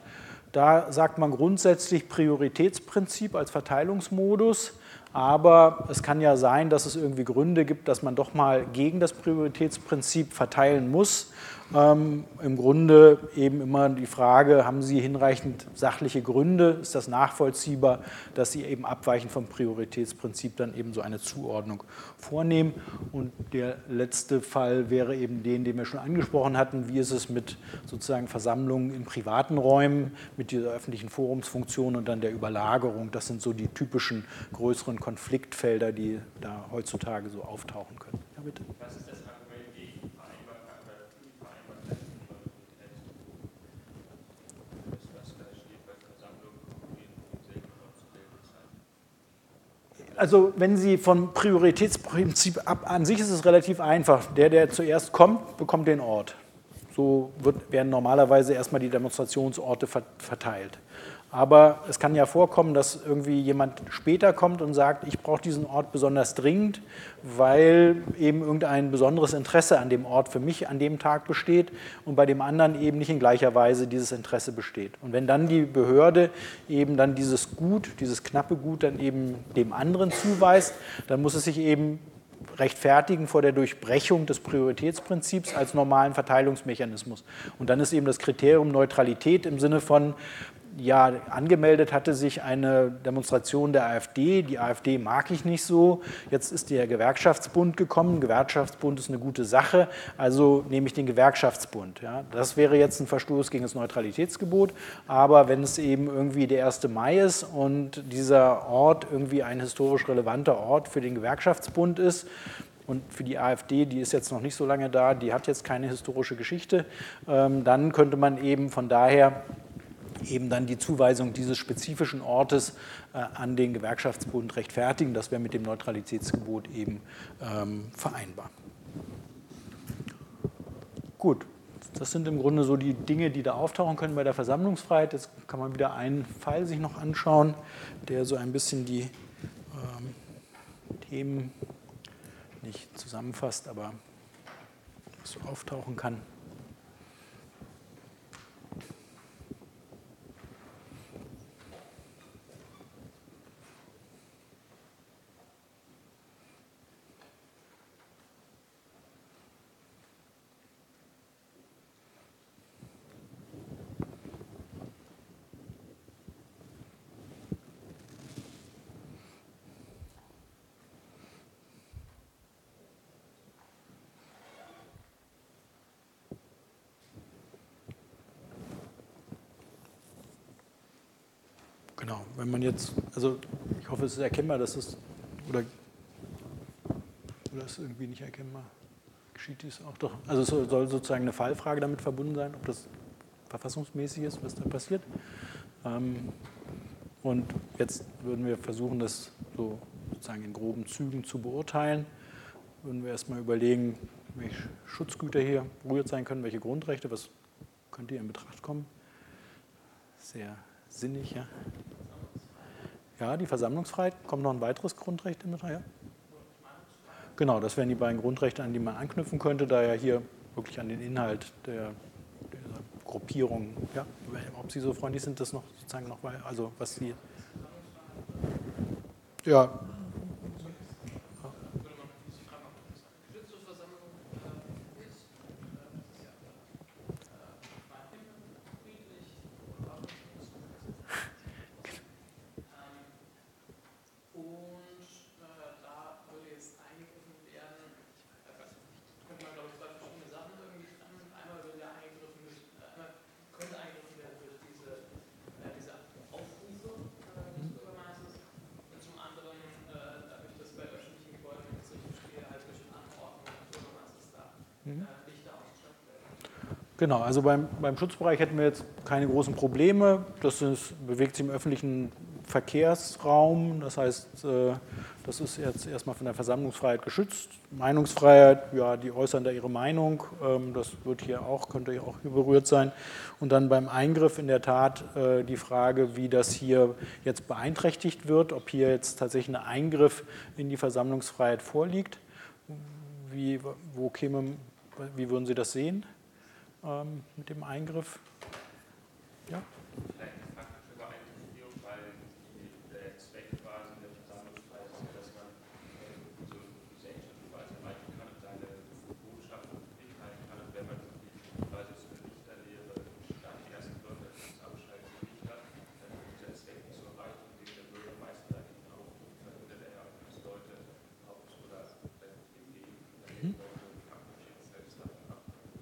Speaker 1: da sagt man grundsätzlich Prioritätsprinzip als Verteilungsmodus. Aber es kann ja sein, dass es irgendwie Gründe gibt, dass man doch mal gegen das Prioritätsprinzip verteilen muss. Ähm, Im Grunde eben immer die Frage, haben Sie hinreichend sachliche Gründe? Ist das nachvollziehbar, dass Sie eben abweichend vom Prioritätsprinzip dann eben so eine Zuordnung vornehmen? Und der letzte Fall wäre eben den, den wir schon angesprochen hatten. Wie ist es mit sozusagen Versammlungen in privaten Räumen, mit dieser öffentlichen Forumsfunktion und dann der Überlagerung? Das sind so die typischen größeren Konfliktfelder, die da heutzutage so auftauchen können. Ja, bitte. Was ist das also wenn Sie vom Prioritätsprinzip ab, an sich ist es relativ einfach. Der, der zuerst kommt, bekommt den Ort. So wird, werden normalerweise erstmal die Demonstrationsorte verteilt. Aber es kann ja vorkommen, dass irgendwie jemand später kommt und sagt, ich brauche diesen Ort besonders dringend, weil eben irgendein besonderes Interesse an dem Ort für mich an dem Tag besteht und bei dem anderen eben nicht in gleicher Weise dieses Interesse besteht. Und wenn dann die Behörde eben dann dieses Gut, dieses knappe Gut dann eben dem anderen zuweist, dann muss es sich eben rechtfertigen vor der Durchbrechung des Prioritätsprinzips als normalen Verteilungsmechanismus. Und dann ist eben das Kriterium Neutralität im Sinne von, ja, angemeldet hatte sich eine Demonstration der AfD. Die AfD mag ich nicht so. Jetzt ist der Gewerkschaftsbund gekommen. Gewerkschaftsbund ist eine gute Sache, also nehme ich den Gewerkschaftsbund. Ja, das wäre jetzt ein Verstoß gegen das Neutralitätsgebot. Aber wenn es eben irgendwie der 1. Mai ist und dieser Ort irgendwie ein historisch relevanter Ort für den Gewerkschaftsbund ist, und für die AfD, die ist jetzt noch nicht so lange da, die hat jetzt keine historische Geschichte, ähm, dann könnte man eben von daher eben dann die Zuweisung dieses spezifischen Ortes äh, an den Gewerkschaftsbund rechtfertigen. Das wäre mit dem Neutralitätsgebot eben ähm, vereinbar. Gut, das sind im Grunde so die Dinge, die da auftauchen können bei der Versammlungsfreiheit. Jetzt kann man wieder einen Fall sich noch anschauen, der so ein bisschen die ähm, Themen nicht zusammenfasst, aber so auftauchen kann. Genau, wenn man jetzt, also ich hoffe, es ist erkennbar, dass es, oder, oder ist irgendwie nicht erkennbar? Geschieht dies auch doch? Also es soll sozusagen eine Fallfrage damit verbunden sein, ob das verfassungsmäßig ist, was da passiert. Ähm, und jetzt würden wir versuchen, das so sozusagen in groben Zügen zu beurteilen. Würden wir erstmal überlegen, welche Schutzgüter hier berührt sein können, welche Grundrechte, was könnte hier in Betracht kommen. Sehr sinnig, ja. Ja, die Versammlungsfreiheit. Kommt noch ein weiteres Grundrecht in Betracht? Ja? Genau, das wären die beiden Grundrechte, an die man anknüpfen könnte, da ja hier wirklich an den Inhalt der, der Gruppierung, ja, ob Sie so freundlich sind, das noch sozusagen noch, also was Sie. Ja, Genau, also beim, beim Schutzbereich hätten wir jetzt keine großen Probleme. Das ist, bewegt sich im öffentlichen Verkehrsraum. Das heißt, äh, das ist jetzt erstmal von der Versammlungsfreiheit geschützt. Meinungsfreiheit, ja, die äußern da ihre Meinung. Ähm, das wird hier auch, könnte hier auch berührt sein. Und dann beim Eingriff in der Tat äh, die Frage, wie das hier jetzt beeinträchtigt wird, ob hier jetzt tatsächlich ein Eingriff in die Versammlungsfreiheit vorliegt. Wie, wo käme, wie würden Sie das sehen? Ähm, mit dem Eingriff. Ja?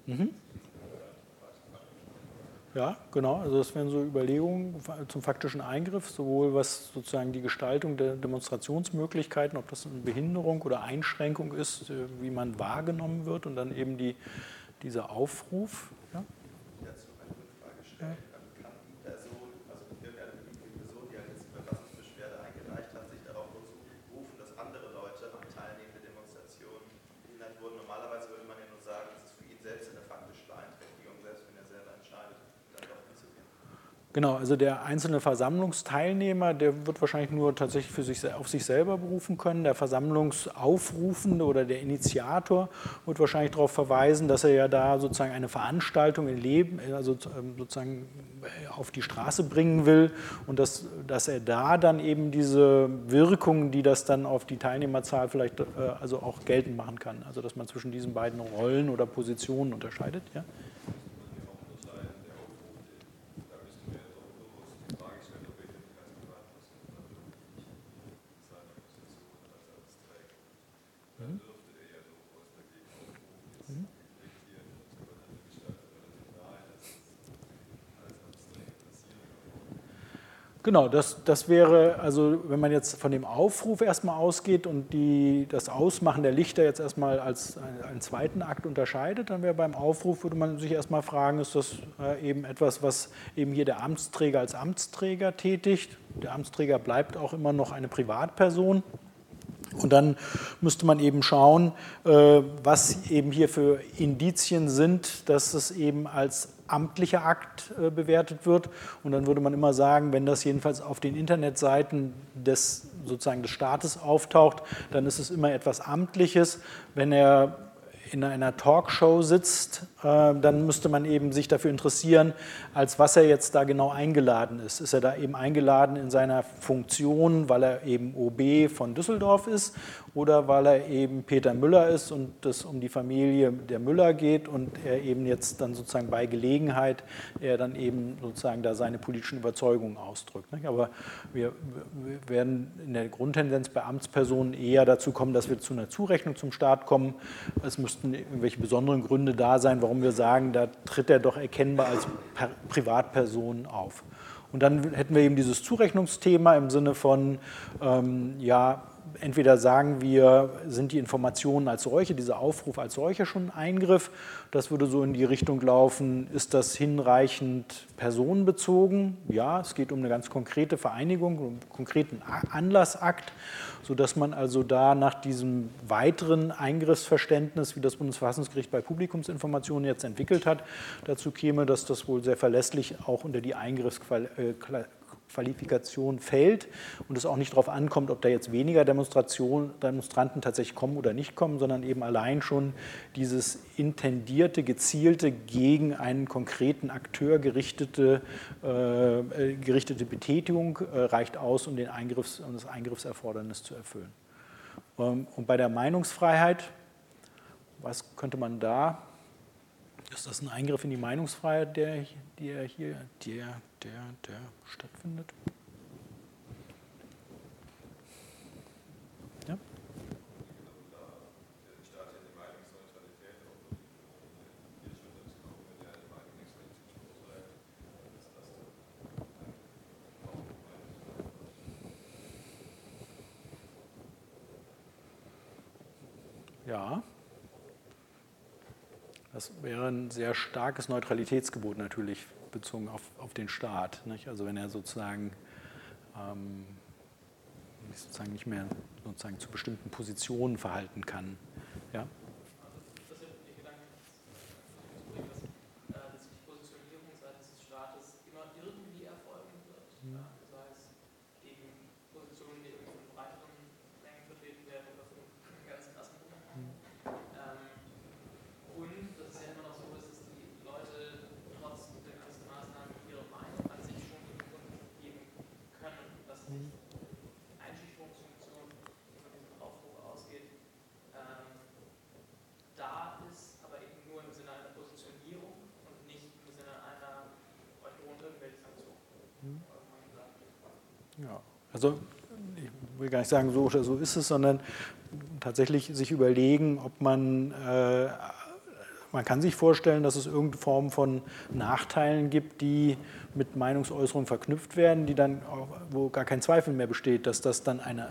Speaker 3: Vielleicht Ja,
Speaker 1: genau. Also das wären so Überlegungen zum faktischen Eingriff, sowohl was sozusagen die Gestaltung der Demonstrationsmöglichkeiten, ob das eine Behinderung oder Einschränkung ist, wie man wahrgenommen wird und dann eben die, dieser Aufruf. Ja?
Speaker 4: Dazu eine Rückfrage stellen. Ja.
Speaker 1: Genau, also der einzelne Versammlungsteilnehmer, der wird wahrscheinlich nur tatsächlich für sich, auf sich selber berufen können. Der Versammlungsaufrufende oder der Initiator wird wahrscheinlich darauf verweisen, dass er ja da sozusagen eine Veranstaltung in Leben, also ähm, sozusagen auf die Straße bringen will und dass, dass er da dann eben diese Wirkung, die das dann auf die Teilnehmerzahl vielleicht äh, also auch geltend machen kann. Also dass man zwischen diesen beiden Rollen oder Positionen unterscheidet. Ja? Genau, das, das wäre, also wenn man jetzt von dem Aufruf erstmal ausgeht und die, das Ausmachen der Lichter jetzt erstmal als einen zweiten Akt unterscheidet, dann wäre beim Aufruf, würde man sich erstmal fragen, ist das äh, eben etwas, was eben hier der Amtsträger als Amtsträger tätigt? Der Amtsträger bleibt auch immer noch eine Privatperson. Und dann müsste man eben schauen, äh, was eben hier für Indizien sind, dass es eben als amtlicher Akt äh, bewertet wird. Und dann würde man immer sagen, wenn das jedenfalls auf den Internetseiten des sozusagen des Staates auftaucht, dann ist es immer etwas Amtliches. Wenn er in einer Talkshow sitzt, dann müsste man eben sich dafür interessieren, als was er jetzt da genau eingeladen ist. Ist er da eben eingeladen in seiner Funktion, weil er eben OB von Düsseldorf ist oder weil er eben Peter Müller ist und es um die Familie der Müller geht und er eben jetzt dann sozusagen bei Gelegenheit er dann eben sozusagen da seine politischen Überzeugungen ausdrückt. Aber wir werden in der Grundtendenz bei Amtspersonen eher dazu kommen, dass wir zu einer Zurechnung zum Staat kommen. Es müssten irgendwelche besonderen Gründe da sein, warum wir sagen, da tritt er doch erkennbar als Privatperson auf. Und dann hätten wir eben dieses Zurechnungsthema im Sinne von, ähm, ja, entweder sagen wir, sind die Informationen als solche, dieser Aufruf als solcher schon ein Eingriff. Das würde so in die Richtung laufen, ist das hinreichend personenbezogen? Ja, es geht um eine ganz konkrete Vereinigung, um einen konkreten Anlassakt, sodass man also da nach diesem weiteren Eingriffsverständnis, wie das Bundesverfassungsgericht bei Publikumsinformationen jetzt entwickelt hat, dazu käme, dass das wohl sehr verlässlich auch unter die Eingriffsqualifikation Qualifikation fällt und es auch nicht darauf ankommt, ob da jetzt weniger Demonstranten tatsächlich kommen oder nicht kommen, sondern eben allein schon dieses intendierte, gezielte, gegen einen konkreten Akteur gerichtete, äh, gerichtete Betätigung äh, reicht aus, um, den Eingriffs, um das Eingriffserfordernis zu erfüllen. Ähm, und bei der Meinungsfreiheit, was könnte man da ist das ein Eingriff in die Meinungsfreiheit, der, der hier, der, der, der stattfindet? Ja? Ja. Das wäre ein sehr starkes Neutralitätsgebot natürlich bezogen auf, auf den Staat. Nicht? Also wenn er sozusagen, ähm, sozusagen nicht mehr sozusagen zu bestimmten Positionen verhalten kann. Ja? Ja, also ich will gar nicht sagen, so oder so ist es, sondern tatsächlich sich überlegen, ob man, äh, man kann sich vorstellen, dass es irgendeine Form von Nachteilen gibt, die mit Meinungsäußerungen verknüpft werden, die dann, wo gar kein Zweifel mehr besteht, dass das dann eine,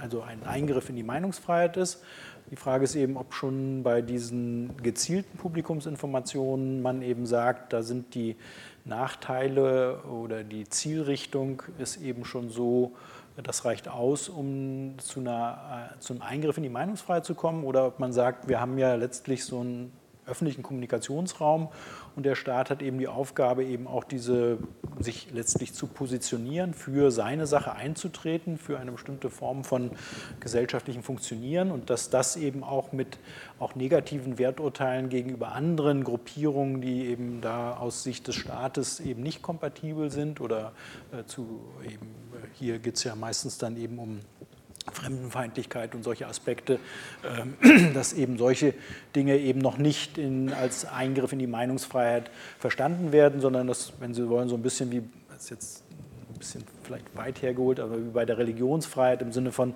Speaker 1: also ein Eingriff in die Meinungsfreiheit ist. Die Frage ist eben, ob schon bei diesen gezielten Publikumsinformationen man eben sagt, da sind die Nachteile oder die Zielrichtung ist eben schon so, das reicht aus, um zu einer, äh, zum Eingriff in die Meinungsfreiheit zu kommen, oder ob man sagt, wir haben ja letztlich so einen öffentlichen Kommunikationsraum. Und der Staat hat eben die Aufgabe, eben auch diese, sich letztlich zu positionieren, für seine Sache einzutreten, für eine bestimmte Form von gesellschaftlichem Funktionieren. Und dass das eben auch mit auch negativen Werturteilen gegenüber anderen Gruppierungen, die eben da aus Sicht des Staates eben nicht kompatibel sind oder äh, zu eben, äh, hier geht es ja meistens dann eben um Fremdenfeindlichkeit und solche Aspekte, ähm, *clears throat* dass eben solche Dinge eben noch nicht in, als Eingriff in die Meinungsfreiheit verstanden werden, sondern dass, wenn Sie wollen, so ein bisschen wie, das ist jetzt ein bisschen vielleicht weit hergeholt, aber wie bei der Religionsfreiheit im Sinne von,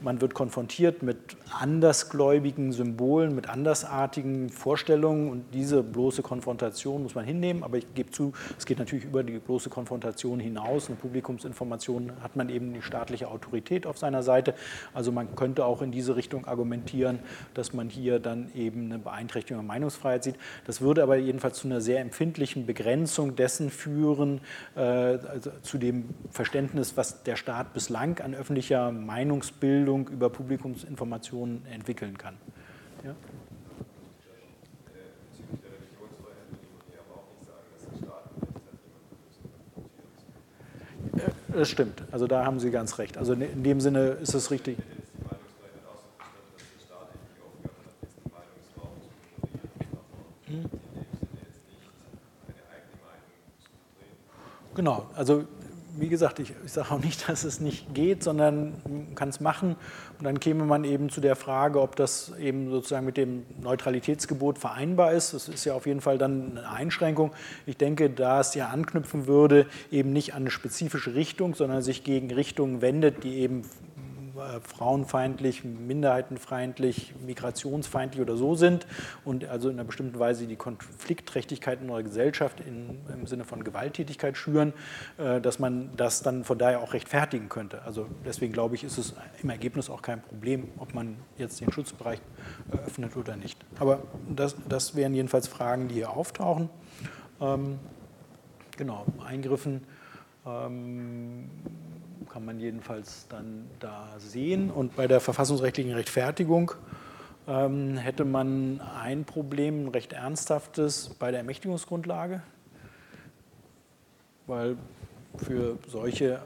Speaker 1: man wird konfrontiert mit andersgläubigen Symbolen, mit andersartigen Vorstellungen und diese bloße Konfrontation muss man hinnehmen. Aber ich gebe zu, es geht natürlich über die bloße Konfrontation hinaus. Eine Publikumsinformation hat man eben die staatliche Autorität auf seiner Seite. Also man könnte auch in diese Richtung argumentieren, dass man hier dann eben eine Beeinträchtigung der Meinungsfreiheit sieht. Das würde aber jedenfalls zu einer sehr empfindlichen Begrenzung dessen führen, äh, also zu dem Verständnis, Verständnis, was der Staat bislang an öffentlicher Meinungsbildung über Publikumsinformationen entwickeln kann. Ja? das stimmt. Also da haben Sie ganz recht. Also in dem Sinne ist es richtig. Genau, also wie gesagt, ich, ich sage auch nicht, *laughs* dass es nicht geht, sondern man kann es machen. Und dann käme man eben zu der Frage, ob das eben sozusagen mit dem Neutralitätsgebot vereinbar ist. Das ist ja auf jeden Fall dann eine Einschränkung. Ich denke, da es ja anknüpfen würde, eben nicht an eine spezifische Richtung, sondern sich gegen Richtungen wendet, die eben frauenfeindlich, minderheitenfeindlich, migrationsfeindlich oder so sind und also in einer bestimmten Weise die Konfliktträchtigkeit in unserer Gesellschaft in, im Sinne von Gewalttätigkeit schüren, äh, dass man das dann von daher auch rechtfertigen könnte. Also deswegen glaube ich, ist es im Ergebnis auch kein Problem, ob man jetzt den Schutzbereich öffnet oder nicht. Aber das, das wären jedenfalls Fragen, die hier auftauchen. Ähm, genau, Eingriffen. Ähm, kann man jedenfalls dann da sehen. Und bei der verfassungsrechtlichen Rechtfertigung ähm, hätte man ein Problem, ein recht ernsthaftes, bei der Ermächtigungsgrundlage, weil für solche, äh,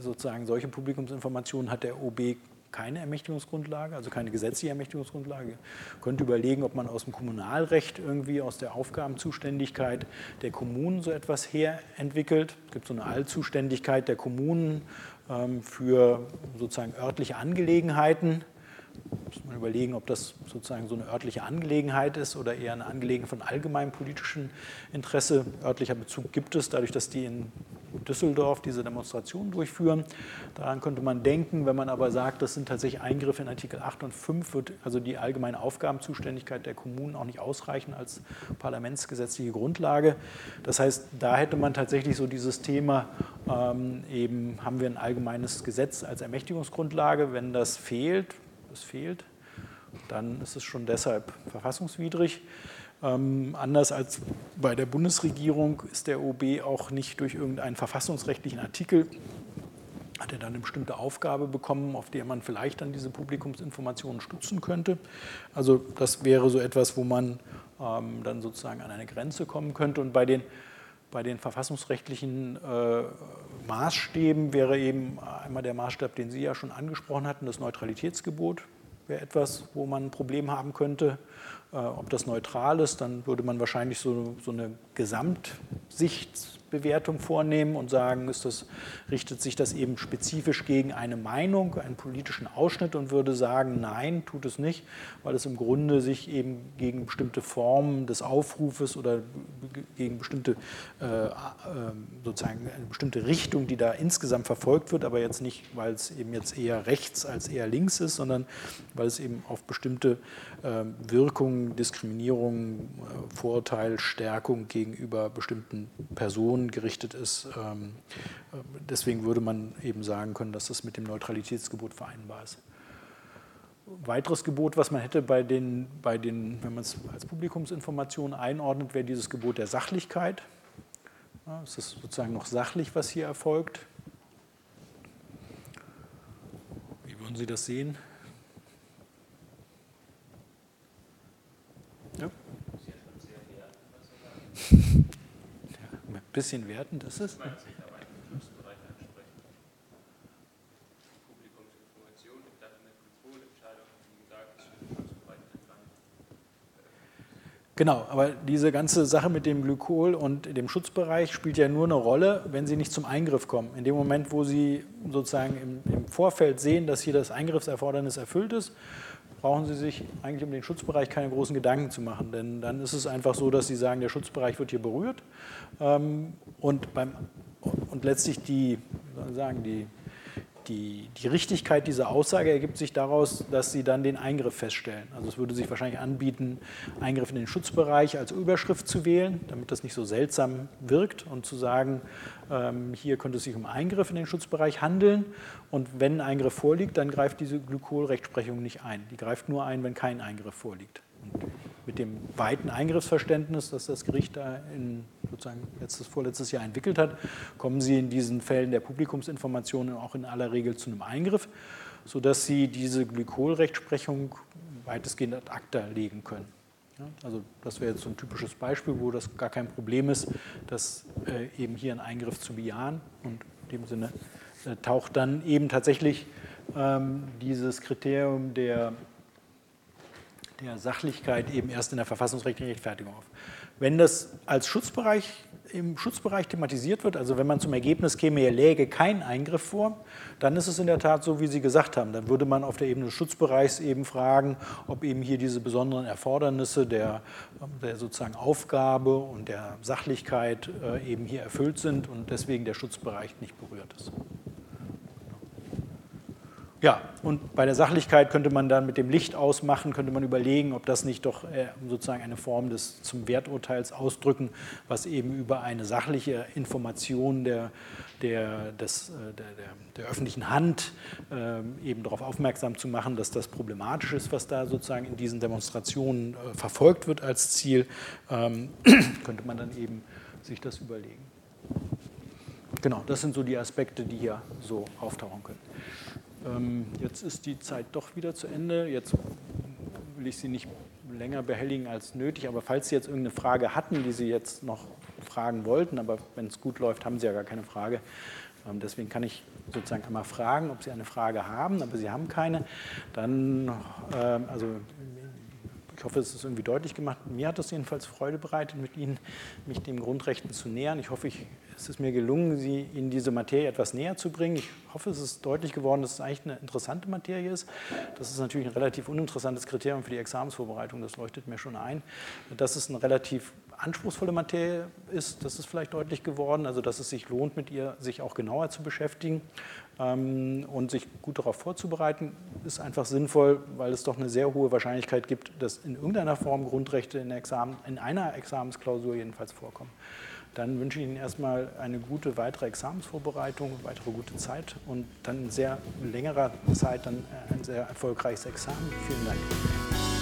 Speaker 1: sozusagen solche Publikumsinformationen hat der OB keine Ermächtigungsgrundlage, also keine gesetzliche Ermächtigungsgrundlage. Könnte überlegen, ob man aus dem Kommunalrecht irgendwie aus der Aufgabenzuständigkeit der Kommunen so etwas her entwickelt. Es gibt so eine Allzuständigkeit der Kommunen ähm, für sozusagen örtliche Angelegenheiten muss man überlegen, ob das sozusagen so eine örtliche Angelegenheit ist oder eher eine Angelegenheit von allgemeinem politischem Interesse. Örtlicher Bezug gibt es, dadurch, dass die in Düsseldorf diese Demonstrationen durchführen. Daran könnte man denken, wenn man aber sagt, das sind tatsächlich Eingriffe in Artikel 8 und 5, wird also die allgemeine Aufgabenzuständigkeit der Kommunen auch nicht ausreichen als parlamentsgesetzliche Grundlage. Das heißt, da hätte man tatsächlich so dieses Thema, ähm, eben haben wir ein allgemeines Gesetz als Ermächtigungsgrundlage. Wenn das fehlt, es fehlt, dann ist es schon deshalb verfassungswidrig. Ähm, anders als bei der Bundesregierung ist der OB auch nicht durch irgendeinen verfassungsrechtlichen Artikel, hat er dann eine bestimmte Aufgabe bekommen, auf der man vielleicht dann diese Publikumsinformationen stützen könnte. Also das wäre so etwas, wo man ähm, dann sozusagen an eine Grenze kommen könnte. Und bei den, bei den verfassungsrechtlichen äh, Maßstäben wäre eben einmal der Maßstab, den Sie ja schon angesprochen hatten, das Neutralitätsgebot wäre etwas, wo man ein Problem haben könnte. Äh, ob das neutral ist, dann würde man wahrscheinlich so, so eine Gesamtsicht Bewertung vornehmen und sagen, ist das, richtet sich das eben spezifisch gegen eine Meinung, einen politischen Ausschnitt und würde sagen, nein, tut es nicht, weil es im Grunde sich eben gegen bestimmte Formen des Aufrufes oder gegen bestimmte, äh, äh, sozusagen eine bestimmte Richtung, die da insgesamt verfolgt wird, aber jetzt nicht, weil es eben jetzt eher rechts als eher links ist, sondern weil es eben auf bestimmte äh, Wirkungen, Diskriminierung, äh, Vorurteil, Stärkung gegenüber bestimmten Personen gerichtet ist. Ähm, äh, deswegen würde man eben sagen können, dass das mit dem Neutralitätsgebot vereinbar ist. Weiteres Gebot, was man hätte bei den, bei den wenn man es als Publikumsinformation einordnet, wäre dieses Gebot der Sachlichkeit. Es ist sozusagen noch sachlich, was hier erfolgt. Wie würden Sie das sehen? Ja bisschen wertend ist es. Genau, aber diese ganze Sache mit dem Glykol und dem Schutzbereich spielt ja nur eine Rolle, wenn Sie nicht zum Eingriff kommen. In dem Moment, wo Sie sozusagen im, im Vorfeld sehen, dass hier das Eingriffserfordernis erfüllt ist, brauchen Sie sich eigentlich um den Schutzbereich keine großen Gedanken zu machen. Denn dann ist es einfach so, dass Sie sagen, der Schutzbereich wird hier berührt. Ähm, und, beim, und letztlich die, sagen, die, die, die Richtigkeit dieser Aussage ergibt sich daraus, dass Sie dann den Eingriff feststellen. Also es würde sich wahrscheinlich anbieten, Eingriff in den Schutzbereich als Überschrift zu wählen, damit das nicht so seltsam wirkt und zu sagen, ähm, hier könnte es sich um Eingriff in den Schutzbereich handeln und wenn ein Eingriff vorliegt, dann greift diese Glykolrechtsprechung nicht ein. Die greift nur ein, wenn kein Eingriff vorliegt. Und mit dem weiten Eingriffsverständnis, das das Gericht da in sozusagen letztes, vorletztes Jahr entwickelt hat, kommen Sie in diesen Fällen der Publikumsinformationen auch in aller Regel zu einem Eingriff, sodass Sie diese Glykolrechtsprechung weitestgehend ad acta legen können. Ja, also das wäre jetzt so ein typisches Beispiel, wo das gar kein Problem ist, dass äh, eben hier einen Eingriff zu bejahen und dem Sinne äh, taucht dann eben tatsächlich ähm, dieses Kriterium der, der Sachlichkeit eben erst in der verfassungsrechtlichen Rechtfertigung auf. Wenn das als Schutzbereich im Schutzbereich thematisiert wird, also wenn man zum Ergebnis käme, hier läge kein Eingriff vor, dann ist es in der Tat so, wie Sie gesagt haben. Dann würde man auf der Ebene des Schutzbereichs eben fragen, ob eben hier diese besonderen Erfordernisse der, der sozusagen Aufgabe und der Sachlichkeit äh, eben hier erfüllt sind und deswegen der Schutzbereich nicht berührt ist. Ja, und bei der Sachlichkeit könnte man dann mit dem Licht ausmachen, könnte man überlegen, ob das nicht doch äh, sozusagen eine Form des zum Werturteils ausdrücken, was eben über eine sachliche Information der, der, des, äh, der, der, öffentlichen Hand äh, eben darauf aufmerksam zu machen, dass das problematisch ist, was da sozusagen in diesen Demonstrationen äh, verfolgt wird als Ziel, ähm, *clears throat* könnte man dann eben sich das überlegen. Genau, das sind so die Aspekte, die hier so auftauchen können. Ähm, jetzt ist die Zeit doch wieder zu Ende. Jetzt will ich Sie nicht länger behelligen als nötig, aber falls Sie jetzt irgendeine Frage hatten, die Sie jetzt noch fragen wollten, aber wenn es gut läuft, haben Sie ja gar keine Frage. Ähm, deswegen kann ich sozusagen einmal fragen, ob Sie eine Frage haben, aber Sie haben keine. Dann, ähm, also ich hoffe, es ist irgendwie deutlich gemacht. Mir hat es jedenfalls Freude bereitet, mit Ihnen mich den Grundrechten zu nähern. Ich hoffe, ich, es ist mir gelungen, Sie in diese Materie etwas näher zu bringen. Ich hoffe, es ist deutlich geworden, dass es eigentlich eine interessante Materie ist. Das ist natürlich ein relativ uninteressantes Kriterium für die Examensvorbereitung, das leuchtet mir schon ein. Dass es eine relativ anspruchsvolle Materie ist, das ist vielleicht deutlich geworden, also dass es sich lohnt, mit ihr sich auch genauer zu beschäftigen und sich gut darauf vorzubereiten, ist einfach sinnvoll, weil es doch eine sehr hohe Wahrscheinlichkeit gibt, dass in irgendeiner Form Grundrechte in, Examen, in einer Examensklausur jedenfalls vorkommen. Dann wünsche ich Ihnen erstmal eine gute weitere Examensvorbereitung, weitere gute Zeit und dann in sehr längerer Zeit dann ein sehr erfolgreiches Examen. Vielen Dank.